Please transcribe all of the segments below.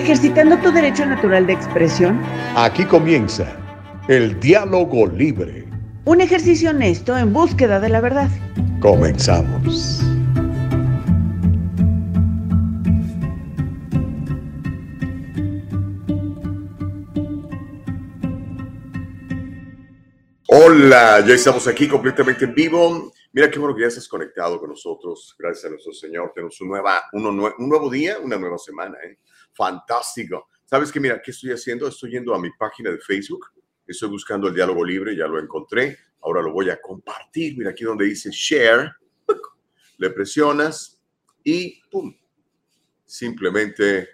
ejercitando tu derecho natural de expresión. Aquí comienza el diálogo libre. Un ejercicio honesto en búsqueda de la verdad. Comenzamos. Hola, ya estamos aquí completamente en vivo. Mira qué bueno que ya estás conectado con nosotros. Gracias a nuestro Señor. Tenemos un, nueva, un nuevo día, una nueva semana. ¿eh? Fantástico. ¿Sabes qué? Mira, ¿qué estoy haciendo? Estoy yendo a mi página de Facebook. Estoy buscando el diálogo libre, ya lo encontré. Ahora lo voy a compartir. Mira aquí donde dice share. Le presionas y ¡pum! Simplemente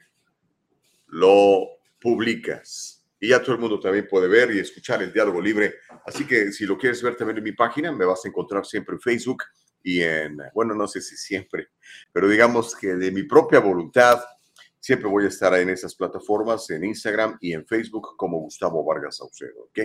lo publicas. Y ya todo el mundo también puede ver y escuchar el diálogo libre. Así que si lo quieres ver también en mi página, me vas a encontrar siempre en Facebook y en, bueno, no sé si siempre, pero digamos que de mi propia voluntad Siempre voy a estar en esas plataformas, en Instagram y en Facebook como Gustavo Vargas Saucedo, ¿ok?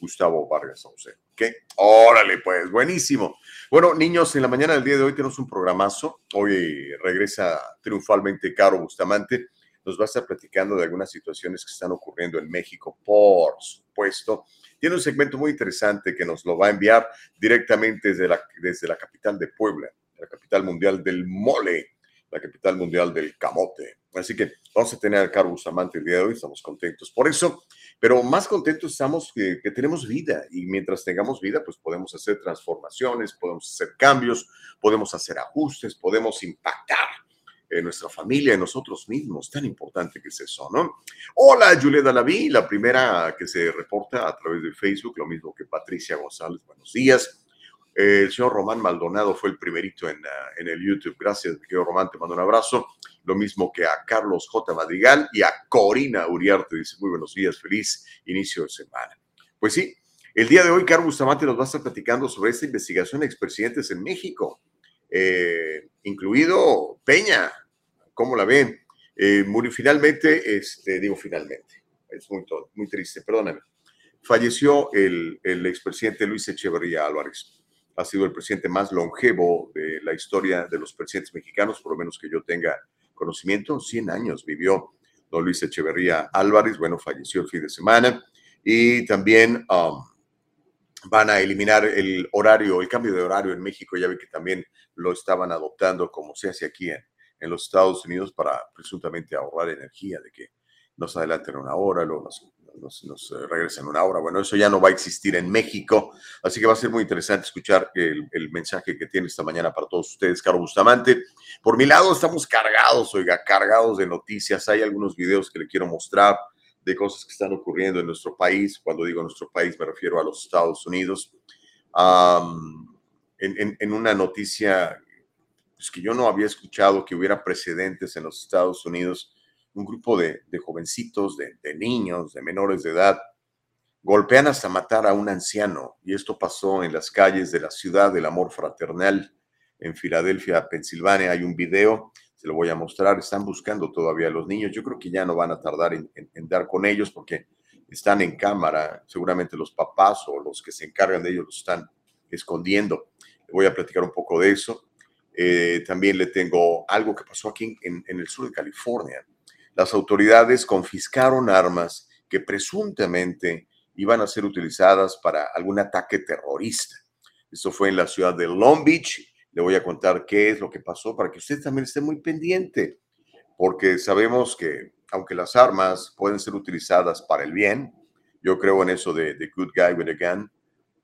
Gustavo Vargas Saucedo, ¿ok? Órale, pues, buenísimo. Bueno, niños, en la mañana del día de hoy tenemos un programazo. Hoy regresa triunfalmente Caro Bustamante. Nos va a estar platicando de algunas situaciones que están ocurriendo en México, por supuesto. Tiene un segmento muy interesante que nos lo va a enviar directamente desde la, desde la capital de Puebla, la capital mundial del mole la capital mundial del camote. Así que vamos a tener a Carlos Bustamante el día de hoy, estamos contentos por eso, pero más contentos estamos que, que, tenemos vida y mientras tengamos vida, pues podemos hacer transformaciones, podemos hacer cambios, podemos hacer ajustes, podemos impactar en nuestra familia, en nosotros mismos. Tan importante que es eso, ¿no? Hola, Julieta Laví, la primera que se reporta a través de Facebook, lo mismo que Patricia González. Buenos días el señor Román Maldonado fue el primerito en, ah, en el YouTube. Gracias, querido Román, te mando un abrazo. Lo mismo que a Carlos J. Madrigal y a Corina Uriarte. Dice, muy buenos días, feliz inicio de semana. Pues sí, el día de hoy Carlos Bustamante nos va a estar platicando sobre esta investigación de expresidentes en México, eh, incluido Peña. ¿Cómo la ven? Eh, muy, finalmente, este, digo finalmente, es muy, muy triste, perdóname. Falleció el, el expresidente Luis Echeverría Álvarez ha sido el presidente más longevo de la historia de los presidentes mexicanos, por lo menos que yo tenga conocimiento. 100 años vivió don Luis Echeverría Álvarez, bueno, falleció el fin de semana. Y también um, van a eliminar el horario, el cambio de horario en México. Ya vi que también lo estaban adoptando como se hace aquí en, los Estados Unidos para presuntamente ahorrar energía, de que nos adelanten una hora, luego nos nos, nos regresan una hora. Bueno, eso ya no va a existir en México, así que va a ser muy interesante escuchar el, el mensaje que tiene esta mañana para todos ustedes, Caro Bustamante. Por mi lado, estamos cargados, oiga, cargados de noticias. Hay algunos videos que le quiero mostrar de cosas que están ocurriendo en nuestro país. Cuando digo nuestro país, me refiero a los Estados Unidos. Um, en, en, en, una noticia pues, que yo no había escuchado que hubiera precedentes en los Estados Unidos un grupo de, jovencitos, de, niños, de menores de edad, golpean hasta matar a un anciano. Y esto pasó en las calles de la ciudad del amor fraternal en Filadelfia, Pensilvania. Hay un video, se lo voy a mostrar. Están buscando todavía a los niños. Yo creo que ya no van a tardar en, dar con ellos porque están en cámara. Seguramente los papás o los que se encargan de ellos los están escondiendo. Voy a platicar un poco de eso. Eh, también le tengo algo que pasó aquí en el sur de California las autoridades confiscaron armas que presuntamente iban a ser utilizadas para algún ataque terrorista. Esto fue en la ciudad de Long Beach. Le voy a contar qué es lo que pasó para que usted también esté muy pendiente, porque sabemos que aunque las armas pueden ser utilizadas para el bien, yo creo en eso de The Good Guy with a Gun,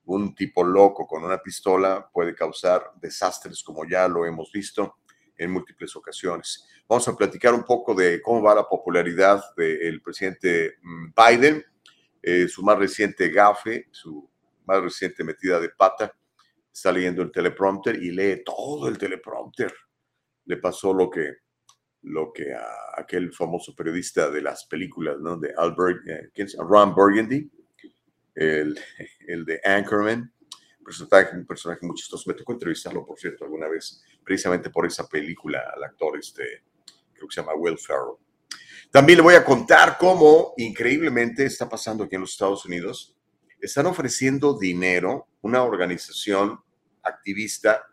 un tipo loco con una pistola puede causar desastres como ya lo hemos visto en múltiples ocasiones. Vamos a platicar un poco de cómo va la popularidad del presidente mm, Biden, eh, su más reciente gafe, su más reciente metida de pata. Está leyendo el teleprompter y lee todo el teleprompter. Le pasó lo que, lo que a aquel famoso periodista de las películas, ¿no? De Albert, eh, ¿quién es? Ron Burgundy, el, el de Anchorman personaje, un personaje muy chistoso. Me tocó entrevistarlo, por cierto, alguna vez, precisamente por esa película, al actor, este, que se llama Will Ferrell. También le voy a contar cómo increíblemente está pasando aquí en los Estados Unidos. Están ofreciendo dinero, una organización activista,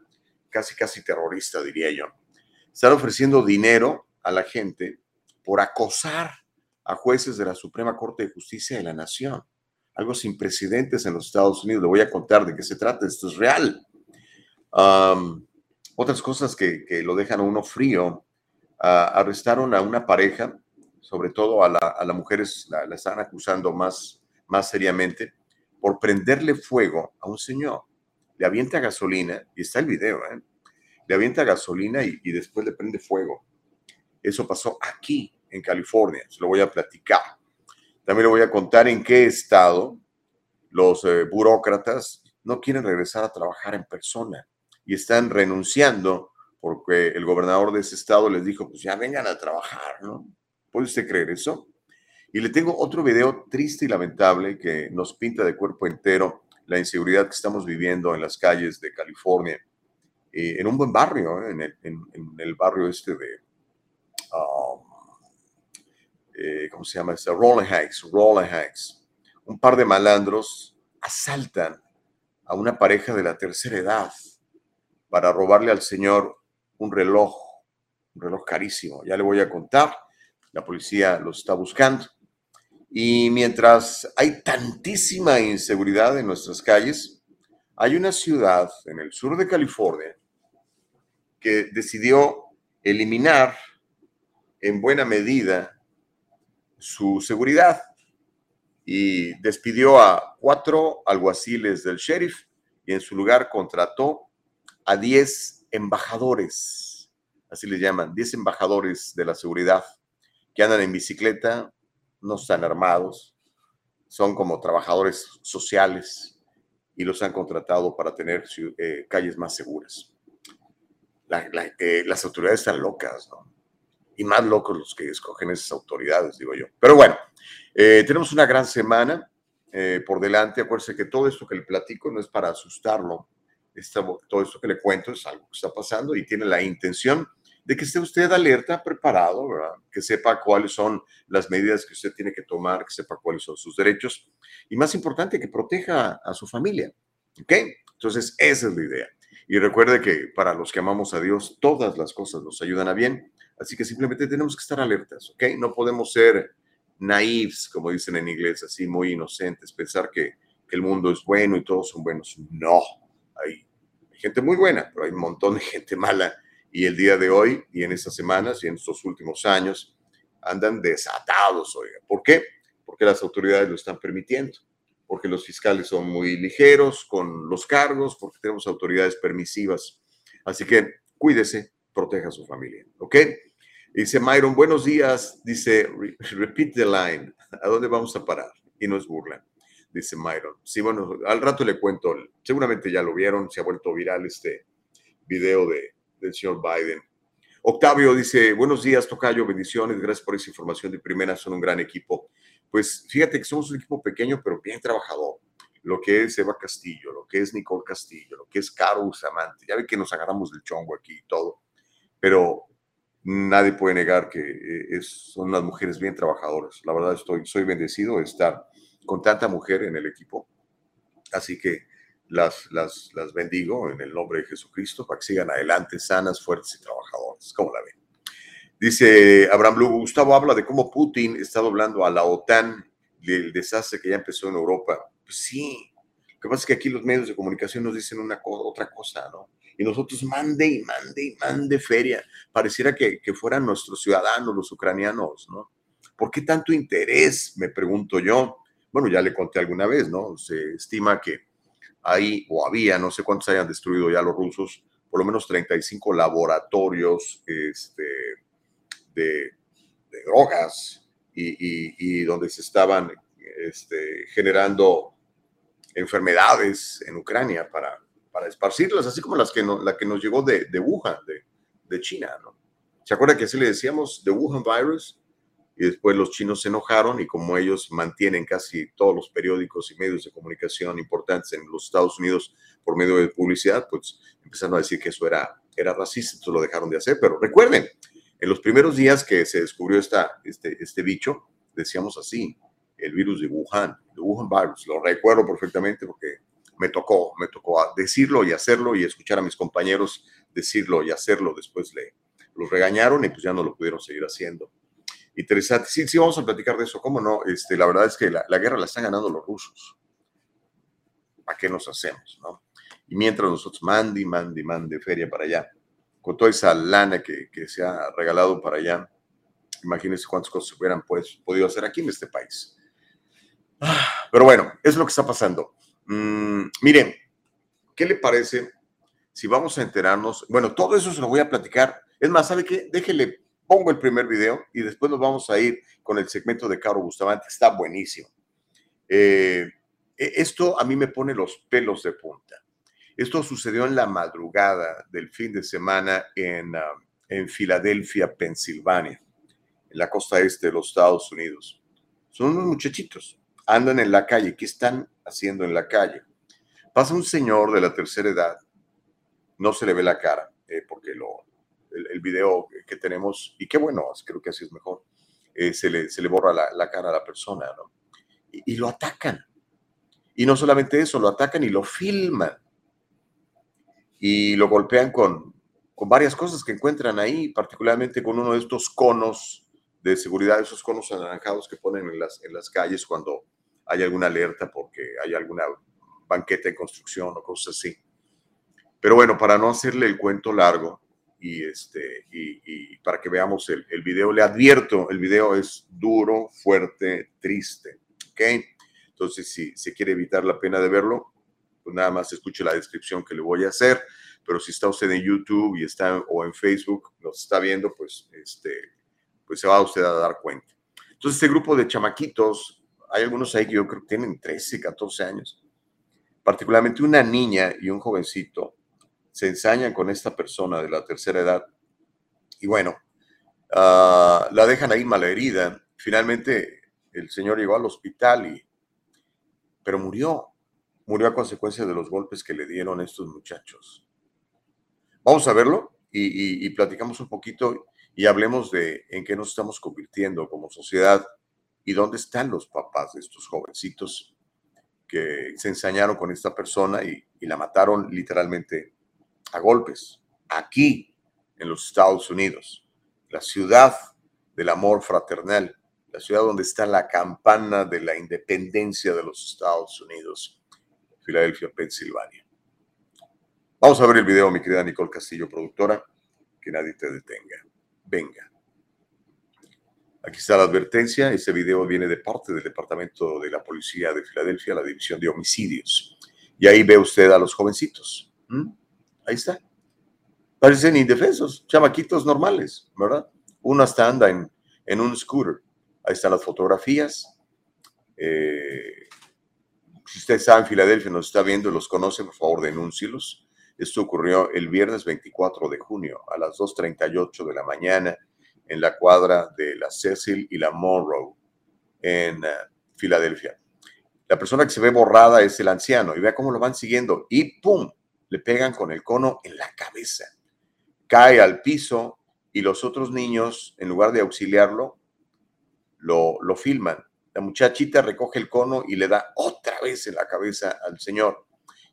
casi casi terrorista, diría yo. Están ofreciendo dinero a la gente por acosar a jueces de la Suprema Corte de Justicia de la Nación. Algo sin precedentes en los Estados Unidos. Le voy a contar de qué se trata. Esto es real. otras cosas que, lo dejan a uno frío. Arrestaron a una pareja, sobre todo a la, mujer, la, la, están acusando más, más seriamente, por prenderle fuego a un señor. Le avienta gasolina, y está el video, ¿eh? le avienta gasolina y, y después le prende fuego. Eso pasó aquí, en California. Se lo voy a platicar. También le voy a contar en qué estado los eh, burócratas no quieren regresar a trabajar en persona y están renunciando porque el gobernador de ese estado les dijo, pues ya vengan a trabajar, ¿no? ¿Puede usted creer eso? Y le tengo otro video triste y lamentable que nos pinta de cuerpo entero la inseguridad que estamos viviendo en las calles de California, eh, en un buen barrio, ¿eh? en, el, barrio este de, um, eh, ¿cómo se llama? Este? Rolling Heights, Rolling Heights. Un par de malandros asaltan a una pareja de la tercera edad para robarle al señor un reloj, un reloj carísimo. Ya le voy a contar, la policía lo está buscando. Y mientras hay tantísima inseguridad en nuestras calles, hay una ciudad en el sur de California que decidió eliminar en buena medida su seguridad y despidió a cuatro alguaciles del sheriff y en su lugar contrató a diez embajadores, así les llaman, diez embajadores de la seguridad que andan en bicicleta, no están armados, son como trabajadores sociales y los han contratado para tener eh, calles más seguras. Eh, las autoridades están locas, ¿no? y más locos los que escogen esas autoridades, digo yo. Pero bueno, eh, tenemos una gran semana eh, por delante. Acuérdense que todo esto que le platico no es para asustarlo. Todo esto que le cuento es algo que está pasando y tiene la intención de que esté usted alerta, preparado, que sepa cuáles son las medidas que usted tiene que tomar, que sepa cuáles son sus derechos y más importante, que proteja a su familia. ¿Ok? Entonces, esa es la idea. Y recuerde que para los que amamos a Dios, todas las cosas nos ayudan a bien Así que simplemente tenemos que estar alertas, ¿ok? No podemos ser naives, como dicen en inglés, así muy inocentes, pensar que, el mundo es bueno y todos son buenos. No, hay, gente muy buena, pero hay un montón de gente mala. Y el día de hoy, y en estas semanas, y en estos últimos años, andan desatados, oiga. ¿Por qué? Porque las autoridades lo están permitiendo, porque los fiscales son muy ligeros con los cargos, porque tenemos autoridades permisivas. Así que cuídese, proteja a su familia, ¿ok? Dice Myron, buenos días. Dice, repeat the line. ¿A dónde vamos a parar? Y nos burlan. Dice Myron. Sí, bueno, al rato le cuento. Seguramente ya lo vieron. Se ha vuelto viral este video de, del señor Biden. Octavio dice, buenos días, Tocayo, bendiciones. Gracias por esa información de primera. Son un gran equipo. Pues fíjate que somos un equipo pequeño, pero bien trabajador. Lo que es Eva Castillo, lo que es Nicole Castillo, lo que es Caro Usamante. Ya ve que nos agarramos del chongo aquí y todo. Pero nadie puede negar que eh, son unas mujeres bien trabajadoras. La verdad, estoy, soy bendecido de estar con tanta mujer en el equipo. Así que las, las, las bendigo en el nombre de Jesucristo para que sigan adelante, sanas, fuertes y trabajadoras. ¿Cómo la ven? Dice Abraham Lugo, Gustavo habla de cómo Putin está doblando a la OTAN del desastre que ya empezó en Europa. Pues sí, lo que pasa es que aquí los medios de comunicación nos dicen una otra cosa, ¿no? y nosotros mande y mande y mande feria. Pareciera que, que fueran nuestros ciudadanos, los ucranianos, ¿no? ¿Por qué tanto interés? Me pregunto yo. Bueno, ya le conté alguna vez, ¿no? Se estima que hay o había, no sé cuántos hayan destruido ya los rusos, por lo menos 35 laboratorios este, de, drogas y, donde se estaban este, generando enfermedades en Ucrania para para esparcirlas, así como las que la que nos llegó de, de Wuhan, de, de, China, ¿no? ¿Se acuerda que así le decíamos de Wuhan virus? Y después los chinos se enojaron y como ellos mantienen casi todos los periódicos y medios de comunicación importantes en los Estados Unidos por medio de publicidad, pues empezaron a decir que eso era, era racista, entonces lo dejaron de hacer. Pero recuerden, en los primeros días que se descubrió esta, este, este bicho, decíamos así, el virus de Wuhan, el Wuhan virus, lo recuerdo perfectamente porque me tocó, me tocó decirlo y hacerlo y escuchar a mis compañeros decirlo y hacerlo. Después le, los regañaron y pues ya no lo pudieron seguir haciendo. Interesante. Sí, sí, vamos a platicar de eso. ¿Cómo no? Este, la verdad es que la, guerra la están ganando los rusos. ¿A qué nos hacemos? No? Y mientras nosotros mande, mande, mande feria para allá, con toda esa lana que, que se ha regalado para allá, imagínense cuántas cosas hubieran pues, podido hacer aquí en este país. Pero bueno, es lo que está pasando. Mm, miren, ¿qué le parece si vamos a enterarnos? Bueno, todo eso se lo voy a platicar. Es más, ¿sabe qué? Déjele, pongo el primer video y después nos vamos a ir con el segmento de Caro Bustamante. Está buenísimo. Eh, e, esto a mí me pone los pelos de punta. Esto sucedió en la madrugada del fin de semana en, ah, en Filadelfia, Pensilvania, en la costa este de los Estados Unidos. Son unos muchachitos, andan en la calle. ¿Qué están haciendo en la calle? Pasa un señor de la tercera edad, no se le ve la cara, eh, porque lo, el, video que tenemos, y qué bueno, creo que así es mejor, eh, se, le, se, le, borra la, cara a la persona, ¿no? Y, lo atacan. Y no solamente eso, lo atacan y lo filman. Y lo golpean con, con varias cosas que encuentran ahí, particularmente con uno de estos conos de seguridad, esos conos anaranjados que ponen en las, en las calles cuando hay alguna alerta porque hay alguna banqueta en construcción o cosas así. Pero bueno, para no hacerle el cuento largo y, este, y, para que veamos el, el, video, le advierto, el video es duro, fuerte, triste. ¿Ok? Entonces, si se quiere evitar la pena de verlo, pues nada más escuche la descripción que le voy a hacer. Pero si está usted en YouTube y está o en Facebook, nos está viendo, pues, este, pues se va usted a dar cuenta. Entonces, este grupo de chamaquitos hay algunos ahí que yo creo que tienen 13, 14 años. Particularmente una niña y un jovencito se ensañan con esta persona de la tercera edad y bueno, ah, la dejan ahí malherida. Finalmente el señor llegó al hospital y, pero murió, murió a consecuencia de los golpes que le dieron estos muchachos. Vamos a verlo y, y platicamos un poquito y hablemos de en qué nos estamos convirtiendo como sociedad ¿Y dónde están los papás de estos jovencitos que se ensañaron con esta persona y, la mataron literalmente a golpes? Aquí, en los Estados Unidos, la ciudad del amor fraternal, la ciudad donde está la campana de la independencia de los Estados Unidos, Filadelfia, Pensilvania. Vamos a ver el video, mi querida Nicole Castillo, productora. Que nadie te detenga. Venga. Aquí está la advertencia. Este video viene de parte del Departamento de la Policía de Filadelfia, la División de Homicidios. Y ahí ve usted a los jovencitos. ¿Mm? Ahí está. Parecen indefensos, chamaquitos normales, ¿verdad? Uno hasta anda en, en un scooter. Ahí están las fotografías. Eh, si usted está en Filadelfia, nos está viendo, los conoce, por favor, denúncielos. Esto ocurrió el viernes 24 de junio a las 2.38 de la mañana en la cuadra de la Cecil y la Monroe en eh, Filadelfia. La persona que se ve borrada es el anciano y vea cómo lo van siguiendo y ¡pum! Le pegan con el cono en la cabeza. Cae al piso y los otros niños, en lugar de auxiliarlo, lo, lo filman. La muchachita recoge el cono y le da otra vez en la cabeza al señor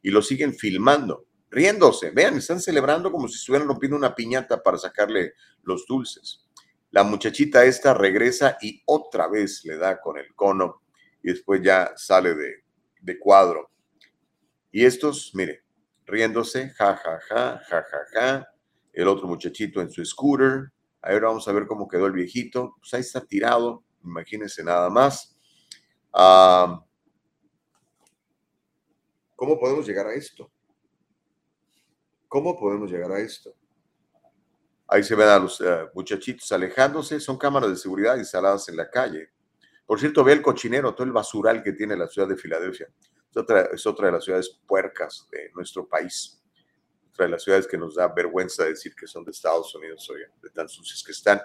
y lo siguen filmando, riéndose. Vean, están celebrando como si estuvieran rompiendo una piñata para sacarle los dulces. La muchachita esta regresa y otra vez le da con el cono y después ya sale de, cuadro. Y estos, mire, riéndose, ja, ja, ja, ja, ja, ja. El otro muchachito en su scooter. Ahora vamos a ver cómo quedó el viejito. Pues ahí está tirado, imagínense nada más. ¿Cómo podemos llegar a esto? ¿Cómo podemos llegar a esto? Ahí se ven a los eh, muchachitos alejándose. Son cámaras de seguridad instaladas en la calle. Por cierto, ve el cochinero, todo el basural que tiene la ciudad de Filadelfia. Es otra, de las ciudades puercas de nuestro país. Otra de las ciudades que nos da vergüenza decir que son de Estados Unidos, oye, de tan sucias que están.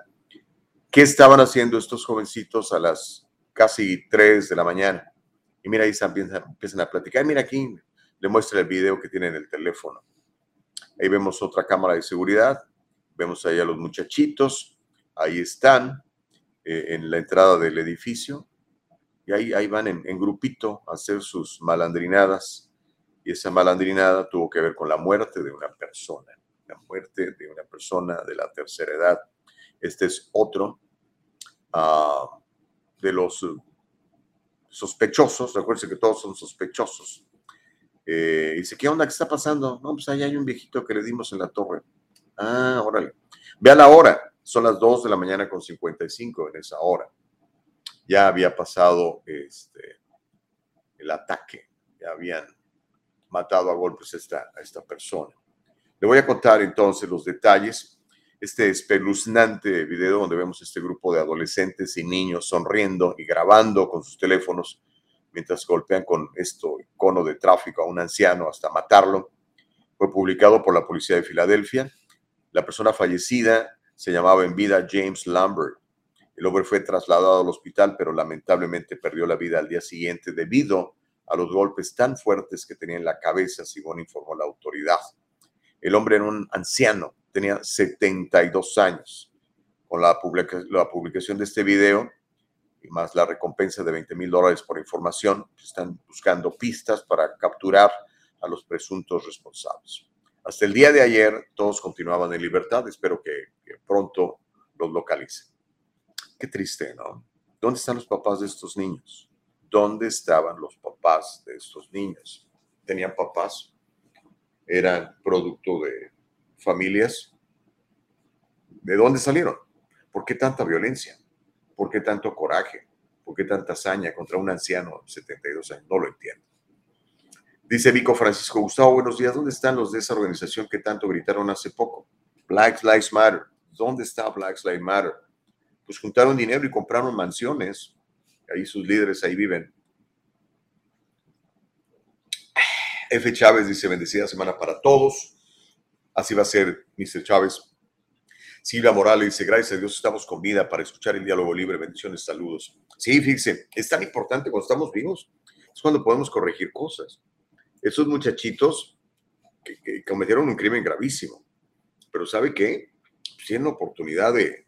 ¿Qué estaban haciendo estos jovencitos a las casi 3 de la mañana? Y mira, ahí empiezan, empiezan a platicar. Mira aquí, le muestra el video que tiene en el teléfono. Ahí vemos otra cámara de seguridad Vemos ahí a los muchachitos, ahí están eh, en la entrada del edificio y ahí, ahí van en, grupito a hacer sus malandrinadas. Y esa malandrinada tuvo que ver con la muerte de una persona, la muerte de una persona de la tercera edad. Este es otro ah, de los sospechosos, recuerden que todos son sospechosos. Eh, dice, ¿qué onda? ¿Qué está pasando? No, pues ahí hay un viejito que le dimos en la torre. Ah, órale. Vea la hora, son las 2 de la mañana con 55 en esa hora. Ya había pasado este, el ataque, ya habían matado a golpes esta, a esta persona. Le voy a contar entonces los detalles. Este espeluznante video donde vemos este grupo de adolescentes y niños sonriendo y grabando con sus teléfonos mientras golpean con esto cono de tráfico a un anciano hasta matarlo. Fue publicado por la policía de Filadelfia. La persona fallecida se llamaba en vida James Lambert. El hombre fue trasladado al hospital, pero lamentablemente perdió la vida al día siguiente debido a los golpes tan fuertes que tenía en la cabeza, según informó la autoridad. El hombre era un anciano, tenía 72 años. Con la, la publicación de este video y más la recompensa de 20 mil dólares por información, están buscando pistas para capturar a los presuntos responsables. Hasta el día de ayer todos continuaban en libertad, espero que, pronto los localicen. Qué triste, ¿no? ¿Dónde están los papás de estos niños? ¿Dónde estaban los papás de estos niños? ¿Tenían papás? eran producto de familias. ¿De dónde salieron? ¿Por qué tanta violencia? ¿Por qué tanto coraje? ¿Por qué tanta hazaña contra un anciano de 72 años? No lo entiendo. Dice Vico Francisco Gustavo, buenos días. ¿Dónde están los de esa organización que tanto gritaron hace poco? Black Lives Matter. ¿Dónde está Black Lives Matter? Pues juntaron dinero y compraron mansiones. Ahí sus líderes ahí viven. F. Chávez dice, bendecida semana para todos. Así va a ser, Mr. Chávez. Silvia Morales dice, gracias a Dios estamos con vida para escuchar el diálogo libre. Bendiciones, saludos. Sí, fíjense, es tan importante cuando estamos vivos. Es cuando podemos corregir cosas. Esos muchachitos que, cometieron un crimen gravísimo. Pero ¿sabe qué? Tienen oportunidad de,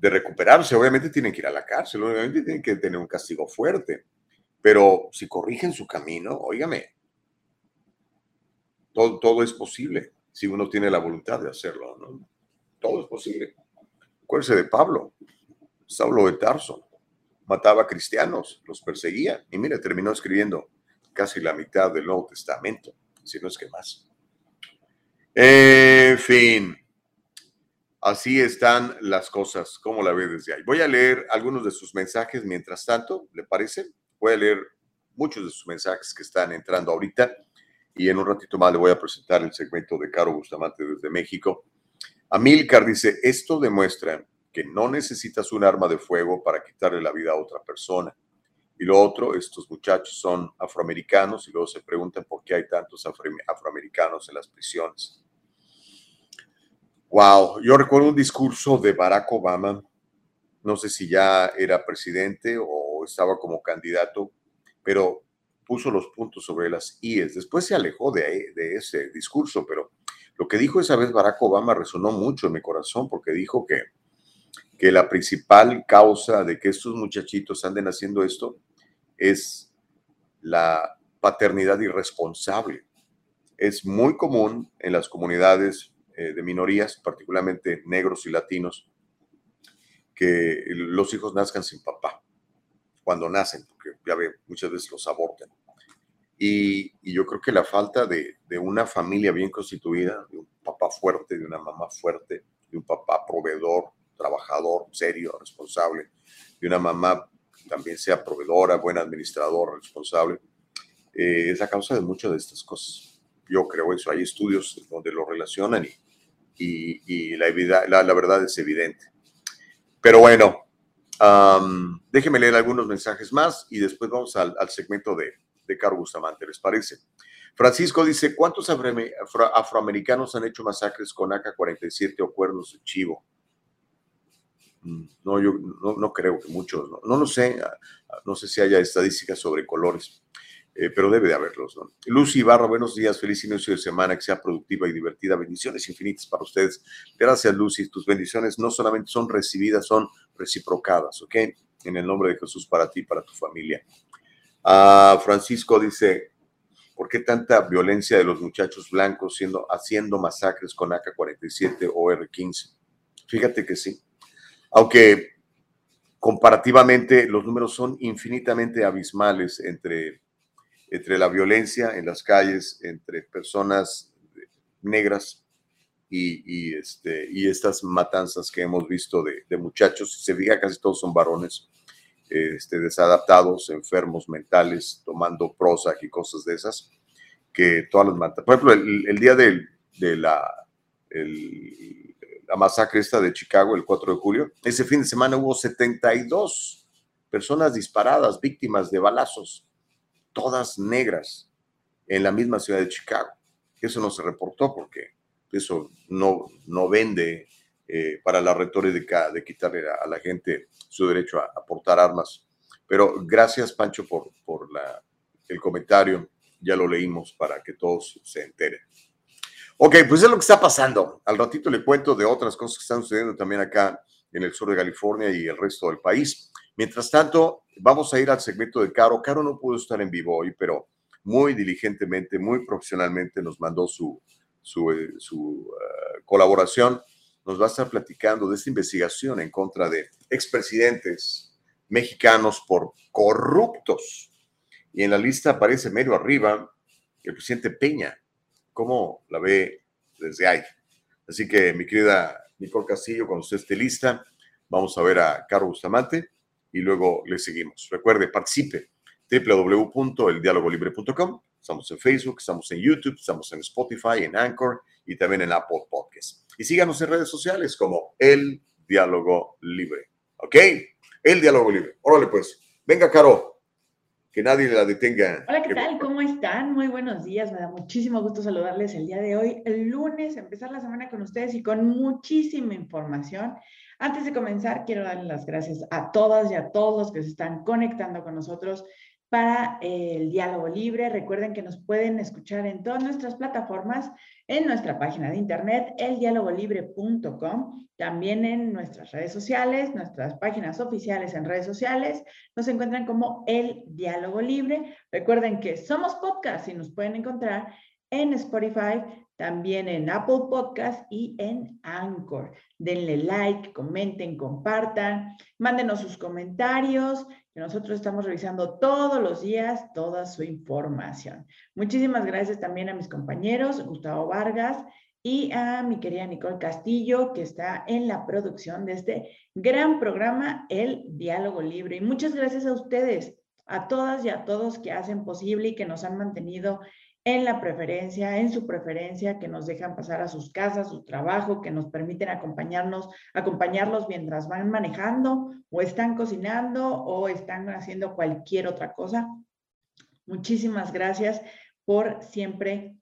recuperarse. Obviamente tienen que ir a la cárcel, obviamente tienen que tener un castigo fuerte. Pero si corrigen su camino, óigame, todo, es posible si uno tiene la voluntad de hacerlo, ¿no? Todo es posible. Acuérdense de Pablo, Saulo de Tarso, mataba a cristianos, los perseguía y mire, terminó escribiendo casi la mitad del Nuevo Testamento, si no es que más. En fin, así están las cosas, como la ve desde ahí. Voy a leer algunos de sus mensajes mientras tanto, ¿le parece? Voy a leer muchos de sus mensajes que están entrando ahorita y en un ratito más le voy a presentar el segmento de Caro Bustamante desde México. Amilcar dice, esto demuestra que no necesitas un arma de fuego para quitarle la vida a otra persona. Y lo otro, estos muchachos son afroamericanos y luego se preguntan por qué hay tantos afroamericanos en las prisiones. Wow, yo recuerdo un discurso de Barack Obama, no sé si ya era presidente o estaba como candidato, pero puso los puntos sobre las IES. Después se alejó de, de ese discurso, pero lo que dijo esa vez Barack Obama resonó mucho en mi corazón porque dijo que, que la principal causa de que estos muchachitos anden haciendo esto es la paternidad irresponsable. Es muy común en las comunidades eh, de minorías, particularmente negros y latinos, que los hijos nazcan sin papá cuando nacen, porque ya ve, muchas veces los abortan. Y, yo creo que la falta de, una familia bien constituida, de un papá fuerte, de una mamá fuerte, de un papá proveedor, trabajador, serio, responsable, de una mamá también sea proveedora, buen administrador, responsable, eh, es la causa de muchas de estas cosas. Yo creo eso. Hay estudios donde lo relacionan y, y, la, la, la, verdad es evidente. Pero bueno, déjenme leer algunos mensajes más y después vamos al segmento de, de Carlos Bustamante, ¿les parece? Francisco dice, ¿cuántos afroamericanos han hecho masacres con AK-47 o cuernos de chivo? No, yo no, creo que muchos, no, lo sé, ah, ah, no sé si haya estadísticas sobre colores, eh, pero debe de haberlos. ¿no? Lucy Ibarra, buenos días, feliz inicio de semana, que sea productiva y divertida, bendiciones infinitas para ustedes. Gracias, Lucy, tus bendiciones no solamente son recibidas, son reciprocadas, ¿ok? En el nombre de Jesús para ti, para tu familia. Francisco dice, ¿por qué tanta violencia de los muchachos blancos siendo, haciendo masacres con AK-47 o R-15? Fíjate que sí. Aunque comparativamente los números son infinitamente abismales entre, entre la violencia en las calles, entre personas negras y, este, y estas matanzas que hemos visto de, muchachos. Si se fija, casi todos son varones este, desadaptados, enfermos mentales, tomando Prozac y cosas de esas, que todas las matan. Por ejemplo, el, día de, de la, la masacre esta de Chicago, el 4 de julio, ese fin de semana hubo 72 personas disparadas, víctimas de balazos, todas negras, en la misma ciudad de Chicago. Eso no se reportó porque eso no, no vende eh, para la retórica de quitarle a, la gente su derecho a, portar armas. Pero gracias, Pancho, por, por la, el comentario. Ya lo leímos para que todos se enteren. Ok, pues es lo que está pasando. Al ratito le cuento de otras cosas que están sucediendo también acá en el sur de California y el resto del país. Mientras tanto, vamos a ir al segmento de Caro. Caro no pudo estar en vivo hoy, pero muy diligentemente, muy profesionalmente nos mandó su, su, eh, eh, colaboración. Nos va a estar platicando de esta investigación en contra de expresidentes mexicanos por corruptos. Y en la lista aparece medio arriba el presidente Peña, cómo la ve desde ahí. Así que, mi querida Nicole Castillo, cuando usted esté lista, vamos a ver a Carlos Bustamante y luego le seguimos. Recuerde, participe www.eldialogolibre.com. Estamos en Facebook, estamos en YouTube, estamos en Spotify, en Anchor y también en Apple Podcasts. Y síganos en redes sociales como El Diálogo Libre. ¿Ok? El Diálogo Libre. Órale pues. Venga, Caro que nadie la detenga. Hola, ¿qué tal? ¿Cómo están? Muy buenos días. Me da muchísimo gusto saludarles el día de hoy, el lunes, empezar la semana con ustedes y con muchísima información. Antes de comenzar, quiero darles las gracias a todas y a todos los que se están conectando con nosotros para el diálogo libre. Recuerden que nos pueden escuchar en todas nuestras plataformas, en nuestra página de internet, eldialogolibre.com, también en nuestras redes sociales, nuestras páginas oficiales en redes sociales. Nos encuentran como El Diálogo Libre. Recuerden que somos podcast y nos pueden encontrar en Spotify, también en Apple Podcast y en Anchor. Denle like, comenten, compartan, mándenos sus comentarios, nosotros estamos revisando todos los días toda su información. Muchísimas gracias también a mis compañeros, Gustavo Vargas y a mi querida Nicole Castillo, que está en la producción de este gran programa, El Diálogo Libre. Y muchas gracias a ustedes, a todas y a todos que hacen posible y que nos han mantenido en la preferencia, en su preferencia, que nos dejan pasar a sus casas, su trabajo, que nos permiten acompañarnos, acompañarlos mientras van manejando o están cocinando o están haciendo cualquier otra cosa. Muchísimas gracias por siempre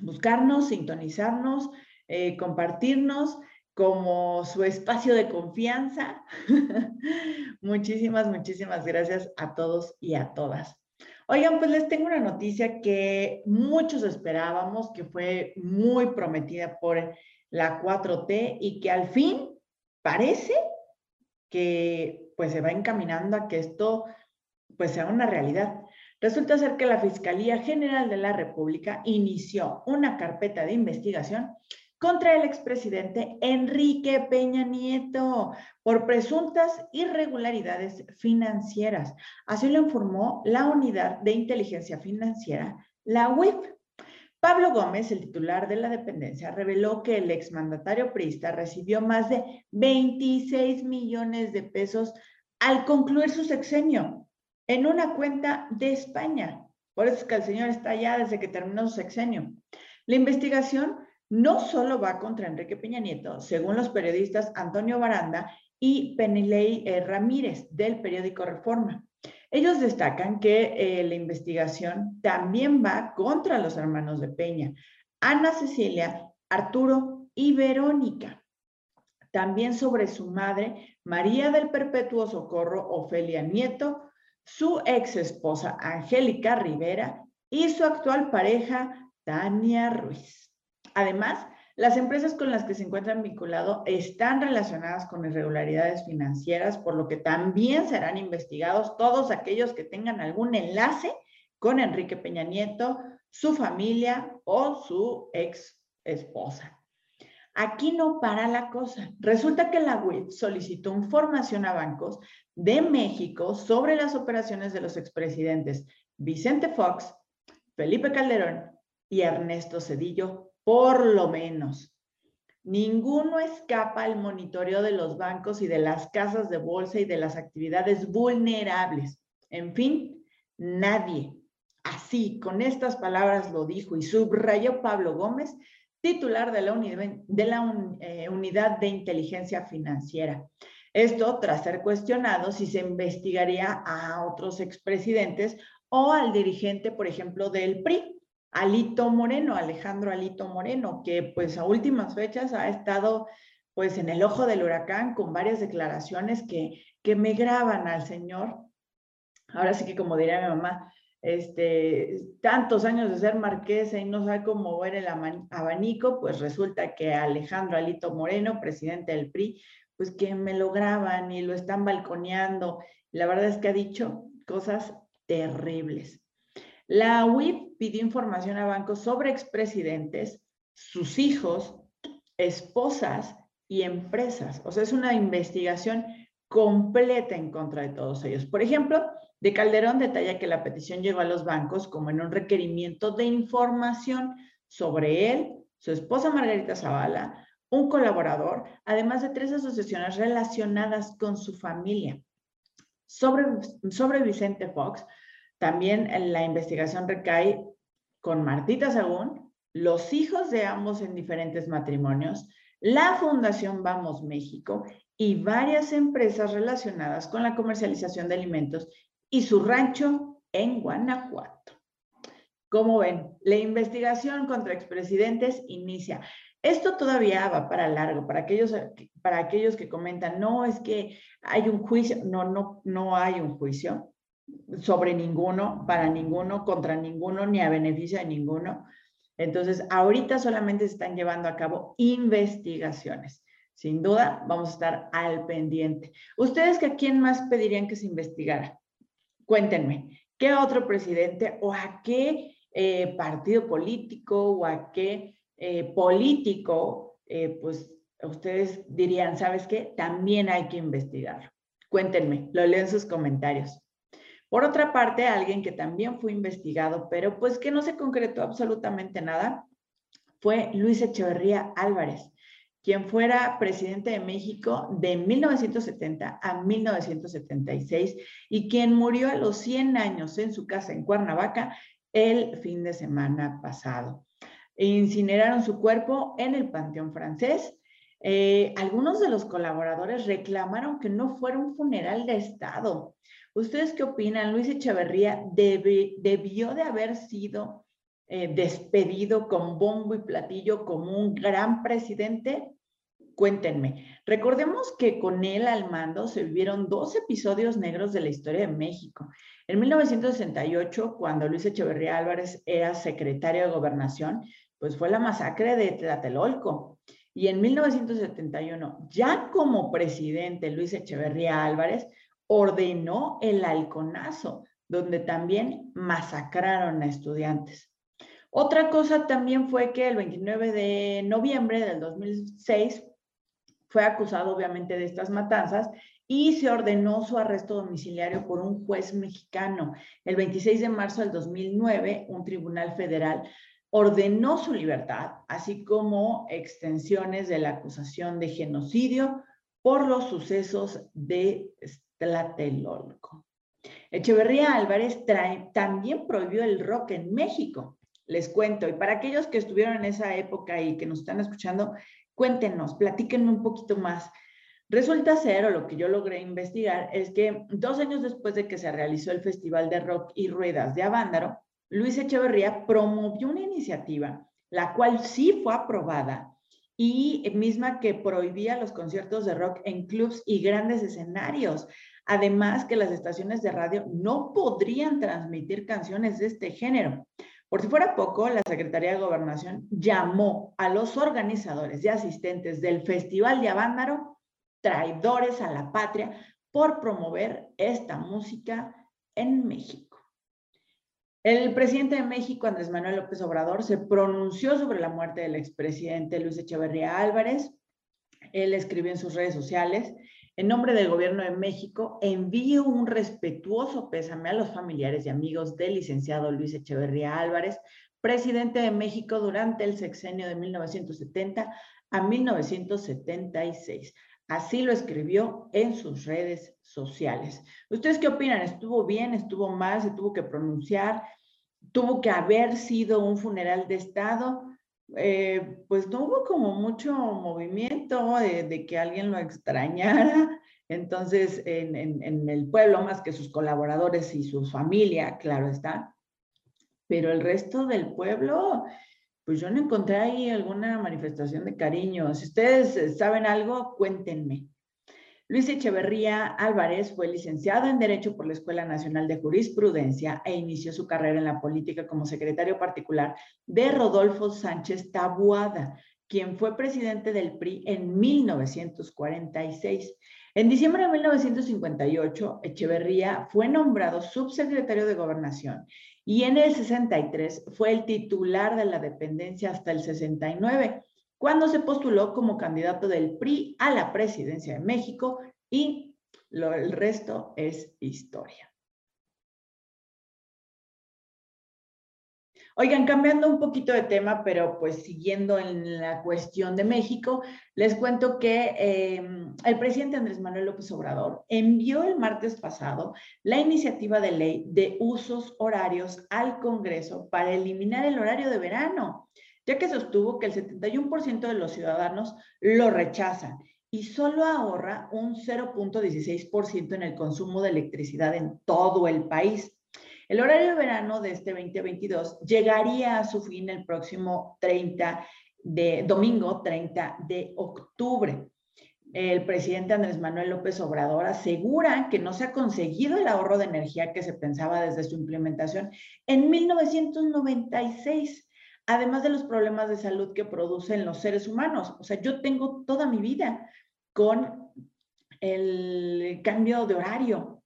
buscarnos, sintonizarnos, eh, compartirnos como su espacio de confianza. muchísimas, muchísimas gracias a todos y a todas. Oigan, pues les tengo una noticia que muchos esperábamos, que fue muy prometida por la 4T y que al fin parece que pues se va encaminando a que esto pues sea una realidad. Resulta ser que la Fiscalía General de la República inició una carpeta de investigación contra el expresidente Enrique Peña Nieto por presuntas irregularidades financieras. Así lo informó la Unidad de Inteligencia Financiera, la UIF. Pablo Gómez, el titular de la dependencia, reveló que el exmandatario priista recibió más de 26 millones de pesos al concluir su sexenio en una cuenta de España. Por eso es que el señor está allá desde que terminó su sexenio. La investigación no solo va contra Enrique Peña Nieto, según los periodistas Antonio Baranda y Penilei eh, Ramírez del periódico Reforma. Ellos destacan que eh, la investigación también va contra los hermanos de Peña, Ana Cecilia, Arturo y Verónica. También sobre su madre, María del Perpetuo Socorro, Ofelia Nieto, su ex esposa Angélica Rivera y su actual pareja, Tania Ruiz. Además, las empresas con las que se encuentran vinculados están relacionadas con irregularidades financieras, por lo que también serán investigados todos aquellos que tengan algún enlace con Enrique Peña Nieto, su familia o su ex esposa. Aquí no para la cosa. Resulta que la UIF solicitó información a bancos de México sobre las operaciones de los expresidentes Vicente Fox, Felipe Calderón y Ernesto Cedillo, por lo menos. Ninguno escapa al monitoreo de los bancos y de las casas de bolsa y de las actividades vulnerables. En fin, nadie. Así, con estas palabras lo dijo y subrayó Pablo Gómez, titular de la, eh, Unidad de Inteligencia Financiera. Esto tras ser cuestionado si se investigaría a otros expresidentes o al dirigente, por ejemplo, del PRI, Alito Moreno, Alejandro Alito Moreno, que pues a últimas fechas ha estado pues en el ojo del huracán con varias declaraciones que, que me graban al señor. Ahora sí que como diría mi mamá, este, tantos años de ser marquesa y no sabe cómo ver el abanico, pues resulta que Alejandro Alito Moreno, presidente del PRI, pues que me lo graban y lo están balconeando. La verdad es que ha dicho cosas terribles. La UIP pidió información a bancos sobre expresidentes, sus hijos, esposas y empresas. O sea, es una investigación completa en contra de todos ellos. Por ejemplo, de Calderón detalla que la petición llegó a los bancos como en un requerimiento de información sobre él, su esposa Margarita Zavala, un colaborador, además de tres asociaciones relacionadas con su familia. Sobre, sobre Vicente Fox, también la investigación recae con Martita Sagún, los hijos de ambos en diferentes matrimonios, la Fundación Vamos México y varias empresas relacionadas con la comercialización de alimentos y su rancho en Guanajuato. Como ven, la investigación contra expresidentes inicia. Esto todavía va para largo, para aquellos, para aquellos que comentan, no, es que hay un juicio, no, no, no hay un juicio sobre ninguno, para ninguno, contra ninguno, ni a beneficio de ninguno. Entonces, ahorita solamente se están llevando a cabo investigaciones. Sin duda, vamos a estar al pendiente. ¿Ustedes que a quién más pedirían que se investigara? Cuéntenme, ¿qué otro presidente o a qué eh, partido político o a qué eh, político, eh, pues ustedes dirían, ¿sabes qué? También hay que investigarlo. Cuéntenme, lo leo en sus comentarios. Por otra parte, alguien que también fue investigado, pero pues que no se concretó absolutamente nada, fue Luis Echeverría Álvarez, quien fuera presidente de México de 1970 a 1976 y quien murió a los 100 años en su casa en Cuernavaca el fin de semana pasado. Incineraron su cuerpo en el Panteón francés. Eh, algunos de los colaboradores reclamaron que no fuera un funeral de Estado, ¿Ustedes qué opinan? Luis Echeverría debió de haber sido eh, despedido con bombo y platillo como un gran presidente. Cuéntenme. Recordemos que con él al mando se vivieron dos episodios negros de la historia de México. En 1968, cuando Luis Echeverría Álvarez era secretario de gobernación, pues fue la masacre de Tlatelolco. Y en 1971, ya como presidente Luis Echeverría Álvarez, ordenó el halconazo, donde también masacraron a estudiantes. Otra cosa también fue que el 29 de noviembre del 2006 fue acusado obviamente de estas matanzas y se ordenó su arresto domiciliario por un juez mexicano. El 26 de marzo del 2009, un tribunal federal ordenó su libertad, así como extensiones de la acusación de genocidio por los sucesos de Tlatelolco. Echeverría Álvarez también prohibió el rock en México. Les cuento, y para aquellos que estuvieron en esa época y que nos están escuchando, cuéntenos, platíquenme un poquito más. Resulta ser, o lo que yo logré investigar, es que dos años después de que se realizó el Festival de Rock y Ruedas de Avándaro, Luis Echeverría promovió una iniciativa, la cual sí fue aprobada y misma que prohibía los conciertos de rock en clubs y grandes escenarios. Además que las estaciones de radio no podrían transmitir canciones de este género. Por si fuera poco, la Secretaría de Gobernación llamó a los organizadores y asistentes del Festival de Avándaro traidores a la patria por promover esta música en México. El presidente de México, Andrés Manuel López Obrador, se pronunció sobre la muerte del expresidente Luis Echeverría Álvarez. Él escribió en sus redes sociales, en nombre del gobierno de México, envío un respetuoso pésame a los familiares y amigos del licenciado Luis Echeverría Álvarez, presidente de México durante el sexenio de 1970 a 1976. Así lo escribió en sus redes sociales. ¿Ustedes qué opinan? ¿Estuvo bien? ¿Estuvo mal? ¿Se tuvo que pronunciar? ¿Tuvo que haber sido un funeral de Estado? Eh, pues no hubo como mucho movimiento de, que alguien lo extrañara. Entonces, en, en, el pueblo, más que sus colaboradores y su familia, claro está. Pero el resto del pueblo, pues yo no encontré ahí alguna manifestación de cariño. Si ustedes eh, saben algo, cuéntenme. Luis Echeverría Álvarez fue licenciado en Derecho por la Escuela Nacional de Jurisprudencia e inició su carrera en la política como secretario particular de Rodolfo Sánchez Tabuada, quien fue presidente del PRI en 1946. En diciembre de 1958, Echeverría fue nombrado subsecretario de Gobernación y en el 63 fue el titular de la dependencia hasta el 69, cuando se postuló como candidato del PRI a la presidencia de México y lo, el resto es historia. Oigan, cambiando un poquito de tema, pero pues siguiendo en la cuestión de México, les cuento que em, el presidente Andrés Manuel López Obrador envió el martes pasado la iniciativa de ley de usos horarios al Congreso para eliminar el horario de verano, ya que sostuvo que el 71% de los ciudadanos lo rechazan y solo ahorra un 0.16% en el consumo de electricidad en todo el país. El horario de verano de este 2022 llegaría a su fin el próximo 30 de domingo 30 de octubre. El presidente Andrés Manuel López Obrador asegura que no se ha conseguido el ahorro de energía que se pensaba desde su implementación en 1996, además de los problemas de salud que producen los seres humanos. O sea, yo tengo toda mi vida con el cambio de horario,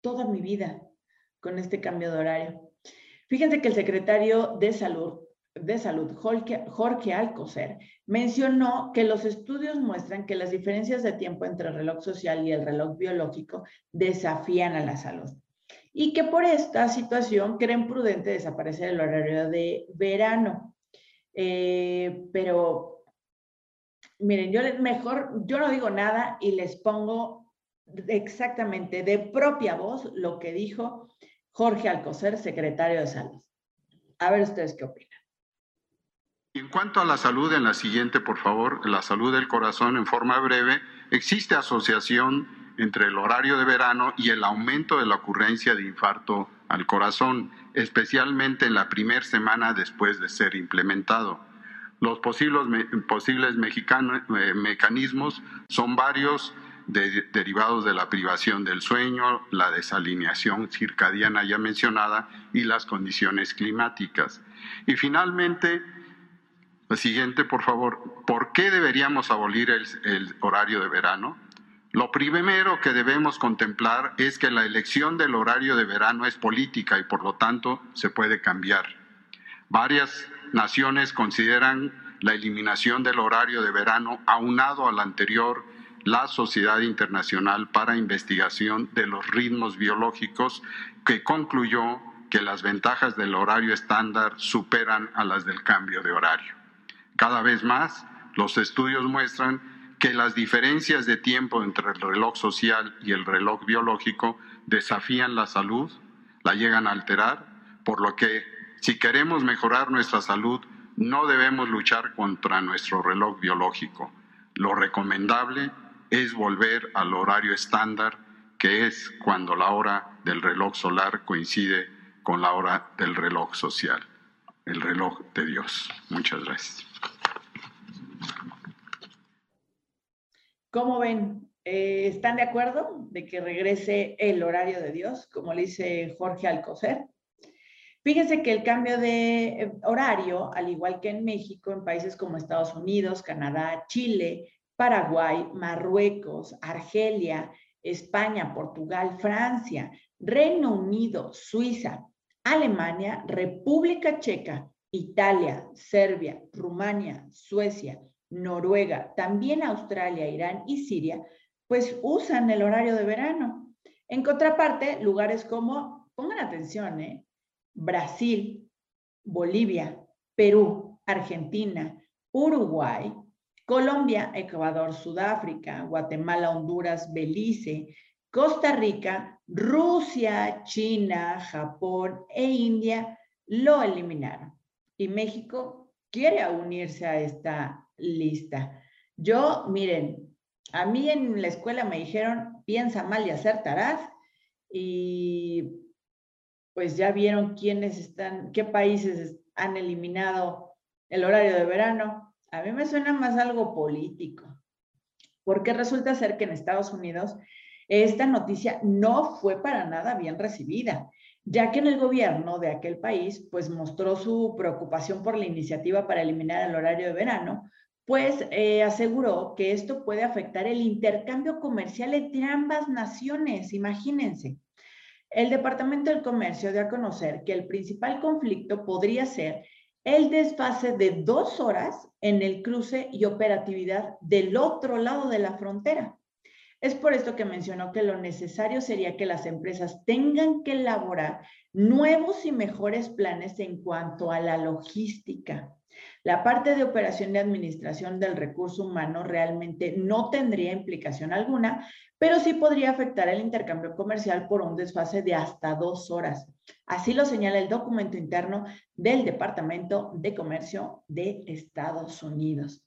toda mi vida con este cambio de horario. Fíjense que el secretario de Salud, de Salud Jorge, Jorge Alcocer, mencionó que los estudios muestran que las diferencias de tiempo entre el reloj social y el reloj biológico desafían a la salud y que por esta situación creen prudente desaparecer el horario de verano. Eh, pero miren, yo mejor, yo no digo nada y les pongo exactamente de propia voz lo que dijo Jorge Alcocer, secretario de Salud. A ver ustedes qué opinan. En cuanto a la salud, en la siguiente, por favor, la salud del corazón en forma breve, existe asociación entre el horario de verano y el aumento de la ocurrencia de infarto al corazón, especialmente en la primera semana después de ser implementado. Los posibles, posibles eh, mecanismos son varios derivados de la privación del sueño, la desalineación circadiana ya mencionada y las condiciones climáticas. Y finalmente, la siguiente, por favor, ¿por qué deberíamos abolir el, el horario de verano? Lo primero que debemos contemplar es que la elección del horario de verano es política y por lo tanto se puede cambiar. Varias naciones consideran la eliminación del horario de verano aunado al anterior la Sociedad Internacional para Investigación de los Ritmos Biológicos, que concluyó que las ventajas del horario estándar superan a las del cambio de horario. Cada vez más, los estudios muestran que las diferencias de tiempo entre el reloj social y el reloj biológico desafían la salud, la llegan a alterar, por lo que si queremos mejorar nuestra salud, no debemos luchar contra nuestro reloj biológico. Lo recomendable es volver al horario estándar, que es cuando la hora del reloj solar coincide con la hora del reloj social, el reloj de Dios. Muchas gracias. ¿Cómo ven? Eh, ¿Están de acuerdo de que regrese el horario de Dios, como le dice Jorge Alcocer? Fíjense que el cambio de horario, al igual que en México, en países como Estados Unidos, Canadá, Chile, Paraguay, Marruecos, Argelia, España, Portugal, Francia, Reino Unido, Suiza, Alemania, República Checa, Italia, Serbia, Rumania, Suecia, Noruega, también Australia, Irán y Siria, pues usan el horario de verano. En contraparte, lugares como, pongan atención, ¿eh? Brasil, Bolivia, Perú, Argentina, Uruguay, Colombia, Ecuador, Sudáfrica, Guatemala, Honduras, Belice, Costa Rica, Rusia, China, Japón e India lo eliminaron. Y México quiere unirse a esta lista. Yo, miren, a mí en la escuela me dijeron, piensa mal y acertarás. Y pues ya vieron quiénes están, qué países han eliminado el horario de verano. A mí me suena más algo político, porque resulta ser que en Estados Unidos esta noticia no fue para nada bien recibida, ya que en el gobierno de aquel país pues mostró su preocupación por la iniciativa para eliminar el horario de verano, pues eh, aseguró que esto puede afectar el intercambio comercial entre ambas naciones, imagínense. El Departamento del Comercio dio a conocer que el principal conflicto podría ser el desfase de dos horas en el cruce y operatividad del otro lado de la frontera. Es por esto que mencionó que lo necesario sería que las empresas tengan que elaborar nuevos y mejores planes en cuanto a la logística. La parte de operación de administración del recurso humano realmente no tendría implicación alguna, pero sí podría afectar el intercambio comercial por un desfase de hasta dos horas. Así lo señala el documento interno del Departamento de Comercio de Estados Unidos.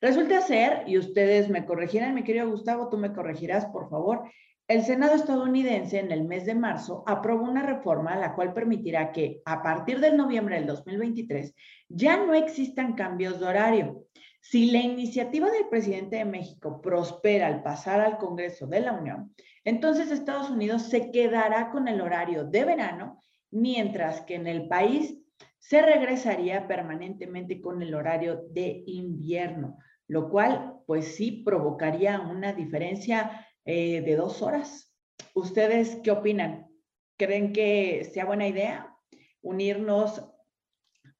Resulta ser, y ustedes me corregirán, mi querido Gustavo, tú me corregirás, por favor, el Senado estadounidense en el mes de marzo aprobó una reforma la cual permitirá que a partir del noviembre del 2023 ya no existan cambios de horario. Si la iniciativa del presidente de México prospera al pasar al Congreso de la Unión, entonces Estados Unidos se quedará con el horario de verano, mientras que en el país se regresaría permanentemente con el horario de invierno, lo cual pues sí provocaría una diferencia eh, de dos horas. ¿Ustedes qué opinan? ¿Creen que sea buena idea unirnos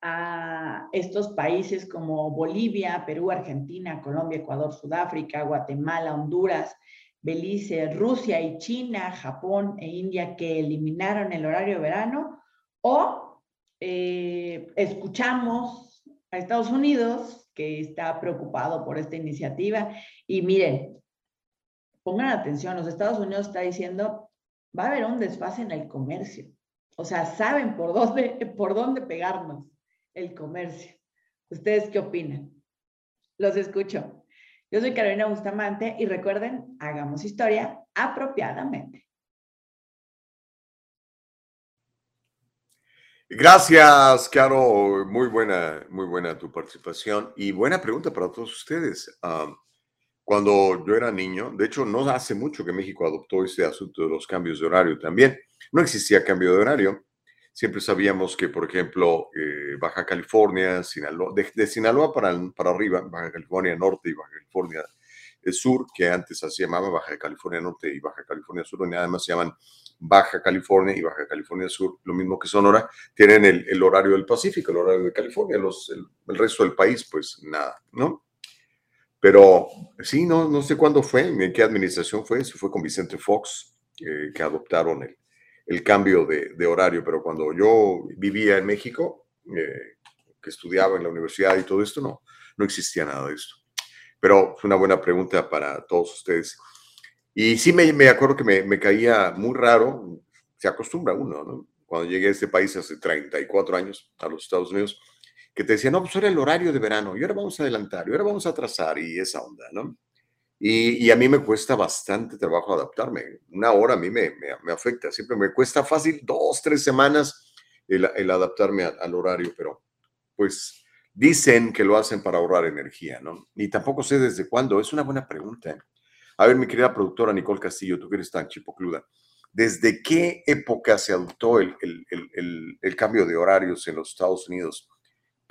a estos países como Bolivia, Perú, Argentina, Colombia, Ecuador, Sudáfrica, Guatemala, Honduras, Belice, Rusia y China, Japón e India que eliminaron el horario de verano? ¿O eh, escuchamos a Estados Unidos que está preocupado por esta iniciativa? Y miren, pongan atención, los Estados Unidos está diciendo, va a haber un desfase en el comercio. O sea, saben por dónde, por dónde pegarnos el comercio. ¿Ustedes qué opinan? Los escucho. Yo soy Carolina Bustamante y recuerden, hagamos historia apropiadamente. Gracias, Caro. Muy buena, muy buena tu participación y buena pregunta para todos ustedes. Cuando yo era niño, de hecho no hace mucho que México adoptó este asunto de los cambios de horario también. No existía cambio de horario. Siempre sabíamos que, por ejemplo, eh, Baja California, Sinaloa, de, Sinaloa para, para arriba, Baja California Norte y Baja California Sur, que antes se llamaba Baja California Norte y Baja California Sur, y además se llaman Baja California y Baja California Sur, lo mismo que Sonora, tienen el, horario del Pacífico, el horario de California, los, el resto del país, pues nada, ¿no? Pero sí, no, no sé cuándo fue, en qué administración fue, si fue con Vicente Fox, que adoptaron el, el cambio de, de, horario, pero cuando yo vivía en México, eh, que estudiaba en la universidad y todo esto, no, no existía nada de esto. Pero fue una buena pregunta para todos ustedes. Y sí me, me acuerdo que me, me, caía muy raro, se acostumbra uno, ¿no? Cuando llegué a este país hace 34 años, a los Estados Unidos, que te decían, no, pues era el horario de verano, y ahora vamos a adelantar, y ahora vamos a atrasar, y esa onda, ¿no? Y, y a mí me cuesta bastante trabajo adaptarme. Una hora a mí me, me, afecta, siempre me cuesta fácil dos, tres semanas el, el adaptarme al, horario, pero pues dicen que lo hacen para ahorrar energía, ¿no? Y tampoco sé desde cuándo, es una buena pregunta. ¿eh? A ver, mi querida productora Nicole Castillo, tú que eres tan chipocluda, ¿desde qué época se adoptó el, el, el, el cambio de horarios en los Estados Unidos?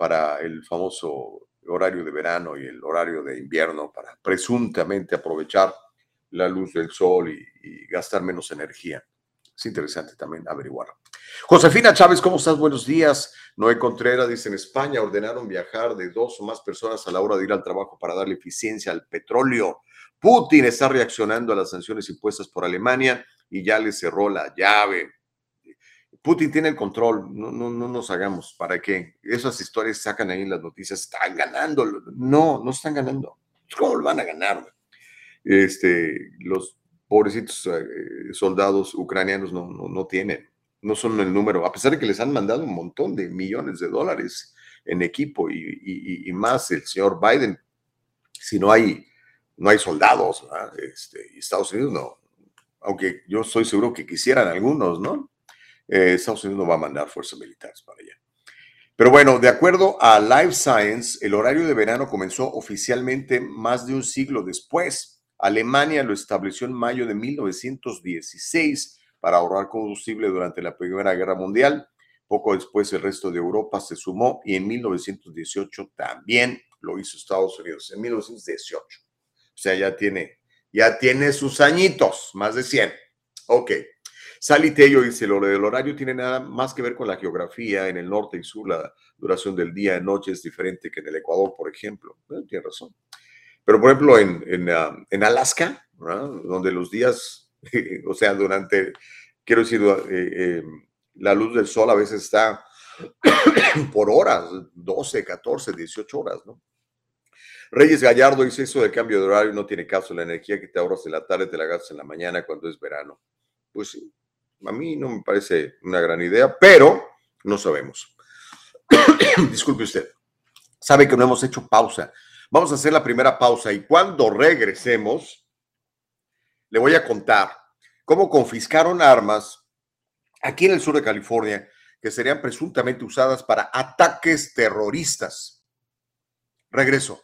Para el famoso horario de verano y el horario de invierno para presuntamente aprovechar la luz del sol y, gastar menos energía. Es interesante también averiguar. Josefina Chávez, ¿cómo estás? Buenos días. Noé Contreras dice, en España ordenaron viajar de dos o más personas a la hora de ir al trabajo para darle eficiencia al petróleo. Putin está reaccionando a las sanciones impuestas por Alemania y ya le cerró la llave. Putin tiene el control, no, no, no nos hagamos, ¿para qué? Esas historias sacan ahí en las noticias, están ganando. No, no están ganando. ¿Cómo lo van a ganar? Este, los pobrecitos eh, soldados ucranianos no, no, no tienen no son el número, a pesar de que les han mandado un montón de millones de dólares en equipo y, más el señor Biden, si no hay, no hay soldados, este, Estados Unidos no, aunque yo estoy seguro que quisieran algunos, ¿no? Eh, Estados Unidos no va a mandar fuerzas militares para allá. Pero bueno, de acuerdo a Life Science, el horario de verano comenzó oficialmente más de un siglo después. Alemania lo estableció en mayo de 1916 para ahorrar combustible durante la Primera Guerra Mundial. Poco después el resto de Europa se sumó y en 1918 también lo hizo Estados Unidos, en 1918. O sea, ya tiene, ya tiene sus añitos, más de 100. Ok. Sally Tello dice, lo del horario tiene nada más que ver con la geografía. En el norte y sur la duración del día y noche es diferente que en el Ecuador, por ejemplo. tiene razón. Pero, por ejemplo, en, en, ah, en Alaska, donde los días o sea, durante, quiero decir, eh, eh, la luz del sol a veces está por horas, 12, 14, 18 horas, ¿no? Reyes Gallardo dice eso del cambio de horario no tiene caso, la energía que te ahorras en la tarde te la gastas en la mañana cuando es verano. Pues sí, a mí no me parece una gran idea, pero no sabemos. Disculpe usted. Sabe que no hemos hecho pausa. Vamos a hacer la primera pausa y cuando regresemos, le voy a contar cómo confiscaron armas aquí en el sur de California que serían presuntamente usadas para ataques terroristas. Regreso.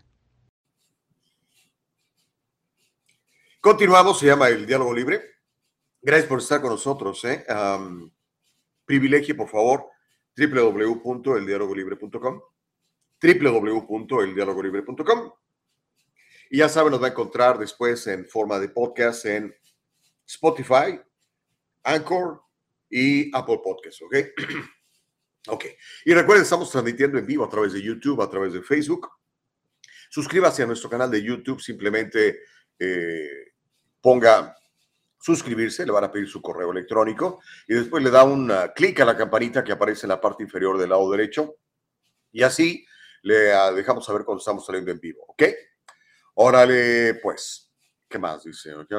Continuamos, se llama el diálogo libre. Gracias por estar con nosotros. ¿eh? por favor, www.eldialogolibre.com www.eldialogolibre.com y ya saben, nos va a encontrar después en forma de podcast en Spotify, Anchor y Apple Podcasts, ¿ok? ok. Y recuerden, estamos transmitiendo en vivo a través de YouTube, a través de Facebook. Suscríbase a nuestro canal de YouTube, simplemente eh, ponga suscribirse, le van a pedir su correo electrónico y después le da un clic a la campanita que aparece en la parte inferior del lado derecho y así le ah, dejamos saber cuando estamos saliendo en vivo, ¿ok? Órale, pues, ¿qué más dice? Ok,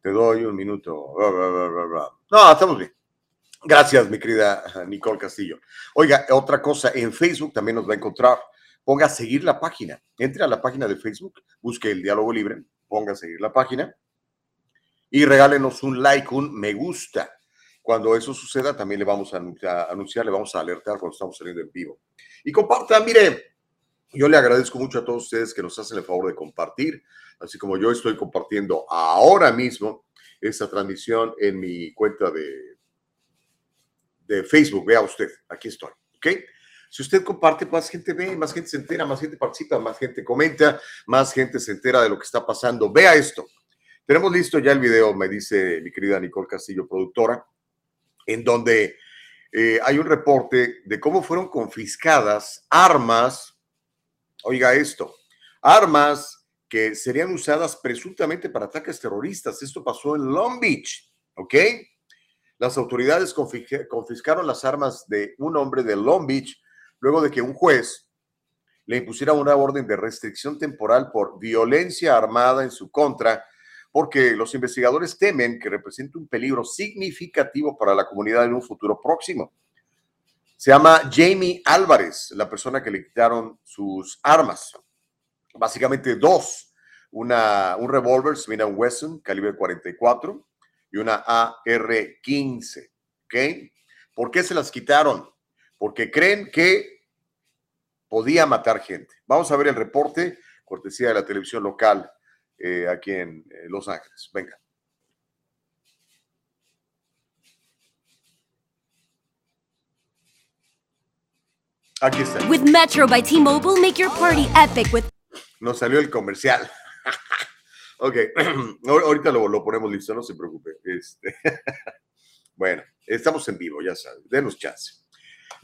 te doy un minuto. No, estamos bien. Gracias, mi querida Nicole Castillo. Oiga, otra cosa, en Facebook también nos va a encontrar ponga a seguir la página. Entre a la página de Facebook, busque el diálogo libre, ponga a seguir la página y regálenos un like, un me gusta. Cuando eso suceda, también le vamos a anunciar, le vamos a alertar cuando estamos saliendo en vivo. Y comparta, mire, yo le agradezco mucho a todos ustedes que nos hacen el favor de compartir, así como yo estoy compartiendo ahora mismo esta transmisión en mi cuenta de, de Facebook. Vea usted, aquí estoy, ¿ok? Si usted comparte, más gente ve, más gente se entera, más gente participa, más gente comenta, más gente se entera de lo que está pasando. Vea esto. Tenemos listo ya el video, me dice mi querida Nicole Castillo, productora, en donde eh, hay un reporte de cómo fueron confiscadas armas, oiga esto, armas que serían usadas presuntamente para ataques terroristas. Esto pasó en Long Beach, ¿ok? Las autoridades confiscaron las armas de un hombre de Long Beach luego de que un juez le impusiera una orden de restricción temporal por violencia armada en su contra, porque los investigadores temen que represente un peligro significativo para la comunidad en un futuro próximo. Se llama Jamie Álvarez, la persona que le quitaron sus armas. Básicamente dos. Una, un revólver Smith Wesson, calibre 44, y una AR-15. ¿Ok? ¿Por qué se las quitaron? Porque creen que podía matar gente. Vamos a ver el reporte, cortesía de la televisión local eh, aquí en eh, Los Ángeles. Venga. Aquí está. With Metro by T-Mobile, make your party epic with. Nos salió el comercial. ok, ahorita lo, lo, ponemos listo, no se preocupe. Este... bueno, estamos en vivo, ya saben, denos chance.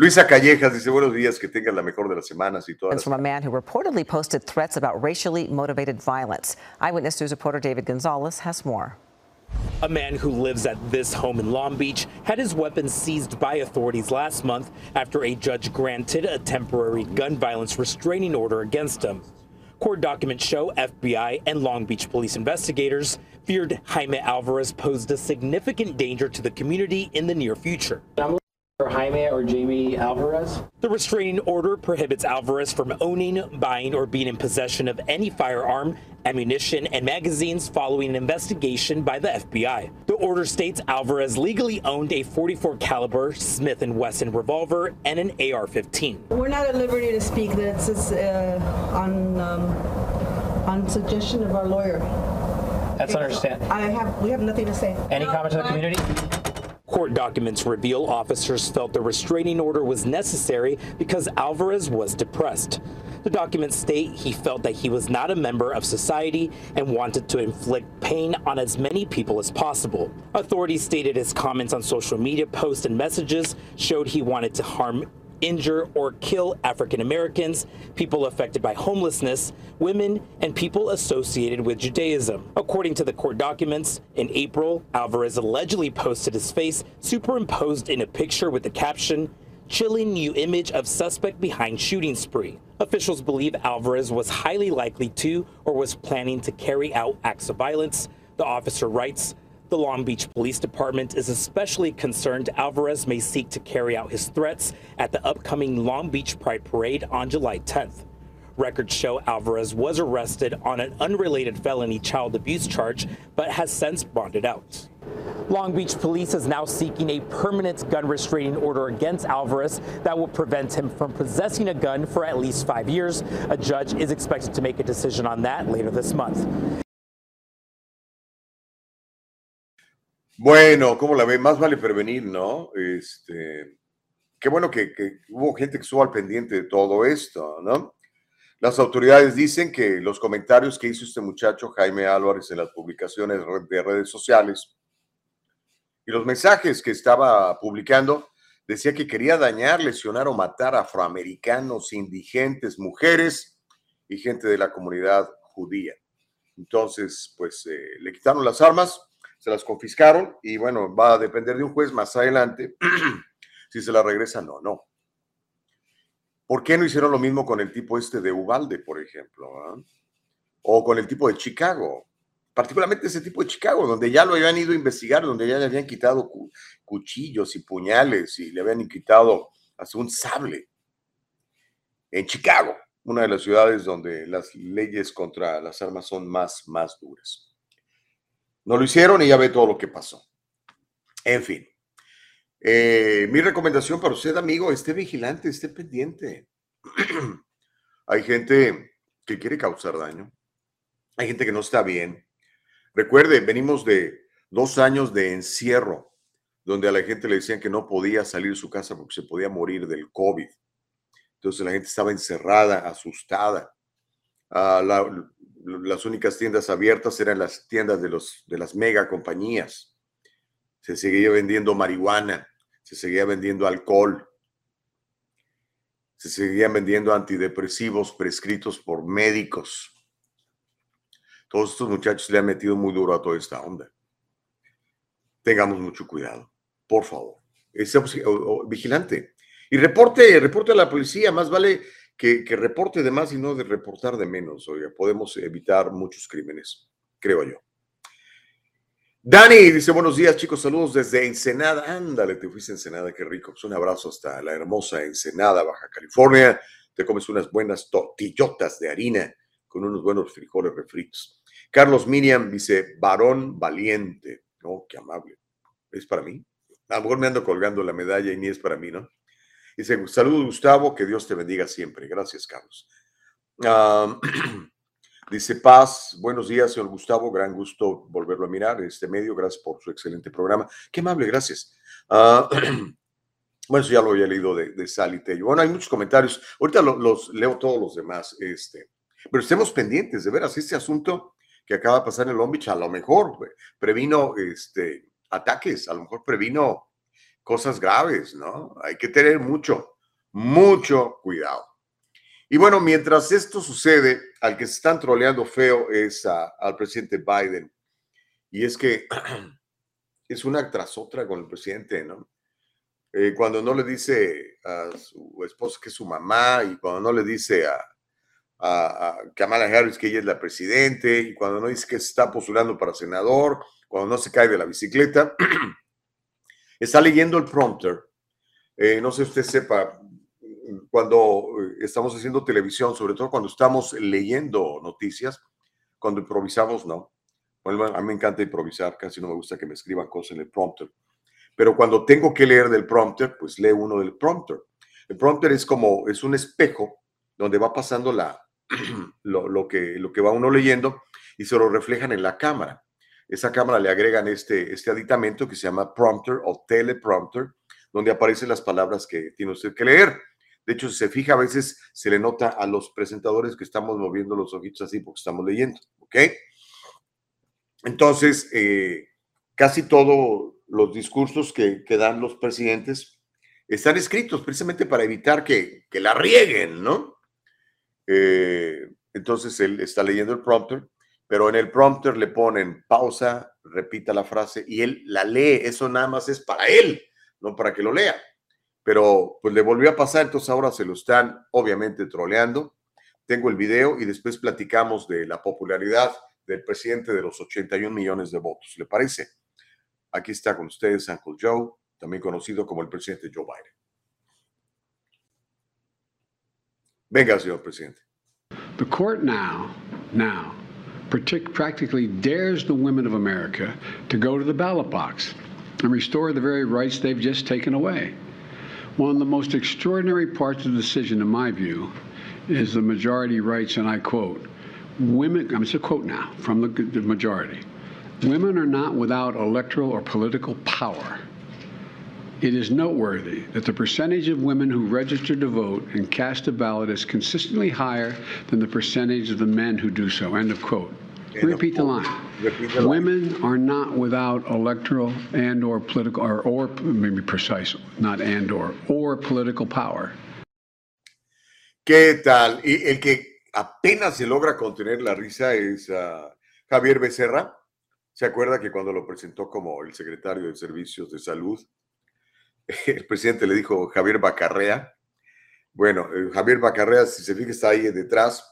Luisa Callejas dice buenos días, que tengan la mejor de las semanas y todas. From a man who reportedly posted threats about racially motivated violence. Eyewitness News reporter David Gonzalez has more. A man who lives at this home in Long Beach had his weapons seized by authorities last month after a judge granted a temporary gun violence restraining order against him. Court documents show FBI and Long Beach police investigators feared Jaime Alvarez posed a significant danger to the community in the near future. Or Jaime or Jamie Alvarez? The restraining order prohibits Alvarez from owning, buying, or being in possession of any firearm, ammunition, and magazines following an investigation by the FBI. The order states Alvarez legally owned a 44 caliber Smith & Wesson revolver and an AR-15. We're not at liberty to speak. This is uh, on um, on suggestion of our lawyer. That's understand. I have we have nothing to say. Any comment to the community? Court documents reveal officers felt the restraining order was necessary because Alvarez was depressed. The documents state he felt that he was not a member of society and wanted to inflict pain on as many people as possible. Authorities stated his comments on social media posts and messages showed he wanted to harm injure, or kill African Americans, people affected by homelessness, women, and people associated with Judaism. According to the court documents, in April, Alvarez allegedly posted his face superimposed in a picture with the caption, Chilling new image of suspect behind shooting spree. Officials believe Alvarez was highly likely to or was planning to carry out acts of violence. The officer writes, the Long Beach Police Department is especially concerned Alvarez may seek to carry out his threats at the upcoming Long Beach Pride Parade on July 10th. Records show Alvarez was arrested on an unrelated felony child abuse charge, but has since bonded out. Long Beach Police is now seeking a permanent gun restraining order against Alvarez that will prevent him from possessing a gun for at least five years. A judge is expected to make a decision on that later this month. Bueno, ¿cómo la ve? Más vale prevenir, ¿no? Este, qué bueno que, hubo gente que estuvo al pendiente de todo esto, ¿no? Las autoridades dicen que los comentarios que hizo este muchacho Jaime Álvarez en las publicaciones de redes sociales y los mensajes que estaba publicando decía que quería dañar, lesionar o matar afroamericanos, indigentes, mujeres y gente de la comunidad judía. Entonces, pues eh, le quitaron las armas, se las confiscaron y bueno, va a depender de un juez más adelante si se la regresan o no. ¿Por qué no hicieron lo mismo con el tipo este de Ubalde, por ejemplo? ¿ah? O con el tipo de Chicago. Particularmente ese tipo de Chicago, donde ya lo habían ido a investigar, donde ya le habían quitado cu cuchillos y puñales y le habían quitado hasta un sable. En Chicago, una de las ciudades donde las leyes contra las armas son más, más duras. No lo hicieron y ya ve todo lo que pasó. En fin. Eh, mi recomendación para usted, amigo, esté vigilante, esté pendiente. Hay gente que quiere causar daño. Hay gente que no está bien. Recuerde, venimos de dos años de encierro, donde a la gente le decían que no podía salir de su casa porque se podía morir del COVID. Entonces la gente estaba encerrada, asustada. Uh, la, las únicas tiendas abiertas eran las tiendas de, los, de las mega compañías. Se seguía vendiendo marihuana, se seguía vendiendo alcohol, se seguían vendiendo antidepresivos prescritos por médicos. Todos estos muchachos le han metido muy duro a toda esta onda. Tengamos mucho cuidado, por favor. Estamos vigilante. Y reporte, reporte a la policía, más vale que, reporte de más y no de reportar de menos. Oiga, podemos evitar muchos crímenes, creo yo. Dani dice, buenos días chicos, saludos desde Ensenada. Ándale, te fuiste a Ensenada, qué rico. Pues un abrazo hasta la hermosa Ensenada, Baja California. Te comes unas buenas tortillotas de harina con unos buenos frijoles refritos. Carlos Miriam dice, varón valiente. Oh, qué amable. ¿Es para mí? A lo mejor me ando colgando la medalla y ni es para mí, ¿no? Dice, saludos Gustavo, que Dios te bendiga siempre. Gracias, Carlos. Dice Paz, buenos días, señor Gustavo, gran gusto volverlo a mirar en este medio, gracias por su excelente programa. Qué amable, gracias. Ah, bueno, eso ya lo había leído de, de Sally Tello. Bueno, hay muchos comentarios, ahorita lo- los leo todos los demás, este, pero estemos pendientes, de veras, este asunto que acaba de pasar en el Long Beach, a lo mejor previno este, ataques, a lo mejor previno cosas graves, ¿no? Hay que tener mucho, mucho cuidado. Y bueno, mientras esto sucede, al que se están troleando feo es a- al presidente Biden. Y es que es una tras otra con el presidente, ¿no? Eh, cuando no le dice a su esposa que es su mamá y cuando no le dice a, a, a Kamala Harris que ella es la presidente y cuando no dice que se está postulando para senador, cuando no se cae de la bicicleta, está leyendo el prompter. Eh, no sé si usted sepa, cuando eh, estamos haciendo televisión, sobre todo cuando estamos leyendo noticias, cuando improvisamos, no. Bueno, a mí me encanta improvisar, casi no me gusta que me escriban cosas en el prompter. Pero cuando tengo que leer del prompter, pues leo uno del prompter. El prompter es como, es un espejo donde va pasando la, lo, que, lo que va uno leyendo y se lo reflejan en la cámara. Esa cámara le agregan este, este aditamento que se llama prompter o teleprompter, donde aparecen las palabras que tiene usted que leer. De hecho, si se fija, a veces se le nota a los presentadores que estamos moviendo los ojitos así porque estamos leyendo, ¿ok? Entonces, eh, casi todos los discursos que, que, dan los presidentes están escritos precisamente para evitar que, que la rieguen, ¿no? Eh, entonces, él está leyendo el prompter, pero en el prompter le ponen pausa, repita la frase y él la lee. Eso nada más es para él, no para que lo lea. Pero pues le volvió a pasar, entonces ahora se lo están obviamente troleando. Tengo el video y después platicamos de la popularidad del presidente de los 81 millones de votos. ¿Le parece? Aquí está con ustedes Uncle Joe, también conocido como el presidente Joe Biden. Venga, señor presidente. The court now, now, practically dares the women of America to go to the ballot box and restore the very rights they've just taken away. One of the most extraordinary parts of the decision, in my view, is the majority writes, and I quote, women, I'm just a quote now from the, the majority, women are not without electoral or political power. It is noteworthy that the percentage of women who register to vote and cast a ballot is consistently higher than the percentage of the men who do so. End of quote. Repeat the line. Repeat the line. Women are not without electoral and or political or, or maybe precise, not and or or political power. ¿Qué tal? Y el que apenas se logra contener la risa es uh, Javier Becerra. ¿Se acuerda que cuando lo presentó como el secretario de Servicios de Salud, el presidente le dijo Javier Bacarrea? Bueno, eh, Javier Bacarrea, si se fija, está ahí detrás.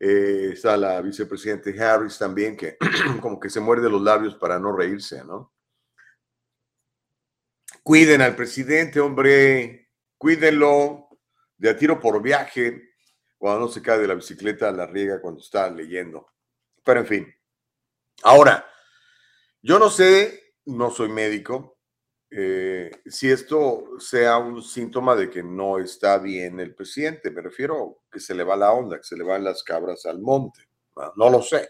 Eh, está la vicepresidente Harris también, que como que se muerde los labios para no reírse, ¿no? Cuiden al presidente, hombre, cuídenlo de a tiro por viaje, cuando no se cae de la bicicleta, la riega cuando está leyendo. Pero en fin. Ahora, yo no sé, no soy médico, eh, si esto sea un síntoma de que no está bien el presidente. Me refiero que se le va la onda, que se le van las cabras al monte. No, no lo sé.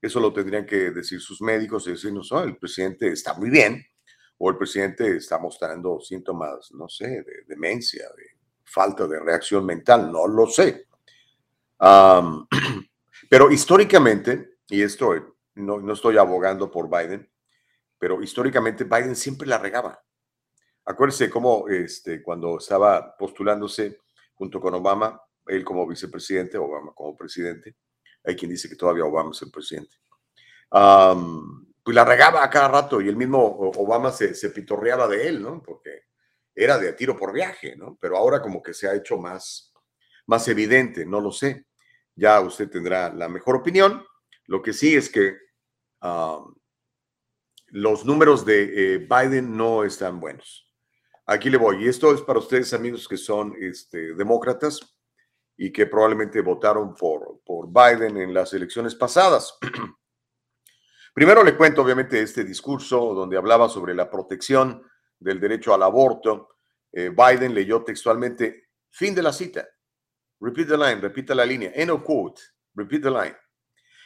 Eso lo tendrían que decir sus médicos y decirnos, oh, el presidente está muy bien o el presidente está mostrando síntomas, no sé, de demencia, de falta de reacción mental, no lo sé. Um, pero históricamente, y esto no, no estoy abogando por Biden, pero históricamente Biden siempre la regaba. Acuérdense cómo este, cuando estaba postulándose junto con Obama, él como vicepresidente, Obama como presidente, hay quien dice que todavía Obama es el presidente, um, pues la regaba a cada rato y el mismo Obama se, se pitorreaba de él, ¿no? Porque era de tiro por viaje, ¿no? Pero ahora como que se ha hecho más, más evidente, no lo sé. Ya usted tendrá la mejor opinión. Lo que sí es que los números de eh, Biden no están buenos. Aquí le voy. Y esto es para ustedes, amigos, que son este, demócratas y que probablemente votaron por, por Biden en las elecciones pasadas. Primero le cuento, obviamente, este discurso donde hablaba sobre la protección del derecho al aborto. Eh, Biden leyó textualmente, fin de la cita. Repeat the line, repita la línea. End of quote, repeat the line.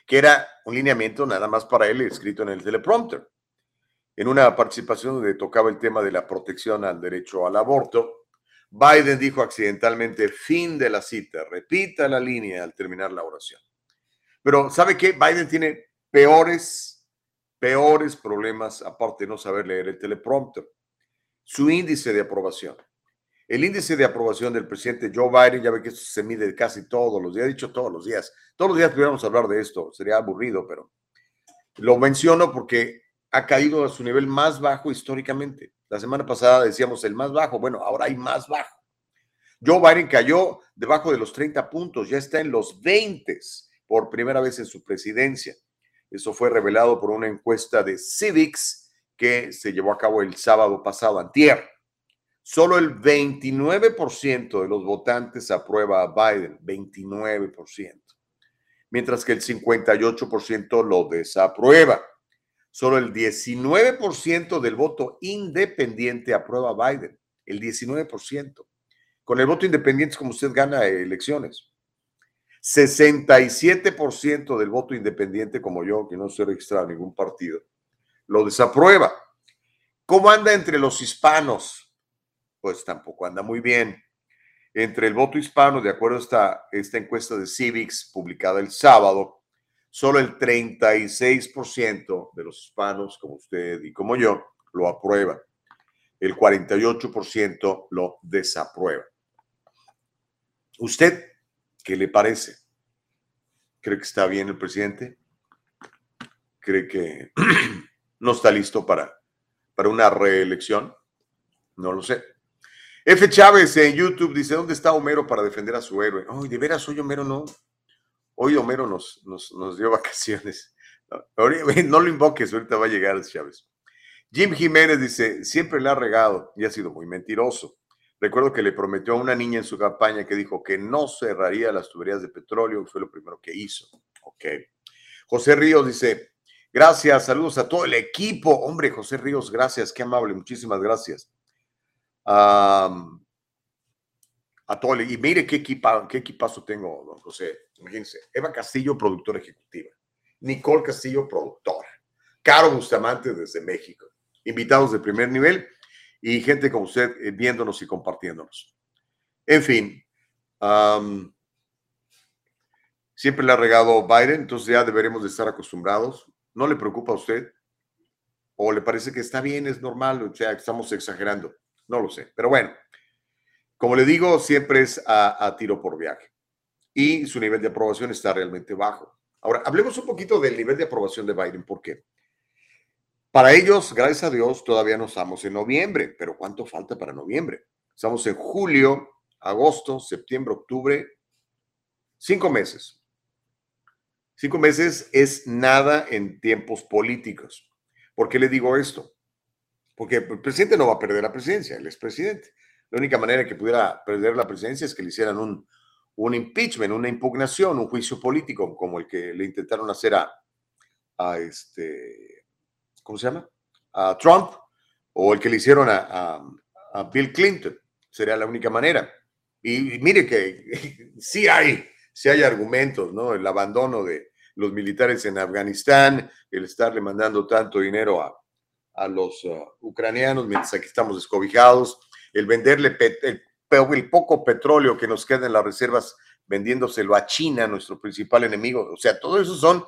Que era un lineamiento nada más para él escrito en el teleprompter. En una participación donde tocaba el tema de la protección al derecho al aborto, Biden dijo accidentalmente, fin de la cita, repita la línea al terminar la oración. Pero ¿sabe qué? Biden tiene peores, peores problemas, aparte de no saber leer el teleprompter. Su índice de aprobación. El índice de aprobación del presidente Joe Biden, ya ve que esto se mide casi todos los días, he dicho todos los días. Todos los días pudiéramos hablar de esto, sería aburrido, pero lo menciono porque ha caído a su nivel más bajo históricamente. La semana pasada decíamos el más bajo, bueno, ahora hay más bajo. Joe Biden cayó debajo de los 30 puntos, ya está en los 20 por primera vez en su presidencia. Eso fue revelado por una encuesta de Civics que se llevó a cabo el sábado pasado, antier. Solo el 29% de los votantes aprueba a Biden, 29%, mientras que el 58% lo desaprueba. Solo el 19% del voto independiente aprueba a Biden, el 19%. Con el voto independiente es como usted gana elecciones. 67% del voto independiente, como yo, que no estoy registrado en ningún partido, lo desaprueba. ¿Cómo anda entre los hispanos? pues tampoco anda muy bien. Entre el voto hispano, de acuerdo a esta, esta encuesta de Civics publicada el sábado, solo el 36% de los hispanos, como usted y como yo, lo aprueba. El 48% lo desaprueba. ¿Usted qué le parece? ¿Cree que está bien el presidente? ¿Cree que no está listo para, para una reelección? No lo sé. F. Chávez en YouTube dice, ¿dónde está Homero para defender a su héroe? Ay, de veras, hoy Homero no. Hoy Homero nos, nos, dio vacaciones. No, lo invoques, ahorita va a llegar Chávez. Jim Jiménez dice, siempre le ha regado y ha sido muy mentiroso. Recuerdo que le prometió a una niña en su campaña que dijo que no cerraría las tuberías de petróleo, fue lo primero que hizo. Ok. José Ríos dice, gracias, saludos a todo el equipo. Hombre, José Ríos, gracias, qué amable, muchísimas gracias a todo y mire qué, equipa, qué equipazo tengo, don José. Imagínense, Eva Castillo, productora ejecutiva. Nicole Castillo, productora. Caro Bustamante desde México. Invitados de primer nivel y gente como usted eh, viéndonos y compartiéndonos. En fin, siempre le ha regado Biden, entonces ya deberemos de estar acostumbrados. ¿No le preocupa a usted? ¿O le parece que está bien, es normal, o sea, estamos exagerando? No lo sé. Pero bueno, como le digo, siempre es a, tiro por viaje. Y su nivel de aprobación está realmente bajo. Ahora, hablemos un poquito del nivel de aprobación de Biden. ¿Por qué? Para ellos, gracias a Dios, todavía no estamos en noviembre, pero ¿cuánto falta para noviembre? Estamos en julio, agosto, septiembre, octubre, cinco meses. Cinco meses es nada en tiempos políticos. ¿Por qué le digo esto? porque el presidente no va a perder la presidencia, él es presidente. La única manera que pudiera perder la presidencia es que le hicieran un, un impeachment, una impugnación, un juicio político, como el que le intentaron hacer a, este, ¿cómo se llama? A Trump, o el que le hicieron a, a, Bill Clinton. Sería la única manera. Y, mire que sí hay, sí hay argumentos, ¿no? El abandono de los militares en Afganistán, el estarle mandando tanto dinero a, a los uh, ucranianos mientras aquí estamos descobijados, el venderle el, el, poco petróleo que nos queda en las reservas vendiéndoselo a China, nuestro principal enemigo. O sea, todo eso son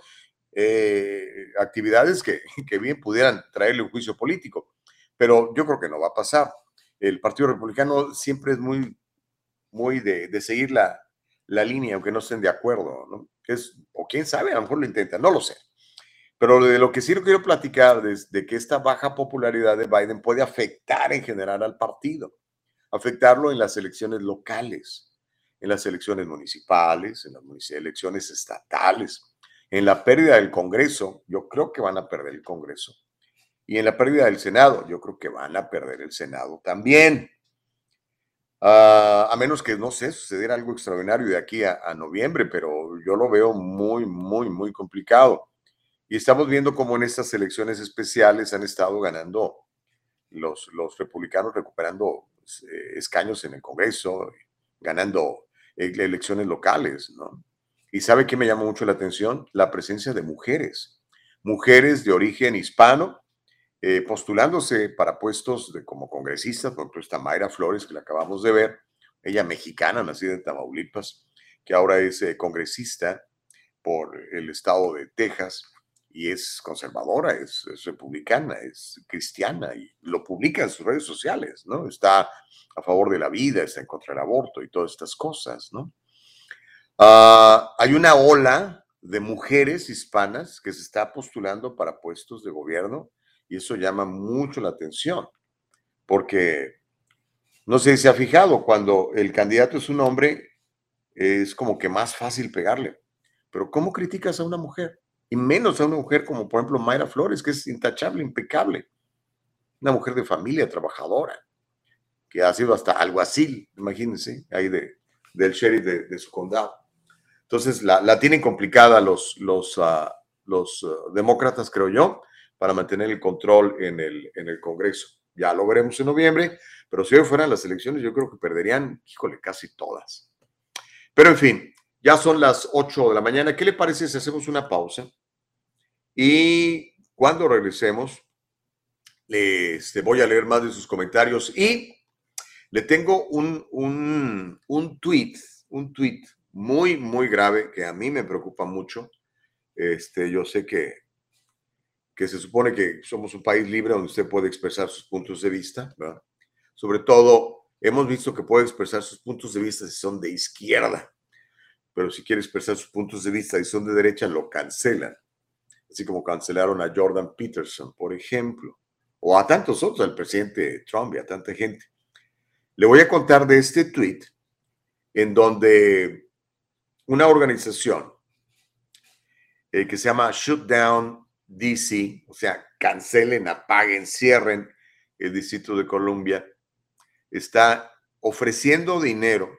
eh, actividades que, que, bien pudieran traerle un juicio político, pero yo creo que no va a pasar. El Partido Republicano siempre es muy, muy de, de seguir la, la, línea, aunque no estén de acuerdo, ¿no? Es, o quién sabe, a lo mejor lo intentan, no lo sé. Pero de lo que sí quiero platicar es de que esta baja popularidad de Biden puede afectar en general al partido, afectarlo en las elecciones locales, en las elecciones municipales, en las elecciones estatales, en la pérdida del Congreso. Yo creo que van a perder el Congreso. y en la pérdida del Senado. Yo creo que van a perder el Senado también. Ah, a menos que, no sé, sucediera algo extraordinario de aquí a, a, noviembre, pero yo lo veo muy, muy, muy complicado. Y estamos viendo cómo en estas elecciones especiales han estado ganando los, los republicanos, recuperando eh, escaños en el Congreso, ganando eh, elecciones locales, ¿no? Y sabe qué me llama mucho la atención? La presencia de mujeres, mujeres de origen hispano, eh, postulándose para puestos de, como congresistas, por ejemplo, está Mayra Flores, que la acabamos de ver, ella mexicana, nacida en Tamaulipas, que ahora es eh, congresista por el estado de Texas y es conservadora, es, republicana, es cristiana y lo publica en sus redes sociales, ¿no? Está a favor de la vida, está en contra del aborto y todas estas cosas, ¿no? Uh, hay una ola de mujeres hispanas que se está postulando para puestos de gobierno y eso llama mucho la atención, porque no sé si se ha fijado, cuando el candidato es un hombre, es como que más fácil pegarle. Pero ¿cómo criticas a una mujer? Y menos a una mujer como por ejemplo Mayra Flores, que es intachable, impecable. Una mujer de familia, trabajadora, que ha sido hasta alguacil, imagínense, ahí de, del sheriff de, de su condado. Entonces la, la tienen complicada los, los, uh, los uh, demócratas, creo yo, para mantener el control en el, en el Congreso. Ya lo veremos en noviembre, pero si hoy fueran las elecciones, yo creo que perderían, híjole, casi todas. Pero en fin, ya son las 8 de la mañana. ¿Qué le parece si hacemos una pausa? Y cuando regresemos, les voy a leer más de sus comentarios y le tengo un, un, un tweet, un tweet muy, muy grave que a mí me preocupa mucho. Este, yo sé que que se supone que somos un país libre donde usted puede expresar sus puntos de vista, ¿verdad? Sobre todo, hemos visto que puede expresar sus puntos de vista si son de izquierda, pero si quiere expresar sus puntos de vista si son de derecha, lo cancelan. Así como cancelaron a Jordan Peterson, por ejemplo, o a tantos otros, al presidente Trump y a tanta gente. Le voy a contar de este tweet en donde una organización eh, que se llama Shoot Down DC, o sea, cancelen, apaguen, cierren el Distrito de Columbia, está ofreciendo dinero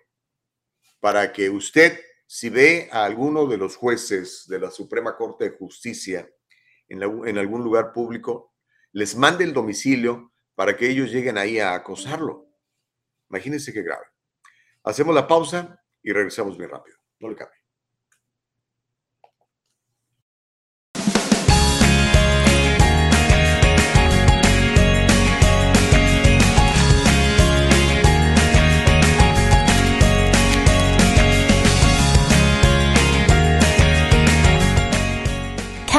para que usted, si ve a alguno de los jueces de la Suprema Corte de Justicia en, algún lugar público, les mande el domicilio para que ellos lleguen ahí a acosarlo. Imagínense qué grave. Hacemos la pausa y regresamos bien rápido. No le cambie.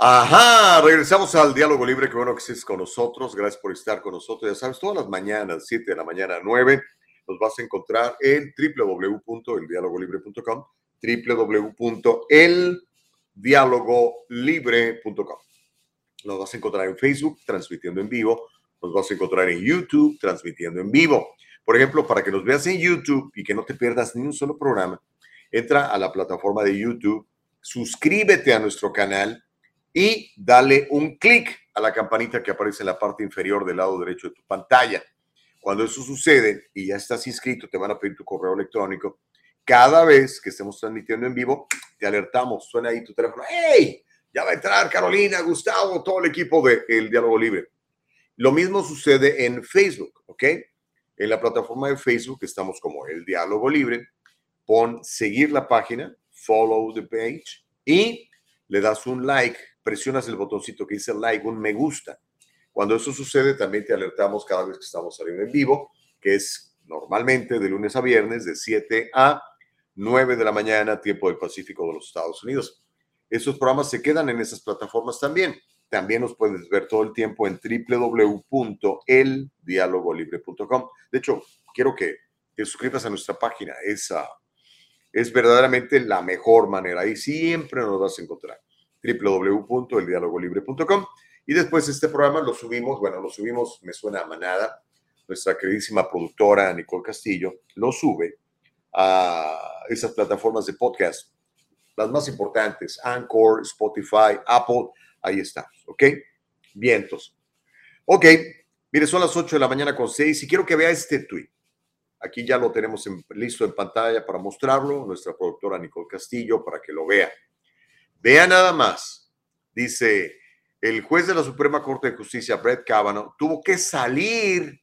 Ajá, regresamos al diálogo libre. Qué bueno que estés con nosotros. Gracias por estar con nosotros. Ya sabes, todas las mañanas, 7 de la mañana a 9, nos vas a encontrar en www.eldialogolibre.com, www.eldialogolibre.com. Nos vas a encontrar en Facebook, transmitiendo en vivo. Nos vas a encontrar en YouTube, transmitiendo en vivo. Por ejemplo, para que nos veas en YouTube y que no te pierdas ni un solo programa, entra a la plataforma de YouTube, suscríbete a nuestro canal y dale un clic a la campanita que aparece en la parte inferior del lado derecho de tu pantalla. Cuando eso sucede y ya estás inscrito, te van a pedir tu correo electrónico. Cada vez que estemos transmitiendo en vivo, te alertamos, suena ahí tu teléfono. ¡Hey! Ya va a entrar Carolina, Gustavo, todo el equipo de El Diálogo Libre. Lo mismo sucede en Facebook, ¿ok? En la plataforma de Facebook estamos como El Diálogo Libre. pon seguir la página, follow the page y le das un like, presionas el botoncito que dice like, un me gusta. Cuando eso sucede, también te alertamos cada vez que estamos saliendo en vivo, que es normalmente de lunes a viernes de 7 a 9 de la mañana, tiempo del Pacífico de los Estados Unidos. Esos programas se quedan en esas plataformas también. También nos puedes ver todo el tiempo en www.eldialogolibre.com. De hecho, quiero que te suscribas a nuestra página. Esa es verdaderamente la mejor manera. Ahí siempre nos vas a encontrar. www.eldialogolibre.com. Y después este programa lo subimos, bueno, lo subimos, me suena a manada. Nuestra queridísima productora Nicole Castillo lo sube a esas plataformas de podcast, las más importantes, Anchor, Spotify, Apple, ahí estamos, ¿ok? Vientos. Ok, mire, son las 8 de la mañana con 6 y quiero que vea este tweet. Aquí ya lo tenemos listo en pantalla para mostrarlo, nuestra productora Nicole Castillo, para que lo vea. Vea nada más. Dice, el juez de la Suprema Corte de Justicia, Brett Kavanaugh, tuvo que salir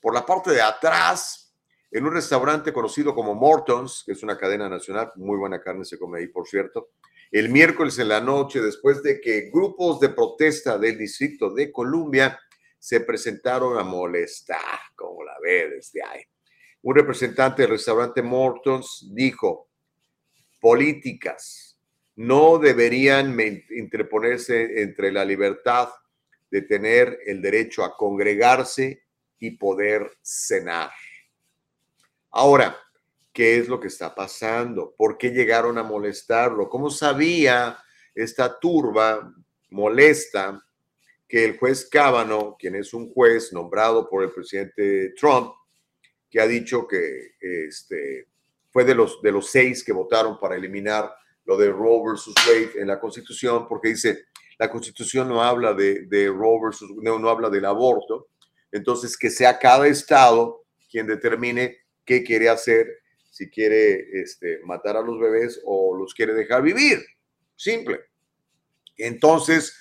por la parte de atrás en un restaurante conocido como Morton's, que es una cadena nacional, muy buena carne se come ahí, por cierto, el miércoles en la noche, después de que grupos de protesta del Distrito de Columbia se presentaron a molestar, como la ve desde ahí. Un representante del restaurante Morton's dijo, políticas no deberían interponerse entre la libertad de tener el derecho a congregarse y poder cenar. Ahora, ¿qué es lo que está pasando? ¿Por qué llegaron a molestarlo? ¿Cómo sabía esta turba molesta que el juez Cábano, quien es un juez nombrado por el presidente Trump, que ha dicho que este, fue de los, de los seis que votaron para eliminar lo de Roe versus Wade en la Constitución, porque dice, la Constitución no habla de, de Roe versus, no, no habla del aborto, entonces que sea cada estado quien determine qué quiere hacer, si quiere este, matar a los bebés o los quiere dejar vivir. Simple. Entonces,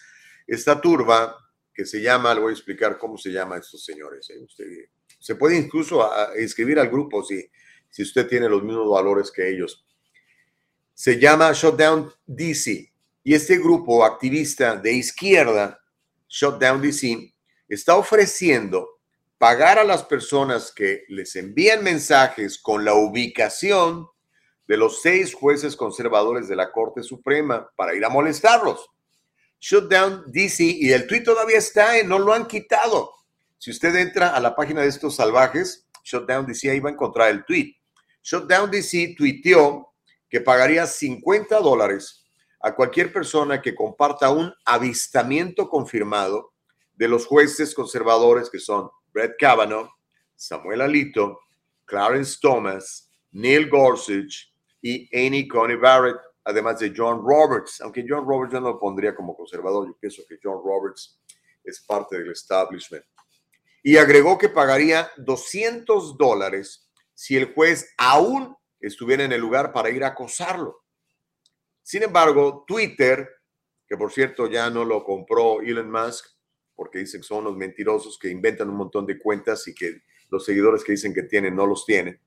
esta turba que se llama, le voy a explicar cómo se llama estos señores. ¿eh? Usted, se puede incluso inscribir al grupo si, si usted tiene los mismos valores que ellos. Se llama Shutdown DC. Y este grupo activista de izquierda, Shutdown DC, está ofreciendo pagar a las personas que les envían mensajes con la ubicación de los seis jueces conservadores de la Corte Suprema para ir a molestarlos. Shutdown DC y el tweet todavía está, no lo han quitado. Si usted entra a la página de estos salvajes, Shutdown DC, ahí va a encontrar el tweet. Shutdown DC tuiteó que pagaría 50 dólares a cualquier persona que comparta un avistamiento confirmado de los jueces conservadores que son Brett Kavanaugh, Samuel Alito, Clarence Thomas, Neil Gorsuch y Amy Coney Barrett, además de John Roberts, aunque John Roberts yo no lo pondría como conservador, yo pienso que John Roberts es parte del establishment. Y agregó que pagaría 200 dólares si el juez aún estuviera en el lugar para ir a acosarlo. Sin embargo, Twitter, que por cierto ya no lo compró Elon Musk, porque dicen que son los mentirosos que inventan un montón de cuentas y que los seguidores que dicen que tienen no los tienen.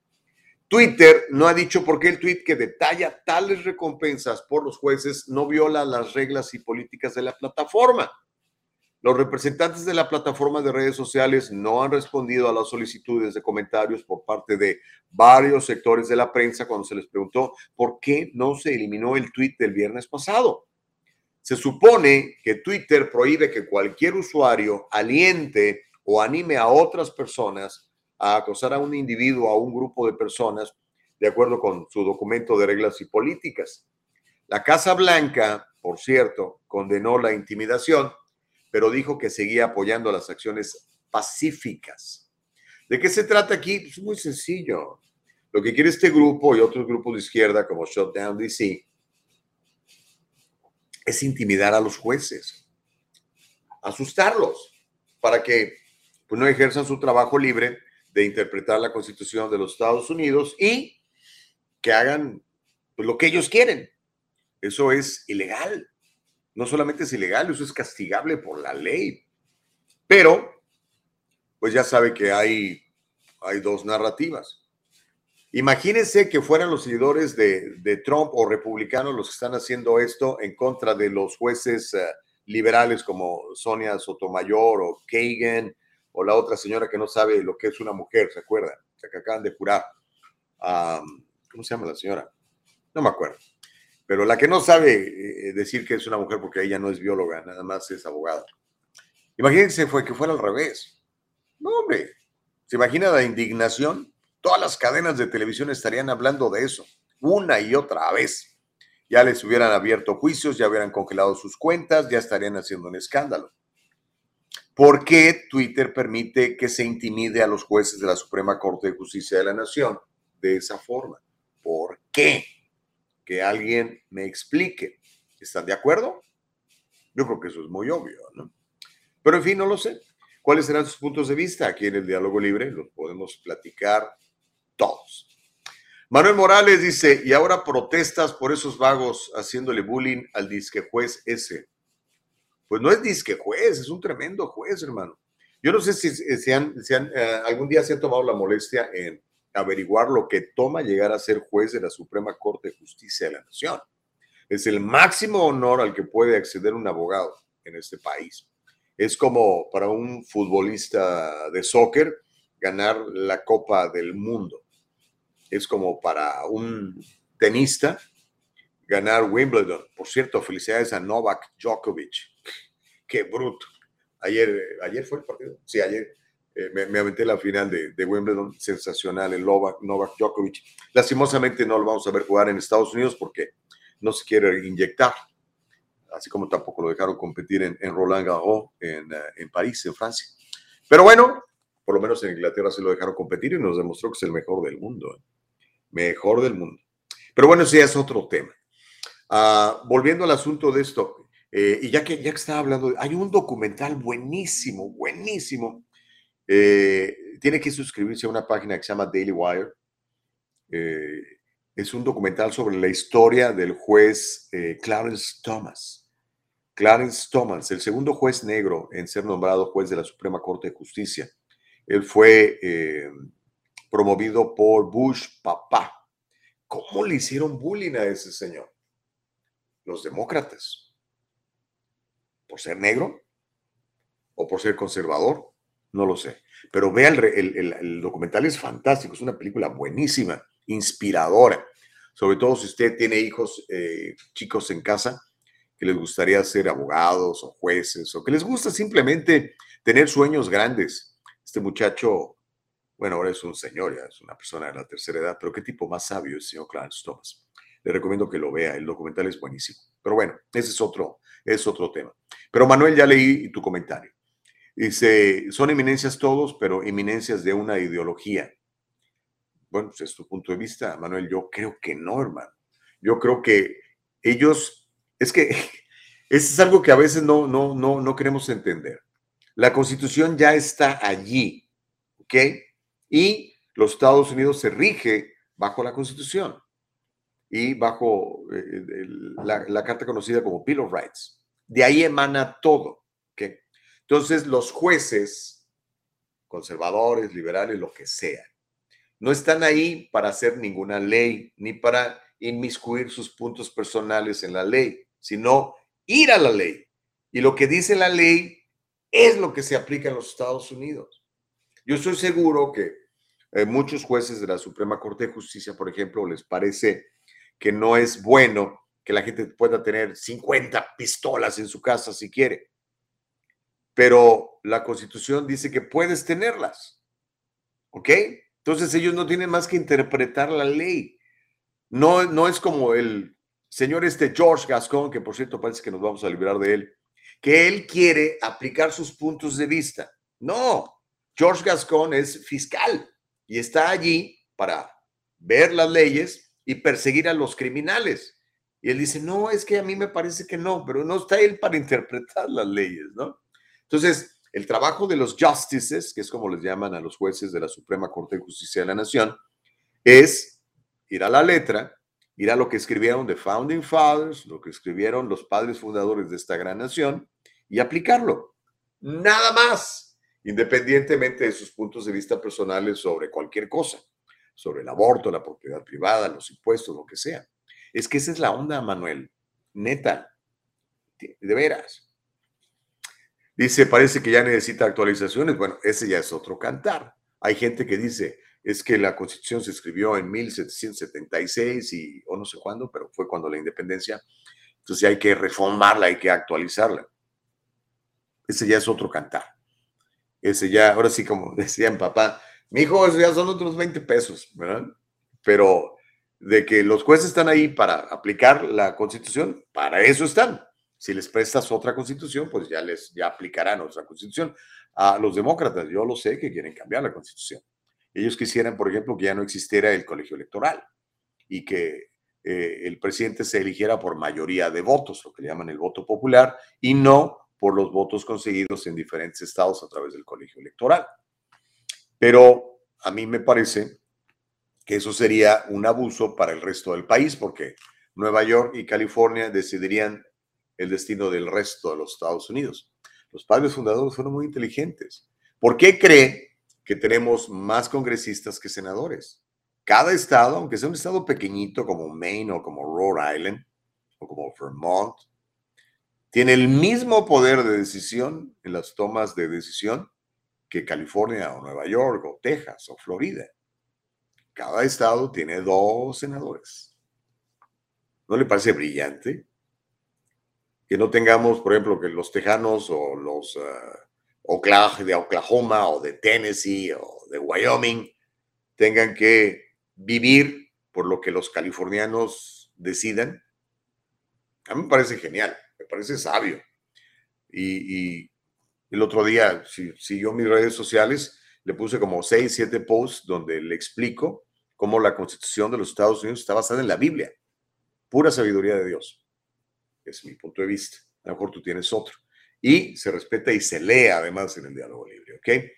Twitter no ha dicho por qué el tweet que detalla tales recompensas por los jueces no viola las reglas y políticas de la plataforma. Los representantes de la plataforma de redes sociales no han respondido a las solicitudes de comentarios por parte de varios sectores de la prensa cuando se les preguntó por qué no se eliminó el tweet del viernes pasado. Se supone que Twitter prohíbe que cualquier usuario aliente o anime a otras personas a acosar a un individuo o a un grupo de personas de acuerdo con su documento de reglas y políticas. La Casa Blanca, por cierto, condenó la intimidación, pero dijo que seguía apoyando las acciones pacíficas. ¿De qué se trata aquí? Es pues muy sencillo. Lo que quiere este grupo y otros grupos de izquierda como Shutdown DC es intimidar a los jueces, asustarlos para que pues, no ejerzan su trabajo libre de interpretar la constitución de los Estados Unidos y que hagan pues, lo que ellos quieren. Eso es ilegal. No solamente es ilegal, eso es castigable por la ley. Pero, pues ya sabe que hay, hay dos narrativas. Imagínense que fueran los seguidores de, Trump o republicanos los que están haciendo esto en contra de los jueces uh, liberales como Sonia Sotomayor o Kagan o la otra señora que no sabe lo que es una mujer, ¿se acuerdan? Que acaban de jurar. Um, ¿Cómo se llama la señora? No me acuerdo. Pero la que no sabe eh, decir que es una mujer porque ella no es bióloga, nada más es abogada. Imagínense fue que fuera al revés. No, hombre. ¿Se imagina la indignación? Todas las cadenas de televisión estarían hablando de eso, una y otra vez. Ya les hubieran abierto juicios, ya hubieran congelado sus cuentas, ya estarían haciendo un escándalo. ¿Por qué Twitter permite que se intimide a los jueces de la Suprema Corte de Justicia de la Nación de esa forma? ¿Por qué? Que alguien me explique. ¿Están de acuerdo? Yo creo que eso es muy obvio, ¿no? Pero en fin, no lo sé. ¿Cuáles serán sus puntos de vista? Aquí en el Diálogo Libre los podemos platicar todos. Manuel Morales dice, y ahora protestas por esos vagos haciéndole bullying al disque juez ese. Pues no es disque juez, es un tremendo juez, hermano. Yo no sé si, si, han, si eh, algún día se han tomado la molestia en averiguar lo que toma llegar a ser juez de la Suprema Corte de Justicia de la Nación. Es el máximo honor al que puede acceder un abogado en este país. Es como para un futbolista de soccer ganar la Copa del Mundo es como para un tenista ganar Wimbledon. Por cierto, felicidades a Novak Djokovic. Qué bruto. Ayer, ayer fue el partido. Sí, ayer eh, me, aventé la final de, Wimbledon. Sensacional el Novak, Djokovic. Lastimosamente no lo vamos a ver jugar en Estados Unidos porque no se quiere inyectar. Así como tampoco lo dejaron competir en, Roland Garros en, eh, en París, en Francia. Pero bueno, por lo menos en Inglaterra se lo dejaron competir y nos demostró que es el mejor del mundo. ¿eh? mejor del mundo. Pero bueno, ese ya es otro tema. Uh, volviendo al asunto de esto, y ya que, ya que estaba hablando, hay un documental buenísimo, buenísimo. Eh, tiene que suscribirse a una página que se llama Daily Wire. Eh, es un documental sobre la historia del juez Clarence Thomas. Clarence Thomas, el segundo juez negro en ser nombrado juez de la Suprema Corte de Justicia. Él fue promovido por Bush papá. ¿Cómo le hicieron bullying a ese señor? Los demócratas. ¿Por ser negro? ¿O por ser conservador? No lo sé. Pero vea, el, documental es fantástico, es una película buenísima, inspiradora. Sobre todo si usted tiene hijos eh, chicos en casa que les gustaría ser abogados o jueces o que les gusta simplemente tener sueños grandes. Este muchacho bueno, ahora es un señor, ya es una persona de la tercera edad, pero qué tipo más sabio es el señor Clarence Thomas. Le recomiendo que lo vea, el documental es buenísimo. Pero bueno, ese es otro, es otro tema. Pero Manuel, ya leí tu comentario. Dice, son eminencias todos, pero eminencias de una ideología. Bueno, pues es tu punto de vista, Manuel. Yo creo que no, hermano. Yo creo que ellos, es que eso es algo que a veces no, no, no, no queremos entender. La constitución ya está allí, ¿ok? y los Estados Unidos se rige bajo la Constitución y bajo eh, la, carta conocida como Bill of Rights. De ahí emana todo. Entonces, los jueces, conservadores, liberales, lo que sea, no están ahí para hacer ninguna ley ni para inmiscuir sus puntos personales en la ley, sino ir a la ley. Y lo que dice la ley es lo que se aplica en los Estados Unidos. Yo estoy seguro que eh, muchos jueces de la Suprema Corte de Justicia, por ejemplo, les parece que no es bueno que la gente pueda tener 50 pistolas en su casa si quiere. Pero la Constitución dice que puedes tenerlas. ¿Ok? Entonces ellos no tienen más que interpretar la ley. No, no es como el señor este George Gascon, que por cierto parece que nos vamos a liberar de él, que él quiere aplicar sus puntos de vista. No, George Gascon es fiscal y está allí para ver las leyes y perseguir a los criminales. Y él dice, no, es que a mí me parece que no, pero no está él para interpretar las leyes, ¿no? Entonces, el trabajo de los justices, que es como les llaman a los jueces de la Suprema Corte de Justicia de la Nación, es ir a la letra, ir a lo que escribieron The Founding Fathers, lo que escribieron los padres fundadores de esta gran nación, y aplicarlo. Nada más independientemente de sus puntos de vista personales sobre cualquier cosa. sobre el aborto, la propiedad privada, los impuestos, lo que sea. Es que esa es la onda, Manuel. Neta. De veras. Dice, parece que ya necesita actualizaciones. Bueno, ese ya es otro cantar. Hay gente que dice, es que la constitución se escribió en 1776 y, o no sé cuándo, pero fue cuando la independencia. Entonces hay que reformarla, hay que actualizarla. Ese ya es otro cantar. Ese ya, ahora sí, como decía mi papá, mi hijo, eso ya son otros 20 pesos, ¿verdad? Pero de que los jueces están ahí para aplicar la constitución, para eso están. Si les prestas otra constitución, pues ya les ya aplicarán otra constitución. A los demócratas, yo lo sé que quieren cambiar la constitución. Ellos quisieran, por ejemplo, que ya no existiera el colegio electoral y que eh, el presidente se eligiera por mayoría de votos, lo que llaman el voto popular, y no por los votos conseguidos en diferentes estados a través del colegio electoral. Pero a mí me parece que eso sería un abuso para el resto del país, porque Nueva York y California decidirían el destino del resto de los Estados Unidos. Los padres fundadores fueron muy inteligentes. ¿Por qué cree que tenemos más congresistas que senadores? Cada estado, aunque sea un estado pequeñito como Maine o como Rhode Island o como Vermont, tiene el mismo poder de decisión en las tomas de decisión que California o Nueva York o Texas o Florida. Cada estado tiene dos senadores. ¿No le parece brillante? Que no tengamos, por ejemplo, que los tejanos o los uh, de Oklahoma o de Tennessee o de Wyoming tengan que vivir por lo que los californianos decidan. A mí me parece genial, me parece sabio. Y, el otro día, si siguió mis redes sociales, le puse como seis, siete posts donde le explico cómo la constitución de los Estados Unidos está basada en la Biblia, pura sabiduría de Dios es mi punto de vista. A lo mejor tú tienes otro. Y se respeta y se lee además en el diálogo libre, ¿ok?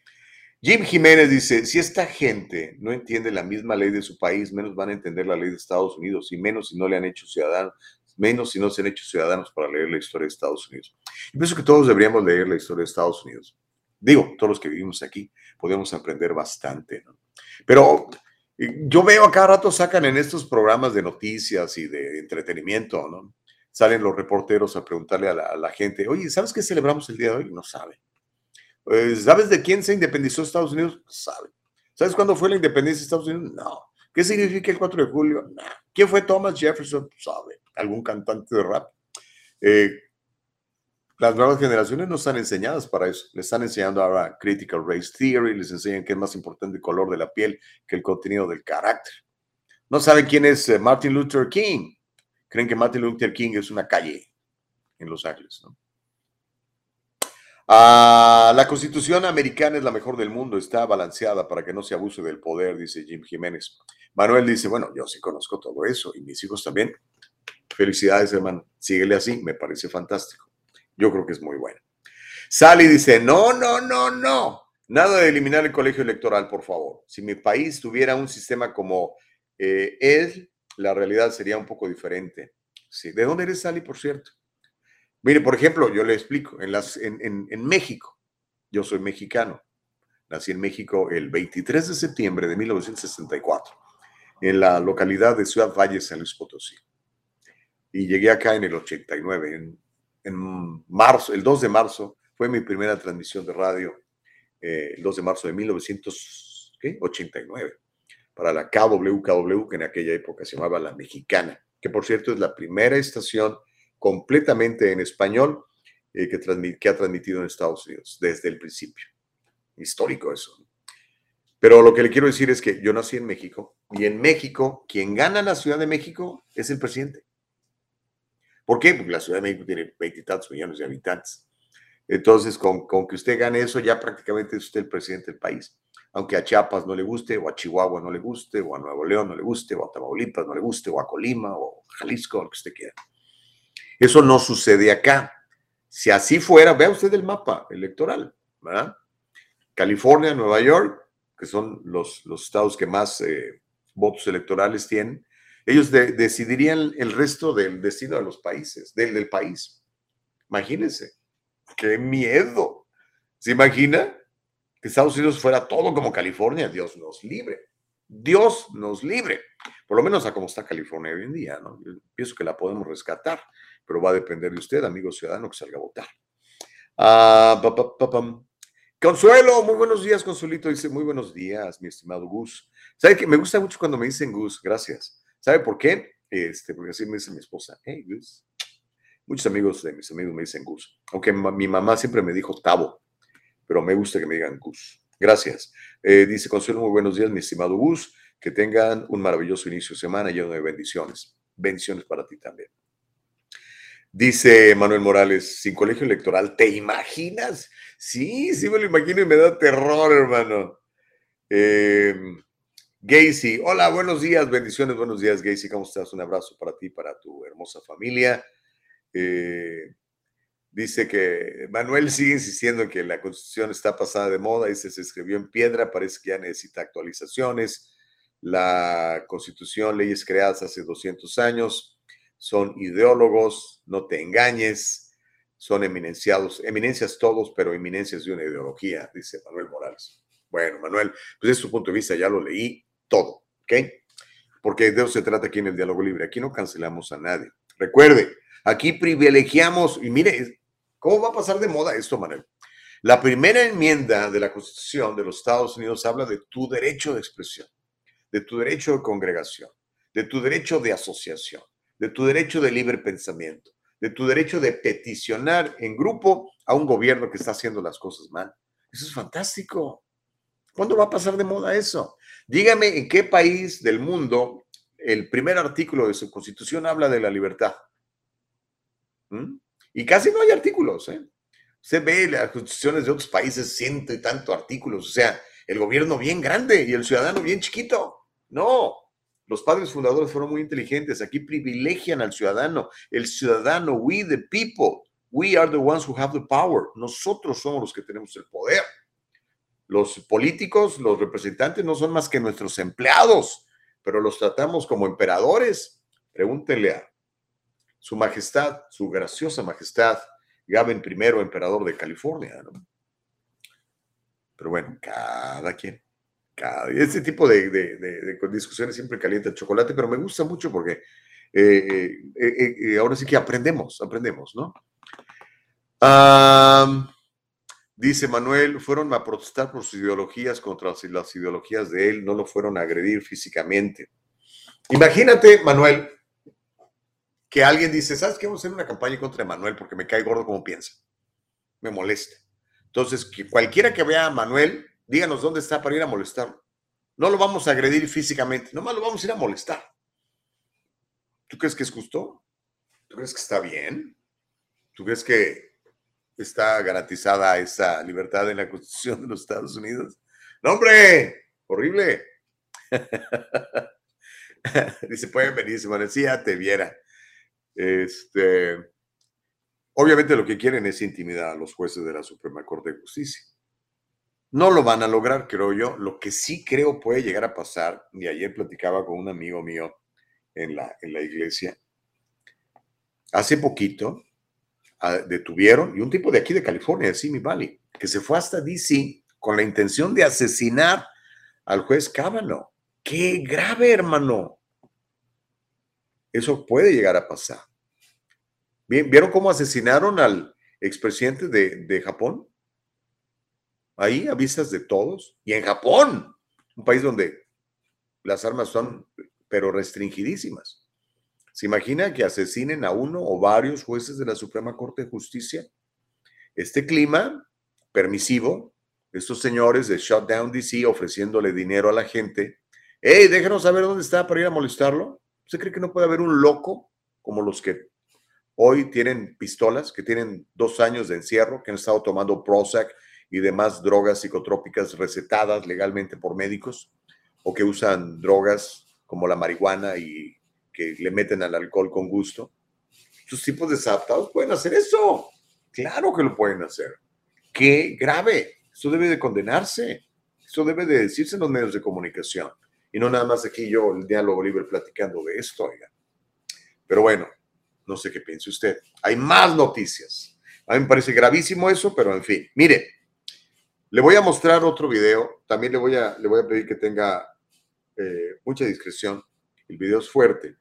Jim Jiménez dice, si esta gente no entiende la misma ley de su país, menos van a entender la ley de Estados Unidos y menos si no le han hecho ciudadanos, menos si no se han hecho ciudadanos para leer la historia de Estados Unidos. Y pienso que todos deberíamos leer la historia de Estados Unidos. Digo, todos los que vivimos aquí podemos aprender bastante, ¿no? Pero eh, yo veo a cada rato sacan en estos programas de noticias y de entretenimiento, ¿no? Salen los reporteros a preguntarle a la, gente, oye, ¿sabes qué celebramos el día de hoy? No sabe. Pues, ¿Sabes de quién se independizó Estados Unidos? No sabe. ¿Sabes cuándo fue la independencia de Estados Unidos? No. ¿Qué significa el 4 de julio? No. ¿Quién fue Thomas Jefferson? Sabe. ¿Algún cantante de rap? Eh, las nuevas generaciones no están enseñadas para eso. Les están enseñando ahora Critical Race Theory, les enseñan que es más importante el color de la piel que el contenido del carácter. No saben quién es eh, Martin Luther King creen que Martin Luther King es una calle en Los Ángeles. ¿no? Ah, la constitución americana es la mejor del mundo, está balanceada para que no se abuse del poder, dice Jim Jiménez. Manuel dice, bueno, yo sí conozco todo eso y mis hijos también. Felicidades, hermano. Síguele así, me parece fantástico. Yo creo que es muy bueno. Sally dice, no, no, no, no. Nada de eliminar el colegio electoral, por favor. Si mi país tuviera un sistema como eh, él, la realidad sería un poco diferente. Sí. ¿De dónde eres, Sally, por cierto? Mire, por ejemplo, yo le explico, en, las, en, en, México, yo soy mexicano, nací en México el 23 de septiembre de 1964, en la localidad de Ciudad Valle, San Luis Potosí. Y llegué acá en el 89, en, en marzo, el 2 de marzo, fue mi primera transmisión de radio, eh, el 2 de marzo de 1989 para la KWKW, que en aquella época se llamaba La Mexicana, que por cierto es la primera estación completamente en español eh, que, que ha transmitido en Estados Unidos desde el principio. Histórico eso. Pero lo que le quiero decir es que yo nací en México y en México quien gana la Ciudad de México es el presidente. ¿Por qué? Porque la Ciudad de México tiene veintitantos millones de habitantes. Entonces, con, con, que usted gane eso, ya prácticamente es usted el presidente del país aunque a Chiapas no le guste, o a Chihuahua no le guste, o a Nuevo León no le guste, o a Tamaulipas no le guste, o a Colima, o Jalisco, lo que usted quiera. Eso no sucede acá. Si así fuera, vea usted el mapa electoral, ¿verdad? California, Nueva York, que son los, los estados que más eh, votos electorales tienen, ellos decidirían el resto del destino de los países, del, del país. Imagínense, qué miedo. ¿Se imagina? Que Estados Unidos fuera todo como California, Dios nos libre. Dios nos libre. Por lo menos a cómo está California hoy en día, ¿no? Yo pienso que la podemos rescatar, pero va a depender de usted, amigo ciudadano, que salga a votar. Ah. Consuelo, muy buenos días, Consuelito. Dice, muy buenos días, mi estimado Gus. ¿Sabe que me gusta mucho cuando me dicen Gus? Gracias. ¿Sabe por qué? Este, porque así me dice mi esposa. Hey, Gus. Muchos amigos de mis amigos me dicen Gus. Aunque mi mamá siempre me dijo Tavo, pero me gusta que me digan Gus. Gracias. Eh, dice Consuelo, muy buenos días, mi estimado Gus. Que tengan un maravilloso inicio de semana lleno de bendiciones. Bendiciones para ti también. Dice Manuel Morales, sin colegio electoral, ¿te imaginas? Sí, sí me lo imagino y me da terror, hermano. Eh, Gacy, hola, buenos días, bendiciones, buenos días, Gacy, ¿cómo estás? Un abrazo para ti, para tu hermosa familia. Eh, dice que Manuel sigue insistiendo en que la constitución está pasada de moda, dice, se escribió en piedra, parece que ya necesita actualizaciones. La constitución, leyes creadas hace 200 años, son ideólogos, no te engañes, son eminenciados, eminencias todos, pero eminencias de una ideología, dice Manuel Morales. Bueno, Manuel, pues es tu punto de vista, ya lo leí todo, ¿ok? Porque de eso se trata aquí en el diálogo libre, aquí no cancelamos a nadie. Recuerde, aquí privilegiamos, y mire, ¿cómo va a pasar de moda esto, Manuel? La primera enmienda de la Constitución de los Estados Unidos habla de tu derecho de expresión, de tu derecho de congregación, de tu derecho de asociación, de tu derecho de libre pensamiento, de tu derecho de peticionar en grupo a un gobierno que está haciendo las cosas mal. Eso es fantástico. ¿Cuándo va a pasar de moda eso? Dígame en qué país del mundo el primer artículo de su constitución habla de la libertad. ¿Mm? Y casi no hay artículos. ¿eh? Usted ve las constituciones de otros países, ciento y tanto artículos. O sea, el gobierno bien grande y el ciudadano bien chiquito. No, los padres fundadores fueron muy inteligentes. Aquí privilegian al ciudadano. El ciudadano, we the people, we are the ones who have the power. Nosotros somos los que tenemos el poder. Los políticos, los representantes no son más que nuestros empleados, pero los tratamos como emperadores. Pregúntenle a su majestad, su graciosa majestad, Gavin I, emperador de California. ¿no? Pero bueno, cada quien. Cada, este tipo de, discusiones siempre calienta el chocolate, pero me gusta mucho porque eh, eh, eh, ahora sí que aprendemos, aprendemos, ¿no? Dice Manuel, fueron a protestar por sus ideologías contra las ideologías de él, no lo fueron a agredir físicamente. Imagínate, Manuel, que alguien dice, ¿sabes qué? Vamos a hacer una campaña contra Manuel porque me cae gordo como piensa. Me molesta. Entonces, que cualquiera que vea a Manuel, díganos dónde está para ir a molestarlo. No lo vamos a agredir físicamente, nomás lo vamos a ir a molestar. ¿Tú crees que es justo? ¿Tú crees que está bien? ¿Tú crees que está garantizada esa libertad en la Constitución de los Estados Unidos? No, hombre, horrible. Dice, pueden venir, sí, ya te viera. Este, obviamente lo que quieren es intimidar a los jueces de la Suprema Corte de Justicia. No lo van a lograr, creo yo. Lo que sí creo puede llegar a pasar, y ayer platicaba con un amigo mío en la, en la iglesia, hace poquito ah, detuvieron, y un tipo de aquí de California, Simi Valley, que se fue hasta DC con la intención de asesinar al juez Kavanaugh. ¡Qué grave, hermano! Eso puede llegar a pasar. ¿Vieron cómo asesinaron al expresidente de, de Japón? Ahí, a vistas de todos. Y en Japón, un país donde las armas son, pero restringidísimas. ¿Se imagina que asesinen a uno o varios jueces de la Suprema Corte de Justicia? Este clima permisivo, estos señores de Shutdown DC ofreciéndole dinero a la gente. ¡Hey, déjanos saber dónde está para ir a molestarlo! ¿Usted cree que no puede haber un loco como los que hoy tienen pistolas, que tienen dos años de encierro, que han estado tomando Prozac y demás drogas psicotrópicas recetadas legalmente por médicos, o que usan drogas como la marihuana y que le meten al alcohol con gusto? Estos tipos desadaptados pueden hacer eso. Claro que lo pueden hacer. Qué grave. Esto debe de condenarse. Esto debe de decirse en los medios de comunicación. Y no nada más aquí yo, el diálogo libre, platicando de esto, oiga. Pero bueno, no sé qué piense usted. Hay más noticias. A mí me parece gravísimo eso, pero en fin. Mire, le voy a mostrar otro video. También le voy a, le voy a pedir que tenga eh, mucha discreción, el video es fuerte.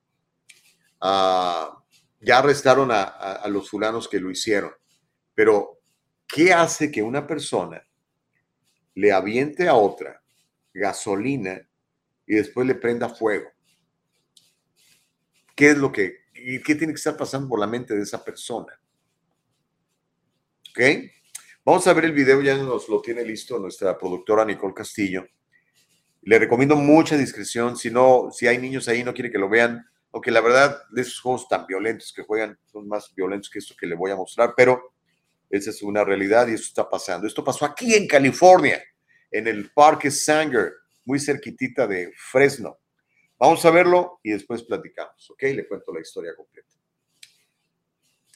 Ah, ya arrestaron a, a- a los fulanos que lo hicieron, pero ¿qué hace que una persona le aviente a otra gasolina y después le prenda fuego? ¿Qué es lo que, qué tiene que estar pasando por la mente de esa persona? ¿Ok? Vamos a ver el video, ya nos lo tiene listo nuestra productora Nicole Castillo. Le recomiendo mucha discreción, si no, si hay niños ahí, no quiere que lo vean, aunque la verdad de esos juegos tan violentos que juegan son más violentos que esto que le voy a mostrar, pero esa es una realidad y eso está pasando. Esto pasó aquí en California, en el Parque Sanger, muy cerquitita de Fresno. Vamos a verlo y después platicamos, ¿ok? Le cuento la historia completa.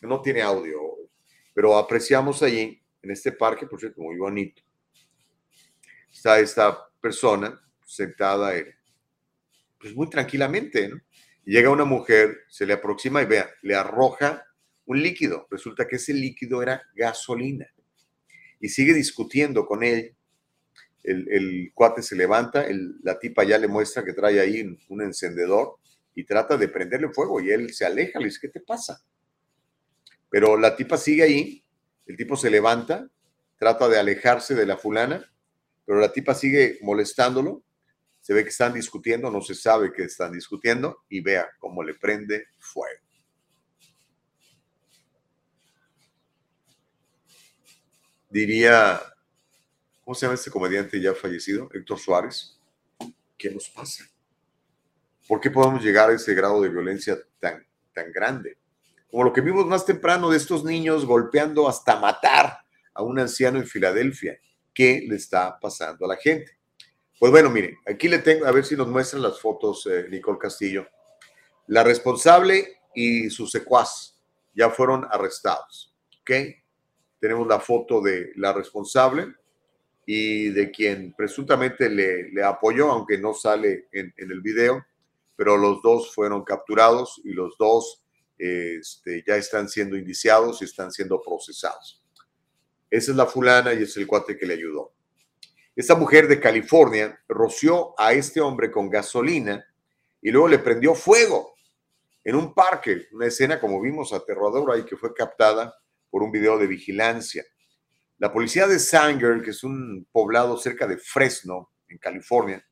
No tiene audio, pero apreciamos allí, en este parque, por cierto, muy bonito. Está esta persona sentada en, pues muy tranquilamente, ¿no? Llega una mujer, se le aproxima y vea, le arroja un líquido. Resulta que ese líquido era gasolina. Y sigue discutiendo con él. El, cuate se levanta, la tipa ya le muestra que trae ahí un, un encendedor y trata de prenderle fuego y él se aleja, le dice, ¿qué te pasa? Pero la tipa sigue ahí, el tipo se levanta, trata de alejarse de la fulana, pero la tipa sigue molestándolo. Se ve que están discutiendo, no se sabe que están discutiendo y vea cómo le prende fuego. Diría, ¿cómo se llama este comediante ya fallecido? Héctor Suárez. ¿Qué nos pasa? ¿Por qué podemos llegar a ese grado de violencia tan, tan grande? Como lo que vimos más temprano de estos niños golpeando hasta matar a un anciano en Filadelfia. ¿Qué le está pasando a la gente? Pues bueno, miren, aquí le tengo, a ver si nos muestran las fotos, eh, Nicole Castillo. La responsable y su secuaz ya fueron arrestados. ¿Ok? Tenemos la foto de la responsable y de quien presuntamente le, apoyó, aunque no sale en, en el video, pero los dos fueron capturados y los dos eh, este, ya están siendo indiciados y están siendo procesados. Esa es la fulana y es el cuate que le ayudó. Esta mujer de California roció a este hombre con gasolina y luego le prendió fuego en un parque, una escena como vimos aterradora y que fue captada por un video de vigilancia. La policía de Sanger, que es un poblado cerca de Fresno, en California,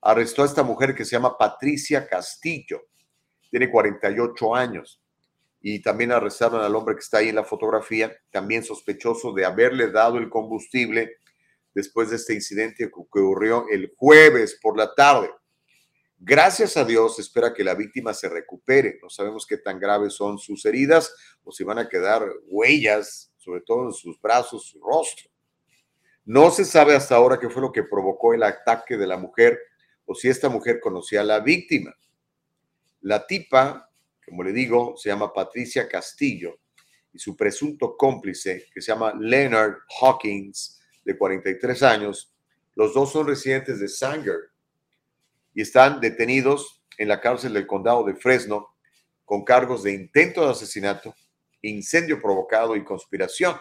arrestó a esta mujer que se llama Patricia Castillo. Tiene 48 años. Y también arrestaron al hombre que está ahí en la fotografía, también sospechoso de haberle dado el combustible después de este incidente que ocurrió el jueves por la tarde. Gracias a Dios, espera que la víctima se recupere. No sabemos qué tan graves son sus heridas o si van a quedar huellas, sobre todo en sus brazos, su rostro. No se sabe hasta ahora qué fue lo que provocó el ataque de la mujer o si esta mujer conocía a la víctima. La tipa, como le digo, se llama Patricia Castillo y su presunto cómplice, que se llama Leonard Hawkins, de 43 años, los dos son residentes de Sanger y están detenidos en la cárcel del condado de Fresno con cargos de intento de asesinato, incendio provocado y conspiración.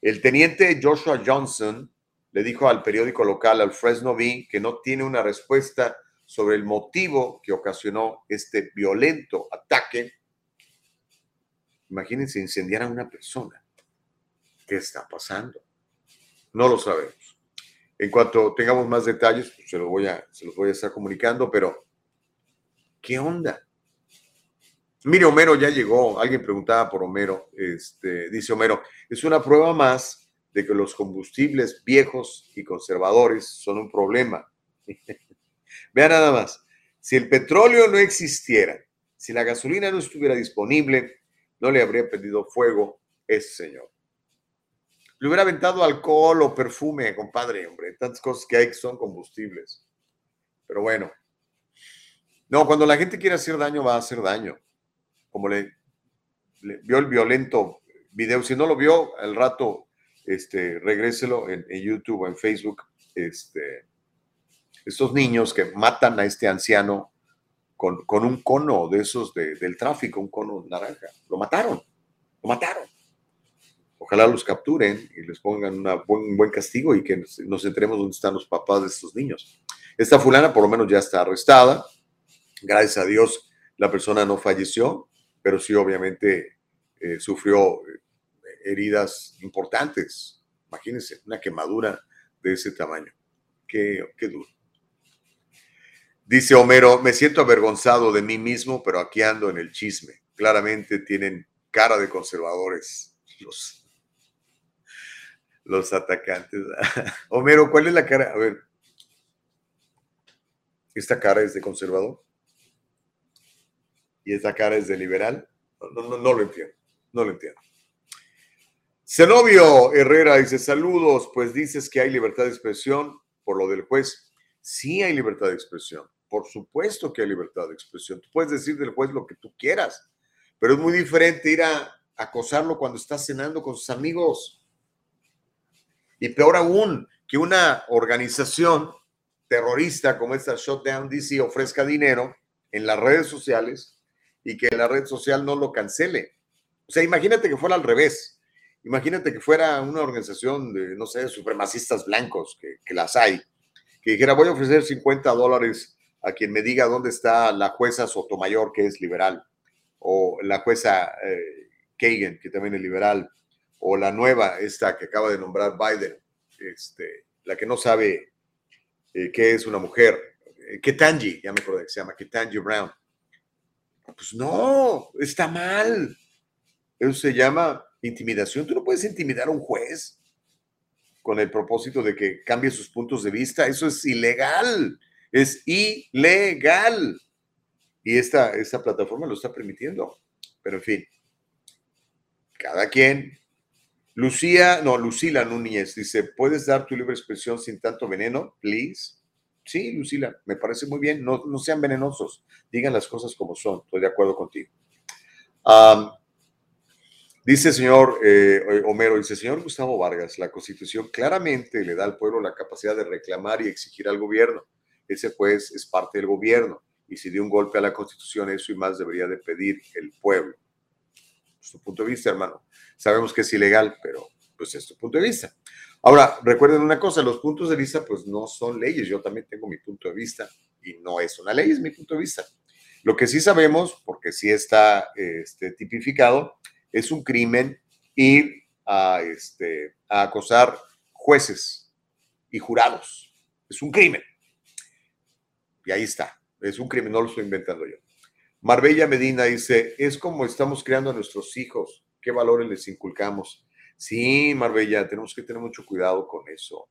El teniente Joshua Johnson le dijo al periódico local, al Fresno Bee, que no tiene una respuesta sobre el motivo que ocasionó este violento ataque. Imagínense incendiar a una persona. ¿Qué está pasando? No lo sabemos. En cuanto tengamos más detalles, pues se, los voy a, se los voy a estar comunicando, pero ¿qué onda? Mire, Homero ya llegó. Alguien preguntaba por Homero. Este, dice Homero, es una prueba más de que los combustibles viejos y conservadores son un problema. Vean nada más. Si el petróleo no existiera, si la gasolina no estuviera disponible, no le habría pedido fuego ese señor. Le hubiera aventado alcohol o perfume, compadre, hombre. Tantas cosas que hay son combustibles. Pero bueno. No, cuando la gente quiere hacer daño, va a hacer daño. Como le, vio el violento video. Si no lo vio, al rato, este, regréselo en, YouTube o en Facebook. Este, estos niños que matan a este anciano con, con un cono de esos de- del tráfico, un cono naranja. Lo mataron. Lo mataron. Ojalá los capturen y les pongan un buen castigo y que nos, nos enteremos dónde están los papás de estos niños. Esta fulana por lo menos ya está arrestada. Gracias a Dios la persona no falleció, pero sí obviamente eh, sufrió eh, heridas importantes. Imagínense, una quemadura de ese tamaño. Qué, qué duro. Dice Homero, me siento avergonzado de mí mismo, pero aquí ando en el chisme. Claramente tienen cara de conservadores los, los atacantes. Homero, ¿cuál es la cara? A ver, ¿esta cara es de conservador? ¿Y esta cara es de liberal? No lo entiendo, no lo entiendo. Zenobio Herrera dice, saludos, pues dices que hay libertad de expresión por lo del juez. Sí hay libertad de expresión, por supuesto que hay libertad de expresión. Tú puedes decir del juez lo que tú quieras, pero es muy diferente ir a acosarlo cuando está cenando con sus amigos. Y peor aún, que una organización terrorista como esta Shutdown DC ofrezca dinero en las redes sociales y que la red social no lo cancele. O sea, imagínate que fuera al revés Imagínate que fuera una organización de, no sé, supremacistas blancos, que, las hay, que dijera, voy a ofrecer 50 dólares a quien me diga dónde está la jueza Sotomayor, que es liberal, o la jueza eh, Kagan, que también es liberal, o la nueva, esta que acaba de nombrar Biden, este, la que no sabe eh, qué es una mujer, eh, Ketanji, ya me que se llama Ketanji Brown. Pues no, está mal. Eso se llama intimidación. Tú no puedes intimidar a un juez con el propósito de que cambie sus puntos de vista. Eso es ilegal. Es ilegal. Y esta, esta plataforma lo está permitiendo. Pero en fin, cada quien. Lucía, no, Lucila Núñez dice, ¿puedes dar tu libre expresión sin tanto veneno, please? Sí, Lucila, me parece muy bien. No, no sean venenosos. Digan las cosas como son. Estoy de acuerdo contigo. Dice señor eh, Homero, dice señor Gustavo Vargas, la constitución claramente le da al pueblo la capacidad de reclamar y exigir al gobierno. Ese juez es parte del gobierno y si dio un golpe a la constitución, eso y más debería de pedir el pueblo. Es tu punto de vista, hermano. Sabemos que es ilegal, pero pues es tu punto de vista. Ahora, recuerden una cosa, los puntos de vista pues no son leyes. Yo también tengo mi punto de vista y no es una ley, es mi punto de vista. Lo que sí sabemos, porque sí está este, tipificado, es un crimen ir a, este, a acosar jueces y jurados. Es un crimen. Y ahí está. Es un crimen, no lo estoy inventando yo. Marbella Medina dice, es como estamos creando a nuestros hijos. ¿Qué valores les inculcamos? Sí, Marbella, tenemos que tener mucho cuidado con eso.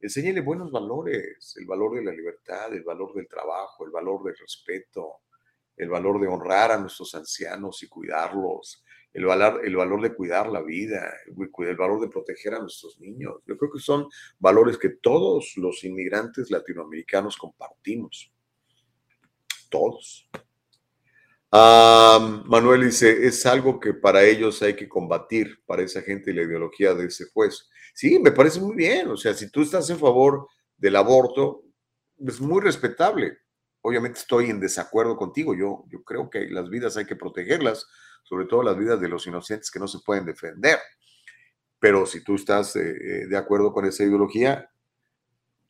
Enséñale buenos valores, el valor de la libertad, el valor del trabajo, el valor del respeto, el valor de honrar a nuestros ancianos y cuidarlos, el valor, el valor de cuidar la vida, el valor de proteger a nuestros niños. Yo creo que son valores que todos los inmigrantes latinoamericanos compartimos. Todos. Manuel dice, es algo que para ellos hay que combatir, para esa gente la ideología de ese juez. Sí, me parece muy bien. O sea, si tú estás en favor del aborto, es muy respetable. Obviamente estoy en desacuerdo contigo. Yo, yo creo que las vidas hay que protegerlas, sobre todo las vidas de los inocentes que no se pueden defender. Pero si tú estás eh, eh, de acuerdo con esa ideología,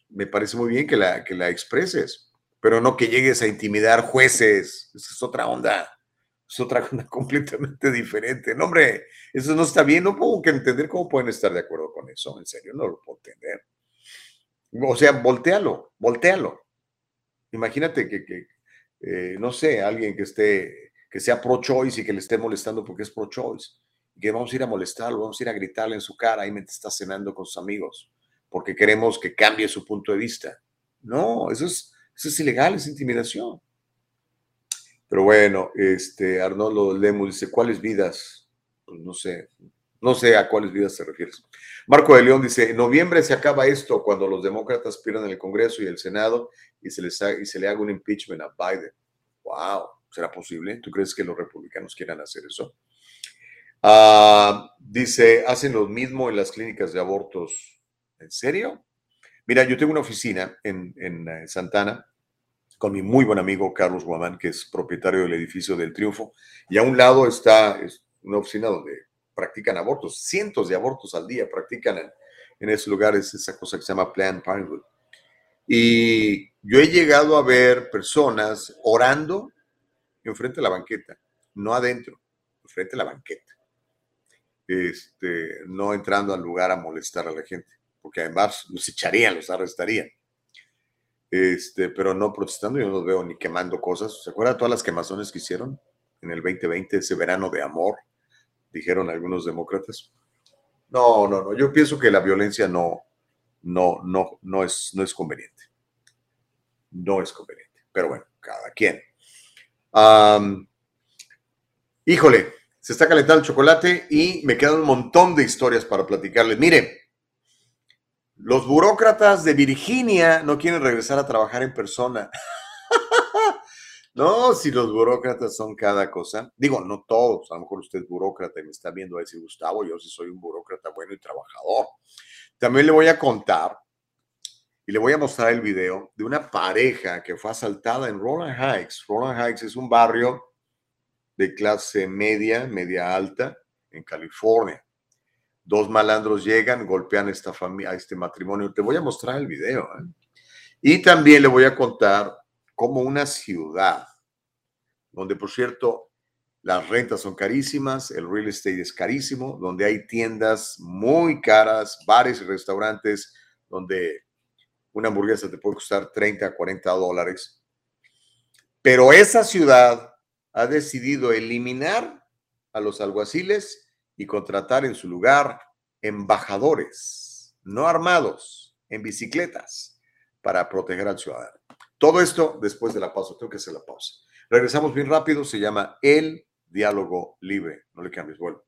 me parece muy bien que la, que la expreses, pero no que llegues a intimidar jueces. Esa es otra onda. Es otra onda completamente diferente. No, hombre, eso no está bien. No puedo que entender cómo pueden estar de acuerdo con eso. En serio, no lo puedo entender. O sea, voltealo, voltealo. Imagínate que, eh, no sé, alguien que esté que sea pro-choice y que le esté molestando porque es pro-choice. Y que vamos a ir a molestarlo, vamos a ir a gritarle en su cara, ahí mientras está cenando con sus amigos, porque queremos que cambie su punto de vista. No, eso es, eso es ilegal, es intimidación. Pero bueno, este Arnoldo Lemos dice, ¿cuáles vidas? Pues no sé, no sé a cuáles vidas se refieres. Marco de León dice, en noviembre se acaba esto cuando los demócratas pierdan el Congreso y el Senado y se, les y se le haga un impeachment a Biden. ¡Wow! ¿Será posible? ¿Tú crees que los republicanos quieran hacer eso? Ah, dice, hacen lo mismo en las clínicas de abortos. ¿En serio? Mira, yo tengo una oficina en, en eh, Santana con mi muy buen amigo Carlos Guamán, que es propietario del edificio del Triunfo, y a un lado está una oficina donde practican abortos, cientos de abortos al día practican en, en esos lugares esa cosa que se llama Planned Parenthood. Y yo he llegado a ver personas orando enfrente de la banqueta, no adentro, enfrente de la banqueta. Este, no entrando al lugar a molestar a la gente, porque además los echarían, los arrestarían. Este, pero no protestando, yo no los veo ni quemando cosas. ¿Se acuerdan todas las quemazones que hicieron en el 2020, ese verano de amor? Dijeron algunos demócratas. No, no, no. Yo pienso que la violencia no, no, no, no es, no es conveniente. No es conveniente. Pero bueno, cada quien. híjole, se está calentando el chocolate y me quedan un montón de historias para platicarles. Mire, los burócratas de Virginia no quieren regresar a trabajar en persona. no, si los burócratas son cada cosa. Digo, no todos. A lo mejor usted es burócrata y me está viendo a decir, Gustavo, yo sí soy un burócrata bueno y trabajador. También le voy a contar y le voy a mostrar el video de una pareja que fue asaltada en Roland Heights. Roland Heights es un barrio de clase media, media alta en California. Dos malandros llegan, golpean esta familia, a este matrimonio. Te voy a mostrar el video. ¿eh? Y también le voy a contar cómo una ciudad, donde por cierto las rentas son carísimas, el real estate es carísimo, donde hay tiendas muy caras, bares y restaurantes, donde una hamburguesa te puede costar 30, 40 dólares. Pero esa ciudad ha decidido eliminar a los alguaciles y contratar en su lugar embajadores, no armados, en bicicletas, para proteger al ciudadano. Todo esto después de la pausa. Tengo que hacer la pausa. Regresamos bien rápido. Se llama El Diálogo Libre. No le cambies, vuelvo.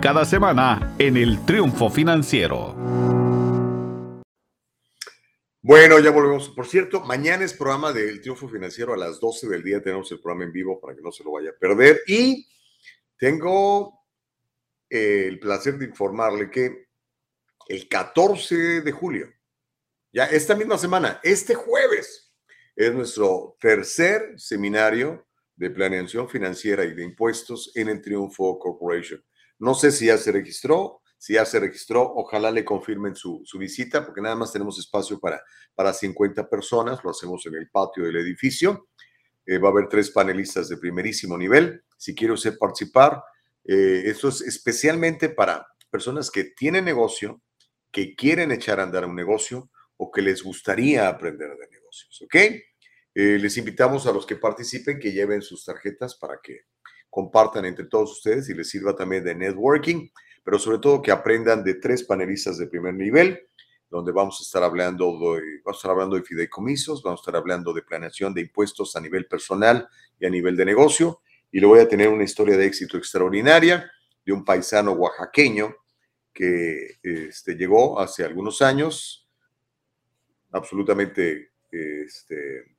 cada semana en el Triunfo Financiero. Bueno, ya volvemos. Por cierto, mañana es programa del Triunfo Financiero a las 12 del día. Tenemos el programa en vivo para que no se lo vaya a perder. Y tengo eh, el placer de informarle que el 14 de julio, ya esta misma semana, este jueves, es nuestro tercer seminario de planeación financiera y de impuestos en el Triunfo Corporation. No sé si ya se registró, si ya se registró, ojalá le confirmen su, visita, porque nada más tenemos espacio para, para 50 personas, lo hacemos en el patio del edificio. Eh, va a haber tres panelistas de primerísimo nivel. Si quiere usted participar, eh, esto es especialmente para personas que tienen negocio, que quieren echar a andar un negocio o que les gustaría aprender de negocios, ¿ok? Eh, les invitamos a los que participen que lleven sus tarjetas para que compartan entre todos ustedes y les sirva también de networking, pero sobre todo que aprendan de tres panelistas de primer nivel, donde vamos a estar hablando de, vamos a estar hablando de fideicomisos, vamos a estar hablando de planeación de impuestos a nivel personal y a nivel de negocio, y le voy a tener una historia de éxito extraordinaria de un paisano oaxaqueño que este, llegó hace algunos años, absolutamente este,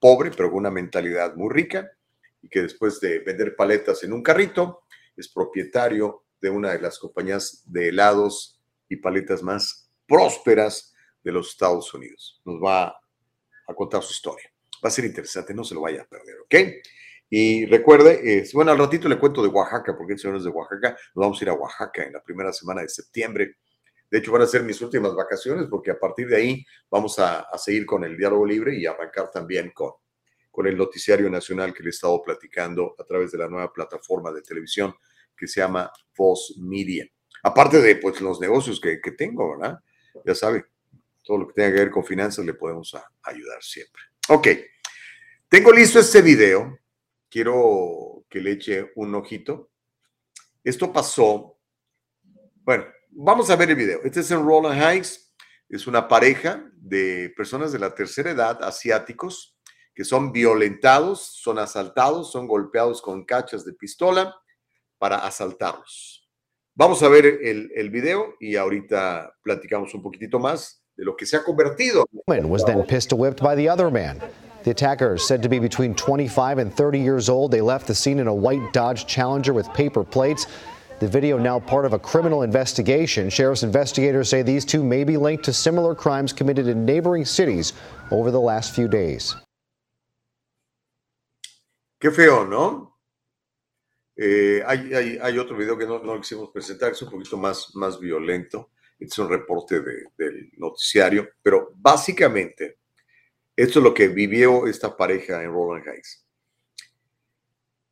pobre, pero con una mentalidad muy rica, que después de vender paletas en un carrito, es propietario de una de las compañías de helados y paletas más prósperas de los Estados Unidos. Nos va a contar su historia. Va a ser interesante, no se lo vaya a perder, ¿ok? Y recuerde, bueno, al ratito le cuento de Oaxaca, porque el señor es de Oaxaca. Nos vamos a ir a Oaxaca en la primera semana de septiembre. De hecho, van a ser mis últimas vacaciones, porque a partir de ahí vamos a, a seguir con el diálogo libre y arrancar también con con el noticiario nacional que le he estado platicando a través de la nueva plataforma de televisión que se llama Voz Media. Aparte de pues, los negocios que, tengo, ¿verdad? Ya sabe, todo lo que tenga que ver con finanzas le podemos ayudar siempre. Ok, tengo listo este video. Quiero que le eche un ojito. Esto pasó. Bueno, vamos a ver el video. Este es en Roland Heights. Es una pareja de personas de la tercera edad, asiáticos, que son violentados, son asaltados, son golpeados con cachas de pistola para asaltarlos. Vamos a ver el, el video y ahorita platicamos un poquitito más de lo que se ha convertido. was then pistol whipped by the other man. The attacker is said to be between 25 and 30 years old. They left the scene in a white Dodge Challenger with paper plates. The video now part of a criminal investigation. Sheriff's investigators say these two may be linked to similar crimes committed in neighboring cities over the last few days. Qué feo, ¿no? Eh, hay, otro video que no, quisimos presentar, es un poquito más, más violento. Es un reporte de- del noticiario, pero básicamente esto es lo que vivió esta pareja en Roland Heights.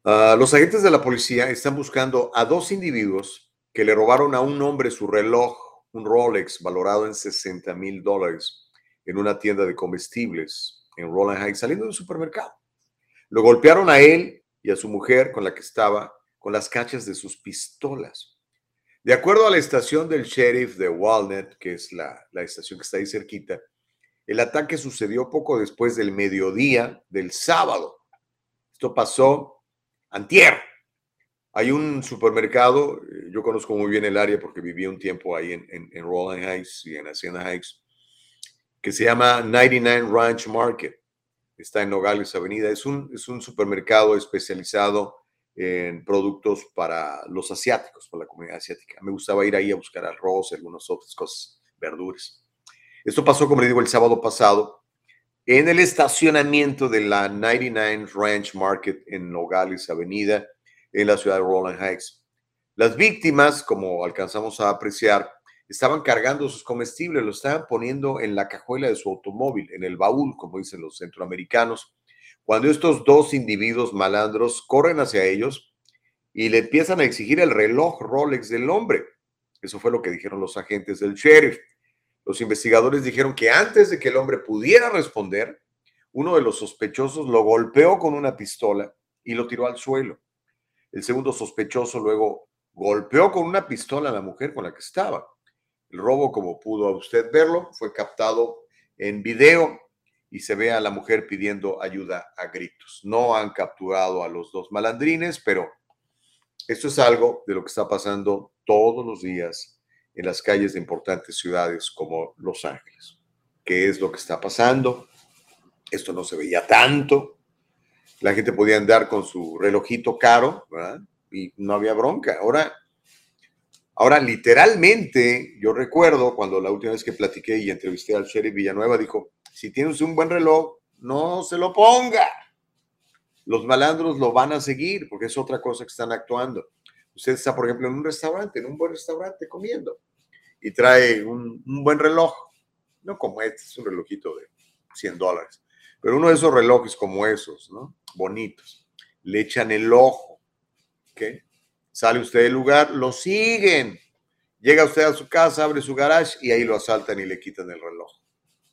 Ah, los agentes de la policía están buscando a dos individuos que le robaron a un hombre su reloj, un Rolex valorado en 60 mil dólares en una tienda de comestibles en Roland Heights, saliendo del supermercado. Lo golpearon a él y a su mujer con la que estaba con las cachas de sus pistolas. De acuerdo a la estación del sheriff de Walnut, que es la, la estación que está ahí cerquita, el ataque sucedió poco después del mediodía del sábado. Esto pasó antier. Hay un supermercado, eh, yo conozco muy bien el área porque viví un tiempo ahí en, en, en Roland Heights y en Hacienda Heights, que se llama 99 Ranch Market está en Nogales Avenida. Es un, es un supermercado especializado en productos para los asiáticos, para la comunidad asiática. Me gustaba ir ahí a buscar arroz algunas otras cosas, verduras. Esto pasó, como le digo, el sábado pasado en el estacionamiento de la 99 Ranch Market en Nogales Avenida, en la ciudad de Roland Heights. Las víctimas, como alcanzamos a apreciar, estaban cargando sus comestibles, lo estaban poniendo en la cajuela de su automóvil, en el baúl, como dicen los centroamericanos, cuando estos dos individuos malandros corren hacia ellos y le empiezan a exigir el reloj Rolex del hombre. Eso fue lo que dijeron los agentes del sheriff. Los investigadores dijeron que antes de que el hombre pudiera responder, uno de los sospechosos lo golpeó con una pistola y lo tiró al suelo. El segundo sospechoso luego golpeó con una pistola a la mujer con la que estaba. El robo, como pudo usted verlo, fue captado en video y se ve a la mujer pidiendo ayuda a gritos. No han capturado a los dos malandrines, pero esto es algo de lo que está pasando todos los días en las calles de importantes ciudades como Los Ángeles. ¿Qué es lo que está pasando? Esto no se veía tanto. La gente podía andar con su relojito caro, ¿verdad? Y no había bronca. Ahora Ahora, literalmente, yo recuerdo cuando la última vez que platiqué y entrevisté al sheriff Villanueva, dijo, si tienes un buen reloj, no se lo ponga. Los malandros lo van a seguir porque es otra cosa que están actuando. Usted está, por ejemplo, en un restaurante, en un buen restaurante comiendo y trae un, un buen reloj, no como este, es un relojito de 100 dólares, pero uno de esos relojes como esos, ¿no? Bonitos. Le echan el ojo, ¿ok? Sale usted del lugar, lo siguen. Llega usted a su casa, abre su garage y ahí lo asaltan y le quitan el reloj.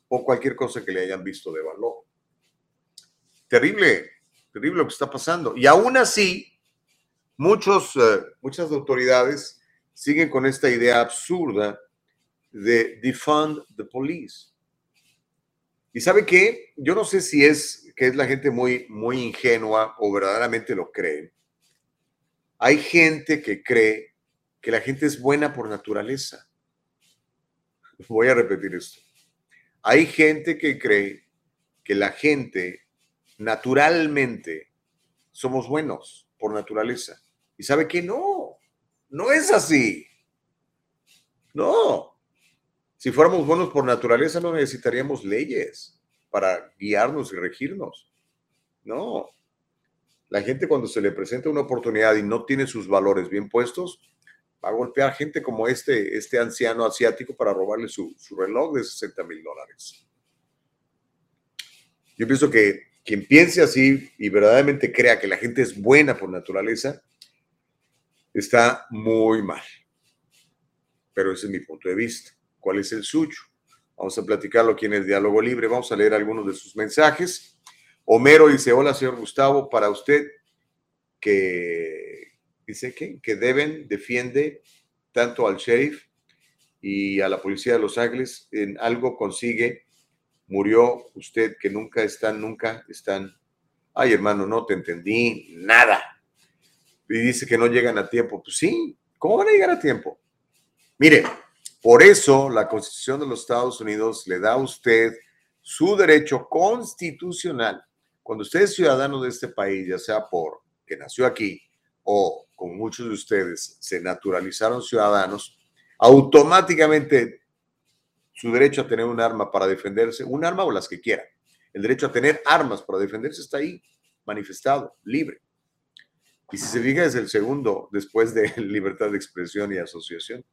O cualquier cosa que le hayan visto de valor. Terrible, terrible lo que está pasando. Y aún así, muchos, eh, muchas autoridades siguen con esta idea absurda de defund the police. ¿Y sabe qué? Yo no sé si es que es la gente muy, muy ingenua o verdaderamente lo cree. Hay gente que cree que la gente es buena por naturaleza. Voy a repetir esto. Hay gente que cree que la gente naturalmente somos buenos por naturaleza. Y sabe que no, no es así. No. Si fuéramos buenos por naturaleza no necesitaríamos leyes para guiarnos y regirnos. No. La gente cuando se le presenta una oportunidad y no tiene sus valores bien puestos, va a golpear gente como este, este anciano asiático para robarle su, su reloj de 60 mil dólares. Yo pienso que quien piense así y verdaderamente crea que la gente es buena por naturaleza, está muy mal. Pero ese es mi punto de vista. ¿Cuál es el suyo? Vamos a platicarlo aquí en el Diálogo Libre. Vamos a leer algunos de sus mensajes. Homero dice, hola, señor Gustavo, para usted que dice que, que deben, defiende tanto al sheriff y a la policía de Los Ángeles, en algo consigue, murió usted que nunca están, nunca están. Ay, hermano, no te entendí nada. Y dice que no llegan a tiempo. Pues sí, ¿cómo van a llegar a tiempo? Mire, por eso la Constitución de los Estados Unidos le da a usted su derecho constitucional. Cuando usted es ciudadano de este país, ya sea por que nació aquí o como muchos de ustedes se naturalizaron ciudadanos, automáticamente su derecho a tener un arma para defenderse, un arma o las que quiera, el derecho a tener armas para defenderse está ahí, manifestado, libre. Y si se fija, es el segundo después de libertad de expresión y asociación.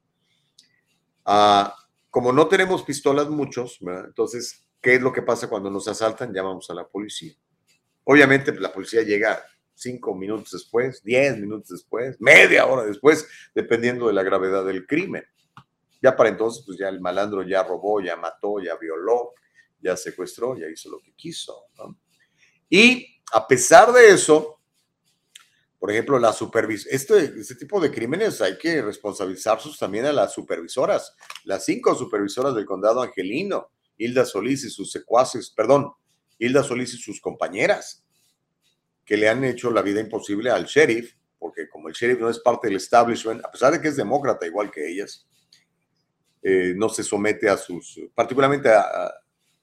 Ah, como no tenemos pistolas muchos, ¿verdad? entonces, ¿qué es lo que pasa cuando nos asaltan? Llamamos a la policía. Obviamente, pues, la policía llega cinco minutos después, diez minutos después, media hora después, dependiendo de la gravedad del crimen. Ya para entonces, pues ya el malandro ya robó, ya mató, ya violó, ya secuestró, ya hizo lo que quiso. ¿no? Y a pesar de eso, por ejemplo, la supervisión, este, este tipo de crímenes hay que responsabilizarlos también a las supervisoras, las cinco supervisoras del condado angelino, Hilda Solís y sus secuaces, perdón, Hilda Solís y sus compañeras, que le han hecho la vida imposible al sheriff, porque como el sheriff no es parte del establishment, a pesar de que es demócrata igual que ellas, eh, no se somete a sus, particularmente a,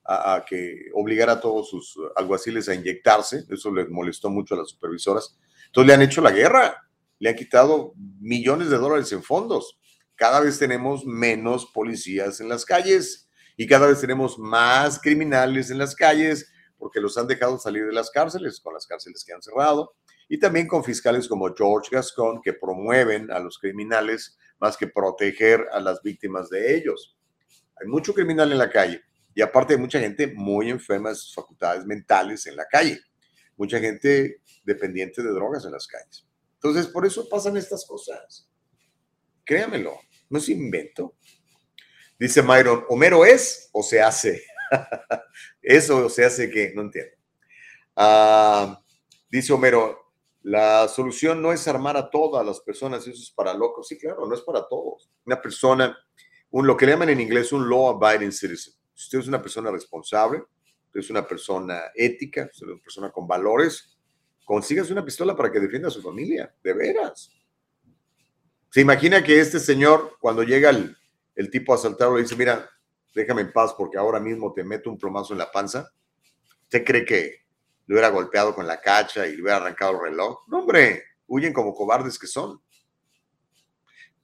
a, que obligara a todos sus alguaciles a inyectarse, eso les molestó mucho a las supervisoras, entonces le han hecho la guerra, le han quitado millones de dólares en fondos. Cada vez tenemos menos policías en las calles y cada vez tenemos más criminales en las calles porque los han dejado salir de las cárceles, con las cárceles que han cerrado, y también con fiscales como George Gascon que promueven a los criminales más que proteger a las víctimas de ellos. Hay mucho criminal en la calle y aparte hay mucha gente muy enferma de sus facultades mentales en la calle mucha gente dependiente de drogas en las calles. Entonces, por eso pasan estas cosas. Créamelo, no es invento. Dice Myron, ¿Homero es o se hace? eso se hace que, no entiendo. Uh, dice Homero, la solución no es armar a todas las personas, eso es para locos. Sí, claro, no es para todos. Una persona, un, lo que le llaman en inglés un law abiding citizen. Usted es una persona responsable, es una persona ética, es una persona con valores, consigas una pistola para que defienda a su familia, de veras. Se imagina que este señor, cuando llega el, el tipo a asaltarlo, le dice, mira, déjame en paz porque ahora mismo te meto un plomazo en la panza. ¿Usted cree que le hubiera golpeado con la cacha y le hubiera arrancado el reloj? No, hombre, huyen como cobardes que son.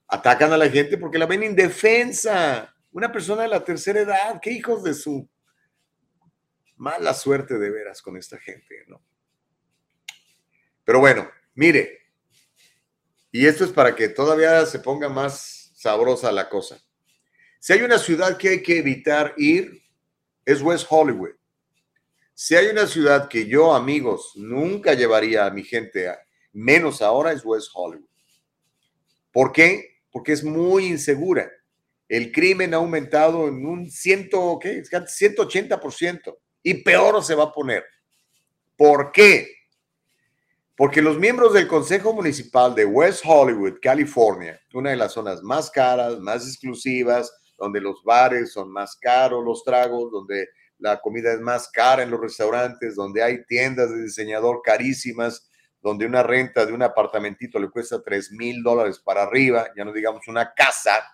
Atacan a la gente porque la ven indefensa. Una persona de la tercera edad, qué hijos de su mala suerte de veras con esta gente, ¿no? Pero bueno, mire, y esto es para que todavía se ponga más sabrosa la cosa. Si hay una ciudad que hay que evitar ir, es West Hollywood. Si hay una ciudad que yo, amigos, nunca llevaría a mi gente, a, menos ahora, es West Hollywood. ¿Por qué? Porque es muy insegura. El crimen ha aumentado en un ciento, ¿qué? 180% y peor se va a poner. ¿Por qué? Porque los miembros del Consejo Municipal de West Hollywood, California, una de las zonas más caras, más exclusivas, donde los bares son más caros, los tragos, donde la comida es más cara en los restaurantes, donde hay tiendas de diseñador carísimas, donde una renta de un apartamentito le cuesta 3 mil dólares para arriba, ya no digamos una casa,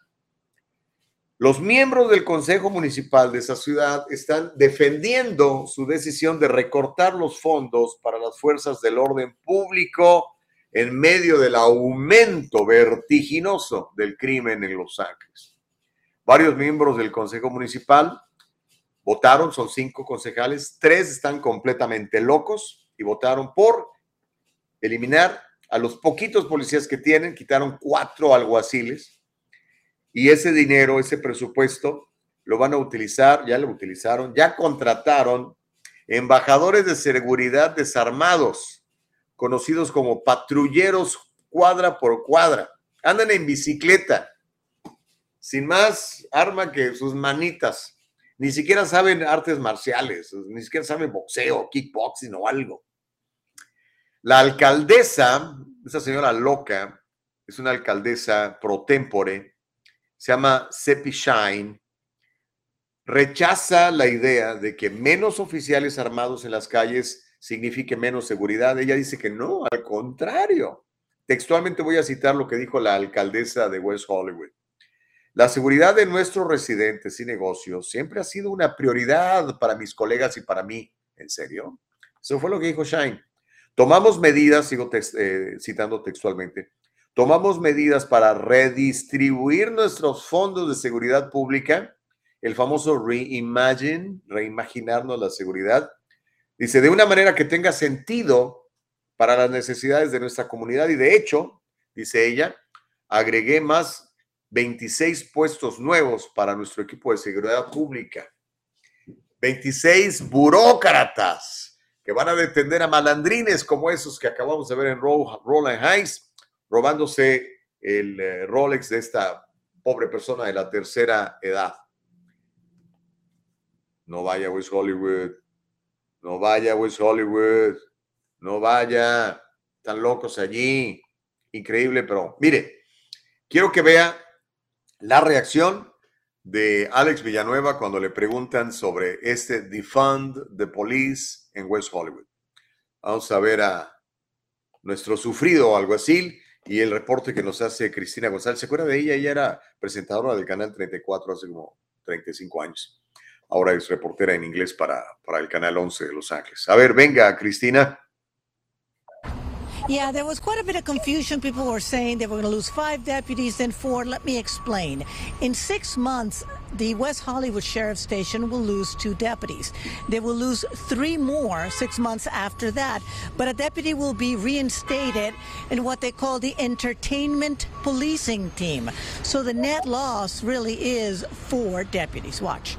los miembros del Consejo Municipal de esa ciudad están defendiendo su decisión de recortar los fondos para las fuerzas del orden público en medio del aumento vertiginoso del crimen en Los Ángeles. Varios miembros del Consejo Municipal votaron, son cinco concejales, tres están completamente locos y votaron por eliminar a los poquitos policías que tienen, quitaron cuatro alguaciles y ese dinero, ese presupuesto, lo van a utilizar, ya lo utilizaron, ya contrataron embajadores de seguridad desarmados, conocidos como patrulleros cuadra por cuadra. Andan en bicicleta, sin más arma que sus manitas, ni siquiera saben artes marciales, ni siquiera saben boxeo, kickboxing o algo. La alcaldesa, esa señora loca, es una alcaldesa pro tempore, se llama Seppi Shine, rechaza la idea de que menos oficiales armados en las calles signifique menos seguridad. Ella dice que no, al contrario. Textualmente voy a citar lo que dijo la alcaldesa de West Hollywood. La seguridad de nuestros residentes y negocios siempre ha sido una prioridad para mis colegas y para mí. ¿En serio? Eso fue lo que dijo Shine. Tomamos medidas, sigo eh, citando textualmente, tomamos medidas para redistribuir nuestros fondos de seguridad pública, el famoso reimagine, reimaginarnos la seguridad, dice, de una manera que tenga sentido para las necesidades de nuestra comunidad y de hecho, dice ella, agregué más 26 puestos nuevos para nuestro equipo de seguridad pública. 26 burócratas que van a detener a malandrines como esos que acabamos de ver en Roland Heights, robándose el eh, Rolex de esta pobre persona de la tercera edad. No vaya a West Hollywood, no vaya a West Hollywood, no vaya, están locos allí. Increíble, pero mire, quiero que vea la reacción de Alex Villanueva cuando le preguntan sobre este defund the police en West Hollywood. Vamos a ver a nuestro sufrido alguacil y el reporte que nos hace Cristina González. ¿Se acuerda de ella? Ella era presentadora del canal 34 hace como 35 años. Ahora es reportera en inglés para, para el canal 11 de Los Ángeles. A ver, venga, Cristina. Yeah, there was quite a bit of confusion. People were saying they were going to lose five deputies, then four. Let me explain. In six months, the West Hollywood Sheriff's Station will lose two deputies. They will lose three more six months after that. But a deputy will be reinstated in what they call the entertainment policing team. So the net loss really is four deputies. Watch.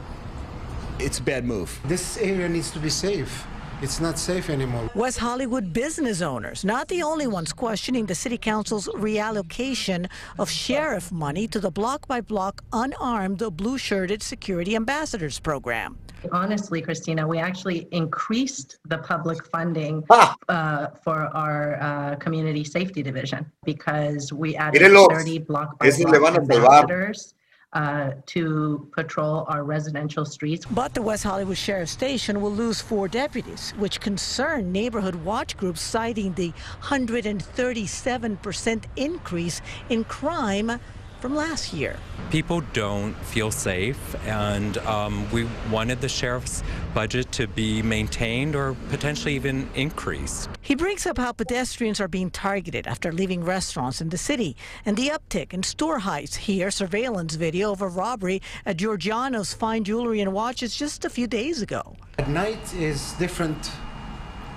It's a bad move. This area needs to be safe. It's not safe anymore. West Hollywood business owners, not the only ones questioning the city council's reallocation of sheriff money to the block by block unarmed blue shirted security ambassadors program. Honestly, Christina, we actually increased the public funding ah. uh, for our uh, community safety division because we added 30 block by block ambassadors uh, to patrol our residential streets. But the West Hollywood Sheriff's Station will lose four deputies, which concern neighborhood watch groups citing the 137% increase in crime from last year. People don't feel safe, and um, we wanted the sheriff's budget to be maintained or potentially even increased. He brings up how pedestrians are being targeted after leaving restaurants in the city and the uptick in store heists. Here, surveillance video of a robbery at Giorgiano's fine jewelry and watches just a few days ago. At night is different,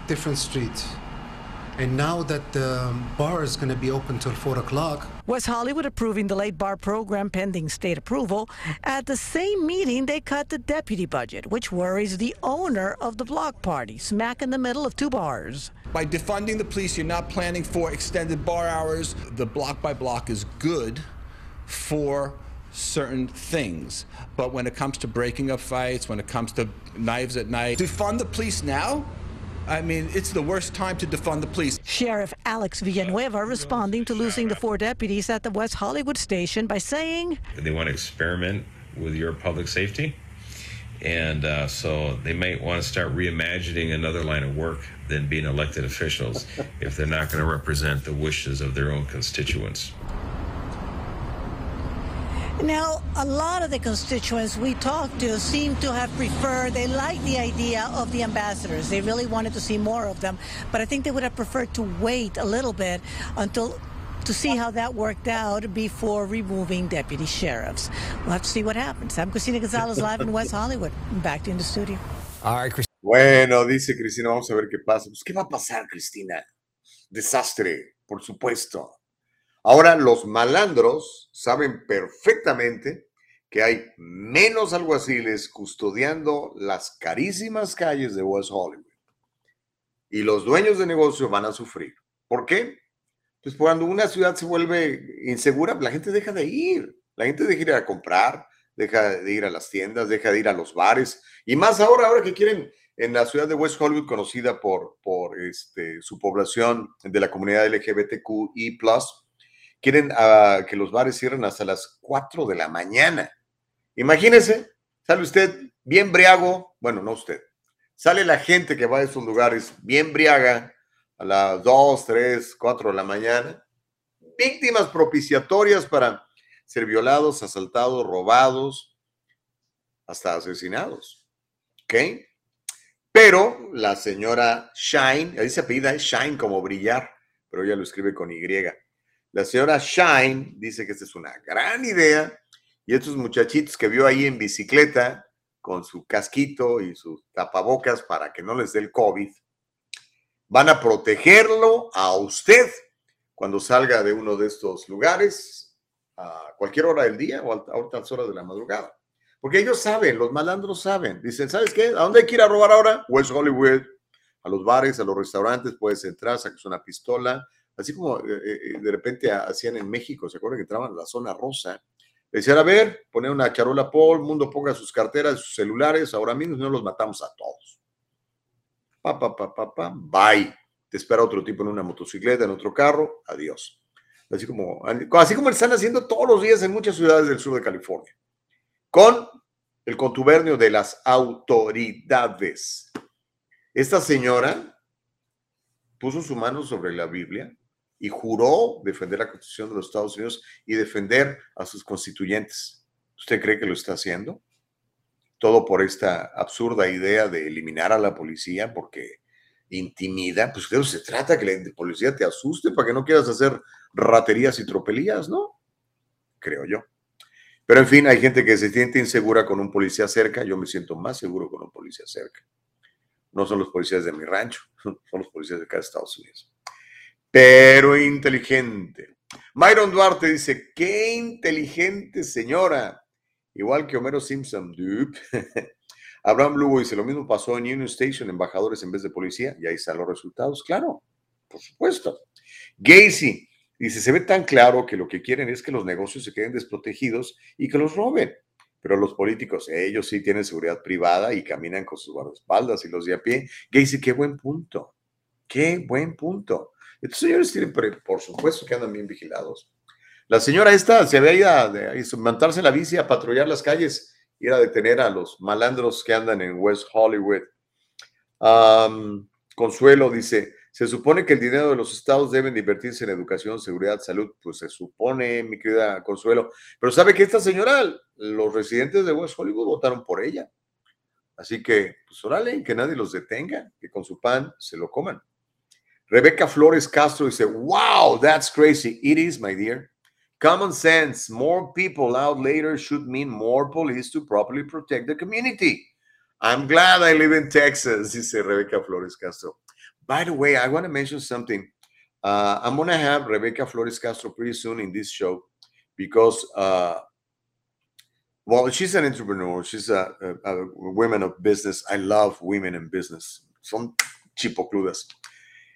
different streets. And now that the bar is going to be open till 4 o'clock. West Hollywood approving the late bar program pending state approval. At the same meeting, they cut the deputy budget, which worries the owner of the block party, smack in the middle of two bars. By defunding the police, you're not planning for extended bar hours. The block by block is good for certain things. But when it comes to breaking up fights, when it comes to knives at night, defund the police now I mean, it's the worst time to defund the police. Sheriff Alex Villanueva responding to losing the four deputies at the West Hollywood station by saying they want to experiment with your public safety. And uh, so they might want to start reimagining another line of work than being elected officials if they're not going to represent the wishes of their own constituents. Now, a lot of the constituents we talked to seem to have preferred, they liked the idea of the ambassadors. They really wanted to see more of them, but I think they would have preferred to wait a little bit until to see how that worked out before removing deputy sheriffs. We'll have to see what happens. I'm Cristina Gonzalez live in West Hollywood. Back to in the studio. All right, Cristina. Bueno, dice Cristina, vamos a ver qué pasa. Pues, ¿qué va a pasar, Cristina? Desastre, por supuesto. Ahora, los malandros saben perfectamente que hay menos alguaciles custodiando las carísimas calles de West Hollywood. Y los dueños de negocio van a sufrir. ¿Por qué? Pues cuando una ciudad se vuelve insegura, la gente deja de ir. La gente deja de ir a comprar, deja de ir a las tiendas, deja de ir a los bares. Y más ahora, ahora que quieren en la ciudad de West Hollywood, conocida por, por este, su población de la comunidad LGBTQI, quieren uh, que los bares cierren hasta las 4 de la mañana. Imagínese, sale usted bien briago, bueno, no usted, sale la gente que va a esos lugares bien briaga a las 2, 3, 4 de la mañana, víctimas propiciatorias para ser violados, asaltados, robados, hasta asesinados. ¿Ok? Pero la señora Shine, ahí se apellida Shine como brillar, pero ella lo escribe con Y. La señora Shine dice que esta es una gran idea y estos muchachitos que vio ahí en bicicleta con su casquito y sus tapabocas para que no les dé el COVID, van a protegerlo a usted cuando salga de uno de estos lugares a cualquier hora del día o a altas horas de la madrugada. Porque ellos saben, los malandros saben. Dicen, ¿sabes qué? ¿A dónde hay que ir a robar ahora? West Hollywood. A los bares, a los restaurantes, puedes entrar, sacas una pistola. Así como eh, eh, de repente hacían en México, ¿se acuerdan que entraban a la zona rosa? Decían, a ver, poner una charola el mundo ponga sus carteras, sus celulares, ahora mismo no los matamos a todos. Pa, pa, pa, pa, pa, bye. Te espera otro tipo en una motocicleta, en otro carro, adiós. Así como, así como están haciendo todos los días en muchas ciudades del sur de California, con el contubernio de las autoridades. Esta señora puso su mano sobre la Biblia y juró defender la Constitución de los Estados Unidos y defender a sus constituyentes. ¿Usted cree que lo está haciendo? Todo por esta absurda idea de eliminar a la policía porque intimida. Pues de eso se trata, que la policía te asuste para que no quieras hacer raterías y tropelías, ¿no? Creo yo. Pero en fin, hay gente que se siente insegura con un policía cerca. Yo me siento más seguro con un policía cerca. No son los policías de mi rancho, son los policías de acá de Estados Unidos. Pero inteligente. Myron Duarte dice, qué inteligente señora. Igual que Homero Simpson. Abraham Lugo dice, lo mismo pasó en Union Station, embajadores en vez de policía, y ahí están los resultados. Claro, por supuesto. Gacy, Dice, se ve tan claro que lo que quieren es que los negocios se queden desprotegidos y que los roben. Pero los políticos, ellos sí tienen seguridad privada y caminan con sus guardaespaldas y los de a pie. Dice, qué buen punto. Qué buen punto. Estos señores tienen, por supuesto, que andan bien vigilados. La señora esta se ve a, a montarse la bici a patrullar las calles, ir a detener a los malandros que andan en West Hollywood. Consuelo dice, se supone que el dinero de los estados deben invertirse en educación, seguridad, salud. Pues se supone, mi querida Consuelo. Pero sabe que esta señora, los residentes de West Hollywood votaron por ella. Así que, pues órale, que nadie los detenga, que con su pan se lo coman. Rebeca Flores Castro dice, wow, that's crazy. It is, my dear. Common sense, more people out later should mean more police to properly protect the community. I'm glad I live in Texas, dice Rebeca Flores Castro. By the way, I want to mention something. Uh, I'm going to have Rebecca Flores Castro pretty soon in this show because, uh, well, she's an entrepreneur. She's a, a, a, woman of business. I love women in business. Son chipocludas.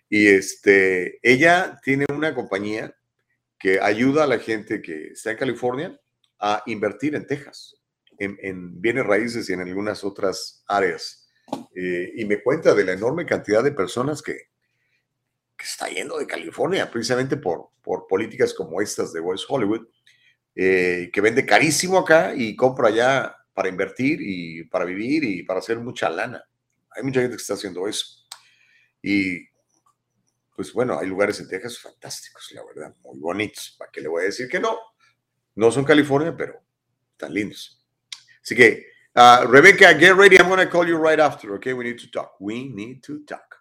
Y este, ella tiene una compañía que ayuda a la gente que está en California a invertir en Texas, en, en bienes raíces y en algunas otras áreas. Eh, y me cuenta de la enorme cantidad de personas que, que está yendo de California, precisamente por, por políticas como estas de West Hollywood, eh, que vende carísimo acá y compra allá para invertir y para vivir y para hacer mucha lana. Hay mucha gente que está haciendo eso. Y pues bueno, hay lugares en Texas fantásticos, la verdad, muy bonitos. ¿Para qué le voy a decir que no? No son California, pero están lindos. Así que Uh, Rebecca, get ready. I'm going to call you right after, okay? We need to talk. We need to talk.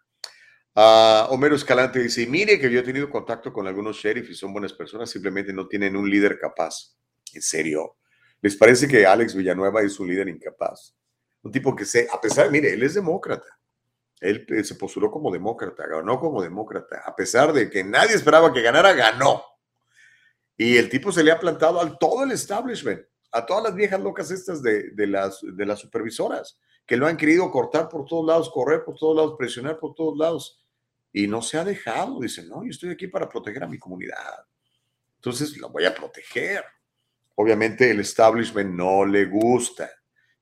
Uh, Homero Escalante dice, mire que yo he tenido contacto con algunos sheriffs y son buenas personas, simplemente no tienen un líder capaz. En serio. ¿Les parece que Alex Villanueva es un líder incapaz? Un tipo que se, a pesar, mire, él es demócrata. Él eh, se postuló como demócrata, ganó como demócrata. A pesar de que nadie esperaba que ganara, ganó. Y el tipo se le ha plantado al todo el establishment a todas las viejas locas estas de, las, de las supervisoras, que lo han querido cortar por todos lados, correr por todos lados, presionar por todos lados, y no se ha dejado. Dice, no, yo estoy aquí para proteger a mi comunidad. Entonces la voy a proteger. obviamente el establishment no le gusta.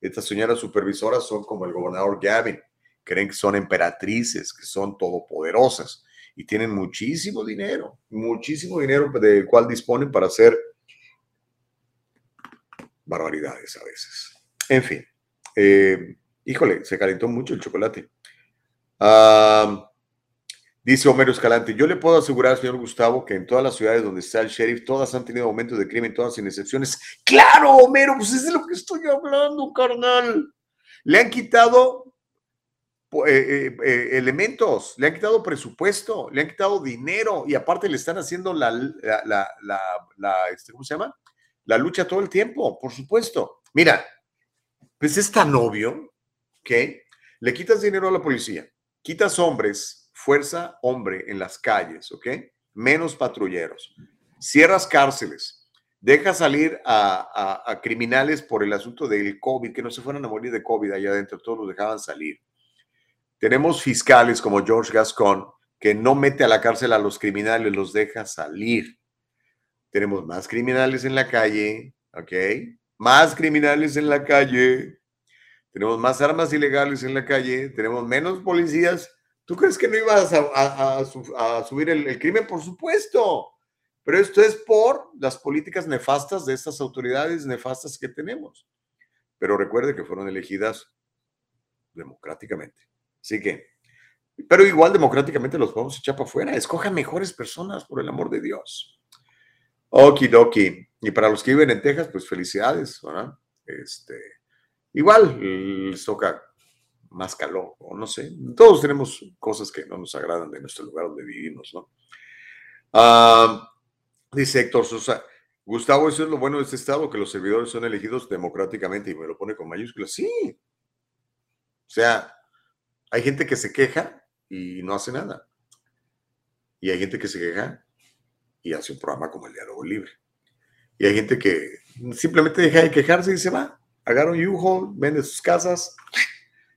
Estas señoras supervisoras son como el gobernador Gavin, creen que son emperatrices, que son todopoderosas y tienen muchísimo dinero, muchísimo dinero del cual disponen para hacer barbaridades a veces. En fin, eh, híjole, se calentó mucho el chocolate. dice Homero Escalante, yo le puedo asegurar señor Gustavo que en todas las ciudades donde está el sheriff, todas han tenido aumentos de crimen, todas sin excepciones. Claro, Homero, pues es de lo que estoy hablando, carnal. Le han quitado eh, eh, eh, elementos, le han quitado presupuesto, le han quitado dinero y aparte le están haciendo la, la, la, este, ¿cómo se llama? La lucha todo el tiempo, por supuesto. Mira, pues es tan obvio que le quitas dinero a la policía, quitas hombres, fuerza hombre en las calles, ¿ok? Menos patrulleros, cierras cárceles, dejas salir a, criminales por el asunto del COVID, que no se fueran a morir de COVID allá adentro, todos los dejaban salir tenemos fiscales como George Gascon, que no mete a la cárcel a los criminales, los deja salir. Tenemos más criminales en la calle, ¿ok? Más criminales en la calle. Tenemos más armas ilegales en la calle. Tenemos menos policías. ¿Tú crees que no ibas a, subir el, el crimen? Por supuesto. Pero esto es por las políticas nefastas de estas autoridades nefastas que tenemos. Pero recuerde que fueron elegidas democráticamente. Así que, pero igual democráticamente los podemos echar para afuera. Escojan mejores personas, por el amor de Dios. Okidoki. Y para los que viven en Texas, pues felicidades, ¿verdad? Este, igual les toca más calor, o no sé. Todos tenemos cosas que no nos agradan de nuestro lugar donde vivimos, ¿no? Ah, dice Héctor Sosa, Gustavo, eso es lo bueno de este estado, que los servidores son elegidos democráticamente y me lo pone con mayúsculas. Sí. O sea, hay gente que se queja y no hace nada. Y hay gente que se queja y hace un programa como el Diálogo Libre. Y hay gente que simplemente deja de quejarse y se va. Agarra un U-Haul, vende sus casas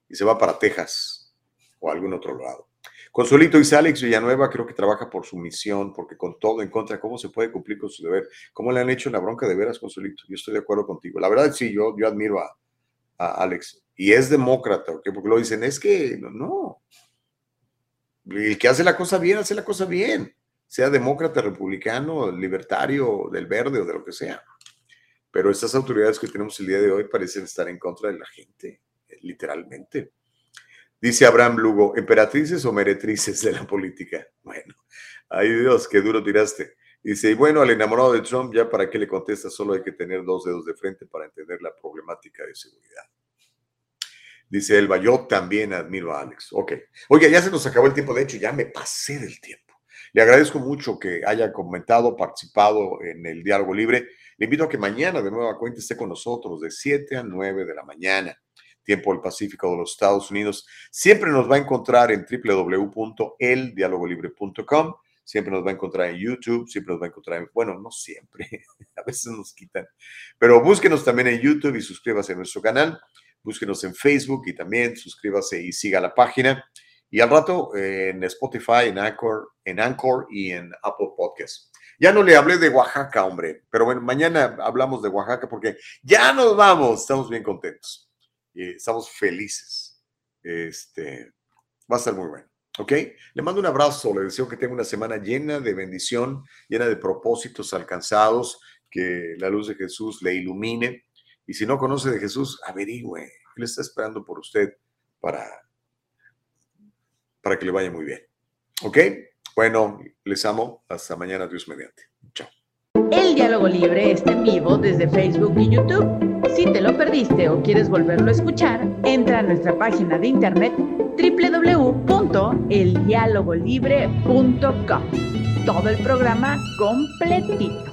y se va para Texas o algún otro lado. Consuelito dice Alex Villanueva, creo que trabaja por su misión, porque con todo en contra, ¿cómo se puede cumplir con su deber? ¿Cómo le han hecho la bronca de veras, Consuelito? Yo estoy de acuerdo contigo. La verdad, sí, yo, yo admiro a, a Alex y es demócrata, porque lo dicen, es que no, el que hace la cosa bien, hace la cosa bien, sea demócrata, republicano, libertario, del verde o de lo que sea. Pero estas autoridades que tenemos el día de hoy parecen estar en contra de la gente, literalmente. Dice Abraham Lugo, emperatrices o meretrices de la política. Bueno, ay Dios, qué duro tiraste. Dice, y bueno, al enamorado de Trump, ya para qué le contesta, solo hay que tener dos dedos de frente para entender la problemática de seguridad. Dice Elba, yo también admiro a Alex. Ok. Oye, ya se nos acabó el tiempo. De hecho, ya me pasé del tiempo. Le agradezco mucho que haya comentado, participado en el diálogo libre. Le invito a que mañana de nueva cuenta esté con nosotros de 7 a 9 de la mañana, tiempo del Pacífico de los Estados Unidos. Siempre nos va a encontrar en www.eldialogolibre.com. Siempre nos va a encontrar en YouTube, siempre nos va a encontrar en, bueno, no siempre, a veces nos quitan, pero búsquenos también en YouTube y suscríbase a nuestro canal búsquenos en Facebook y también suscríbase y siga la página. Y al rato en Spotify, en Anchor, en Anchor y en Apple Podcasts. Ya no le hablé de Oaxaca, hombre, pero bueno, mañana hablamos de Oaxaca porque ya nos vamos, estamos bien contentos estamos felices. Este, va a estar muy bueno, ¿ok? Le mando un abrazo, le deseo que tenga una semana llena de bendición, llena de propósitos alcanzados, que la luz de Jesús le ilumine y si no conoce de Jesús, averigüe. Él está esperando por usted para, para que le vaya muy bien. ¿Ok? Bueno, les amo. Hasta mañana, Dios mediante. Chao. El diálogo libre está en vivo desde Facebook y YouTube. Si te lo perdiste o quieres volverlo a escuchar, entra a nuestra página de internet www.eldialogolibre.com. Todo el programa completito.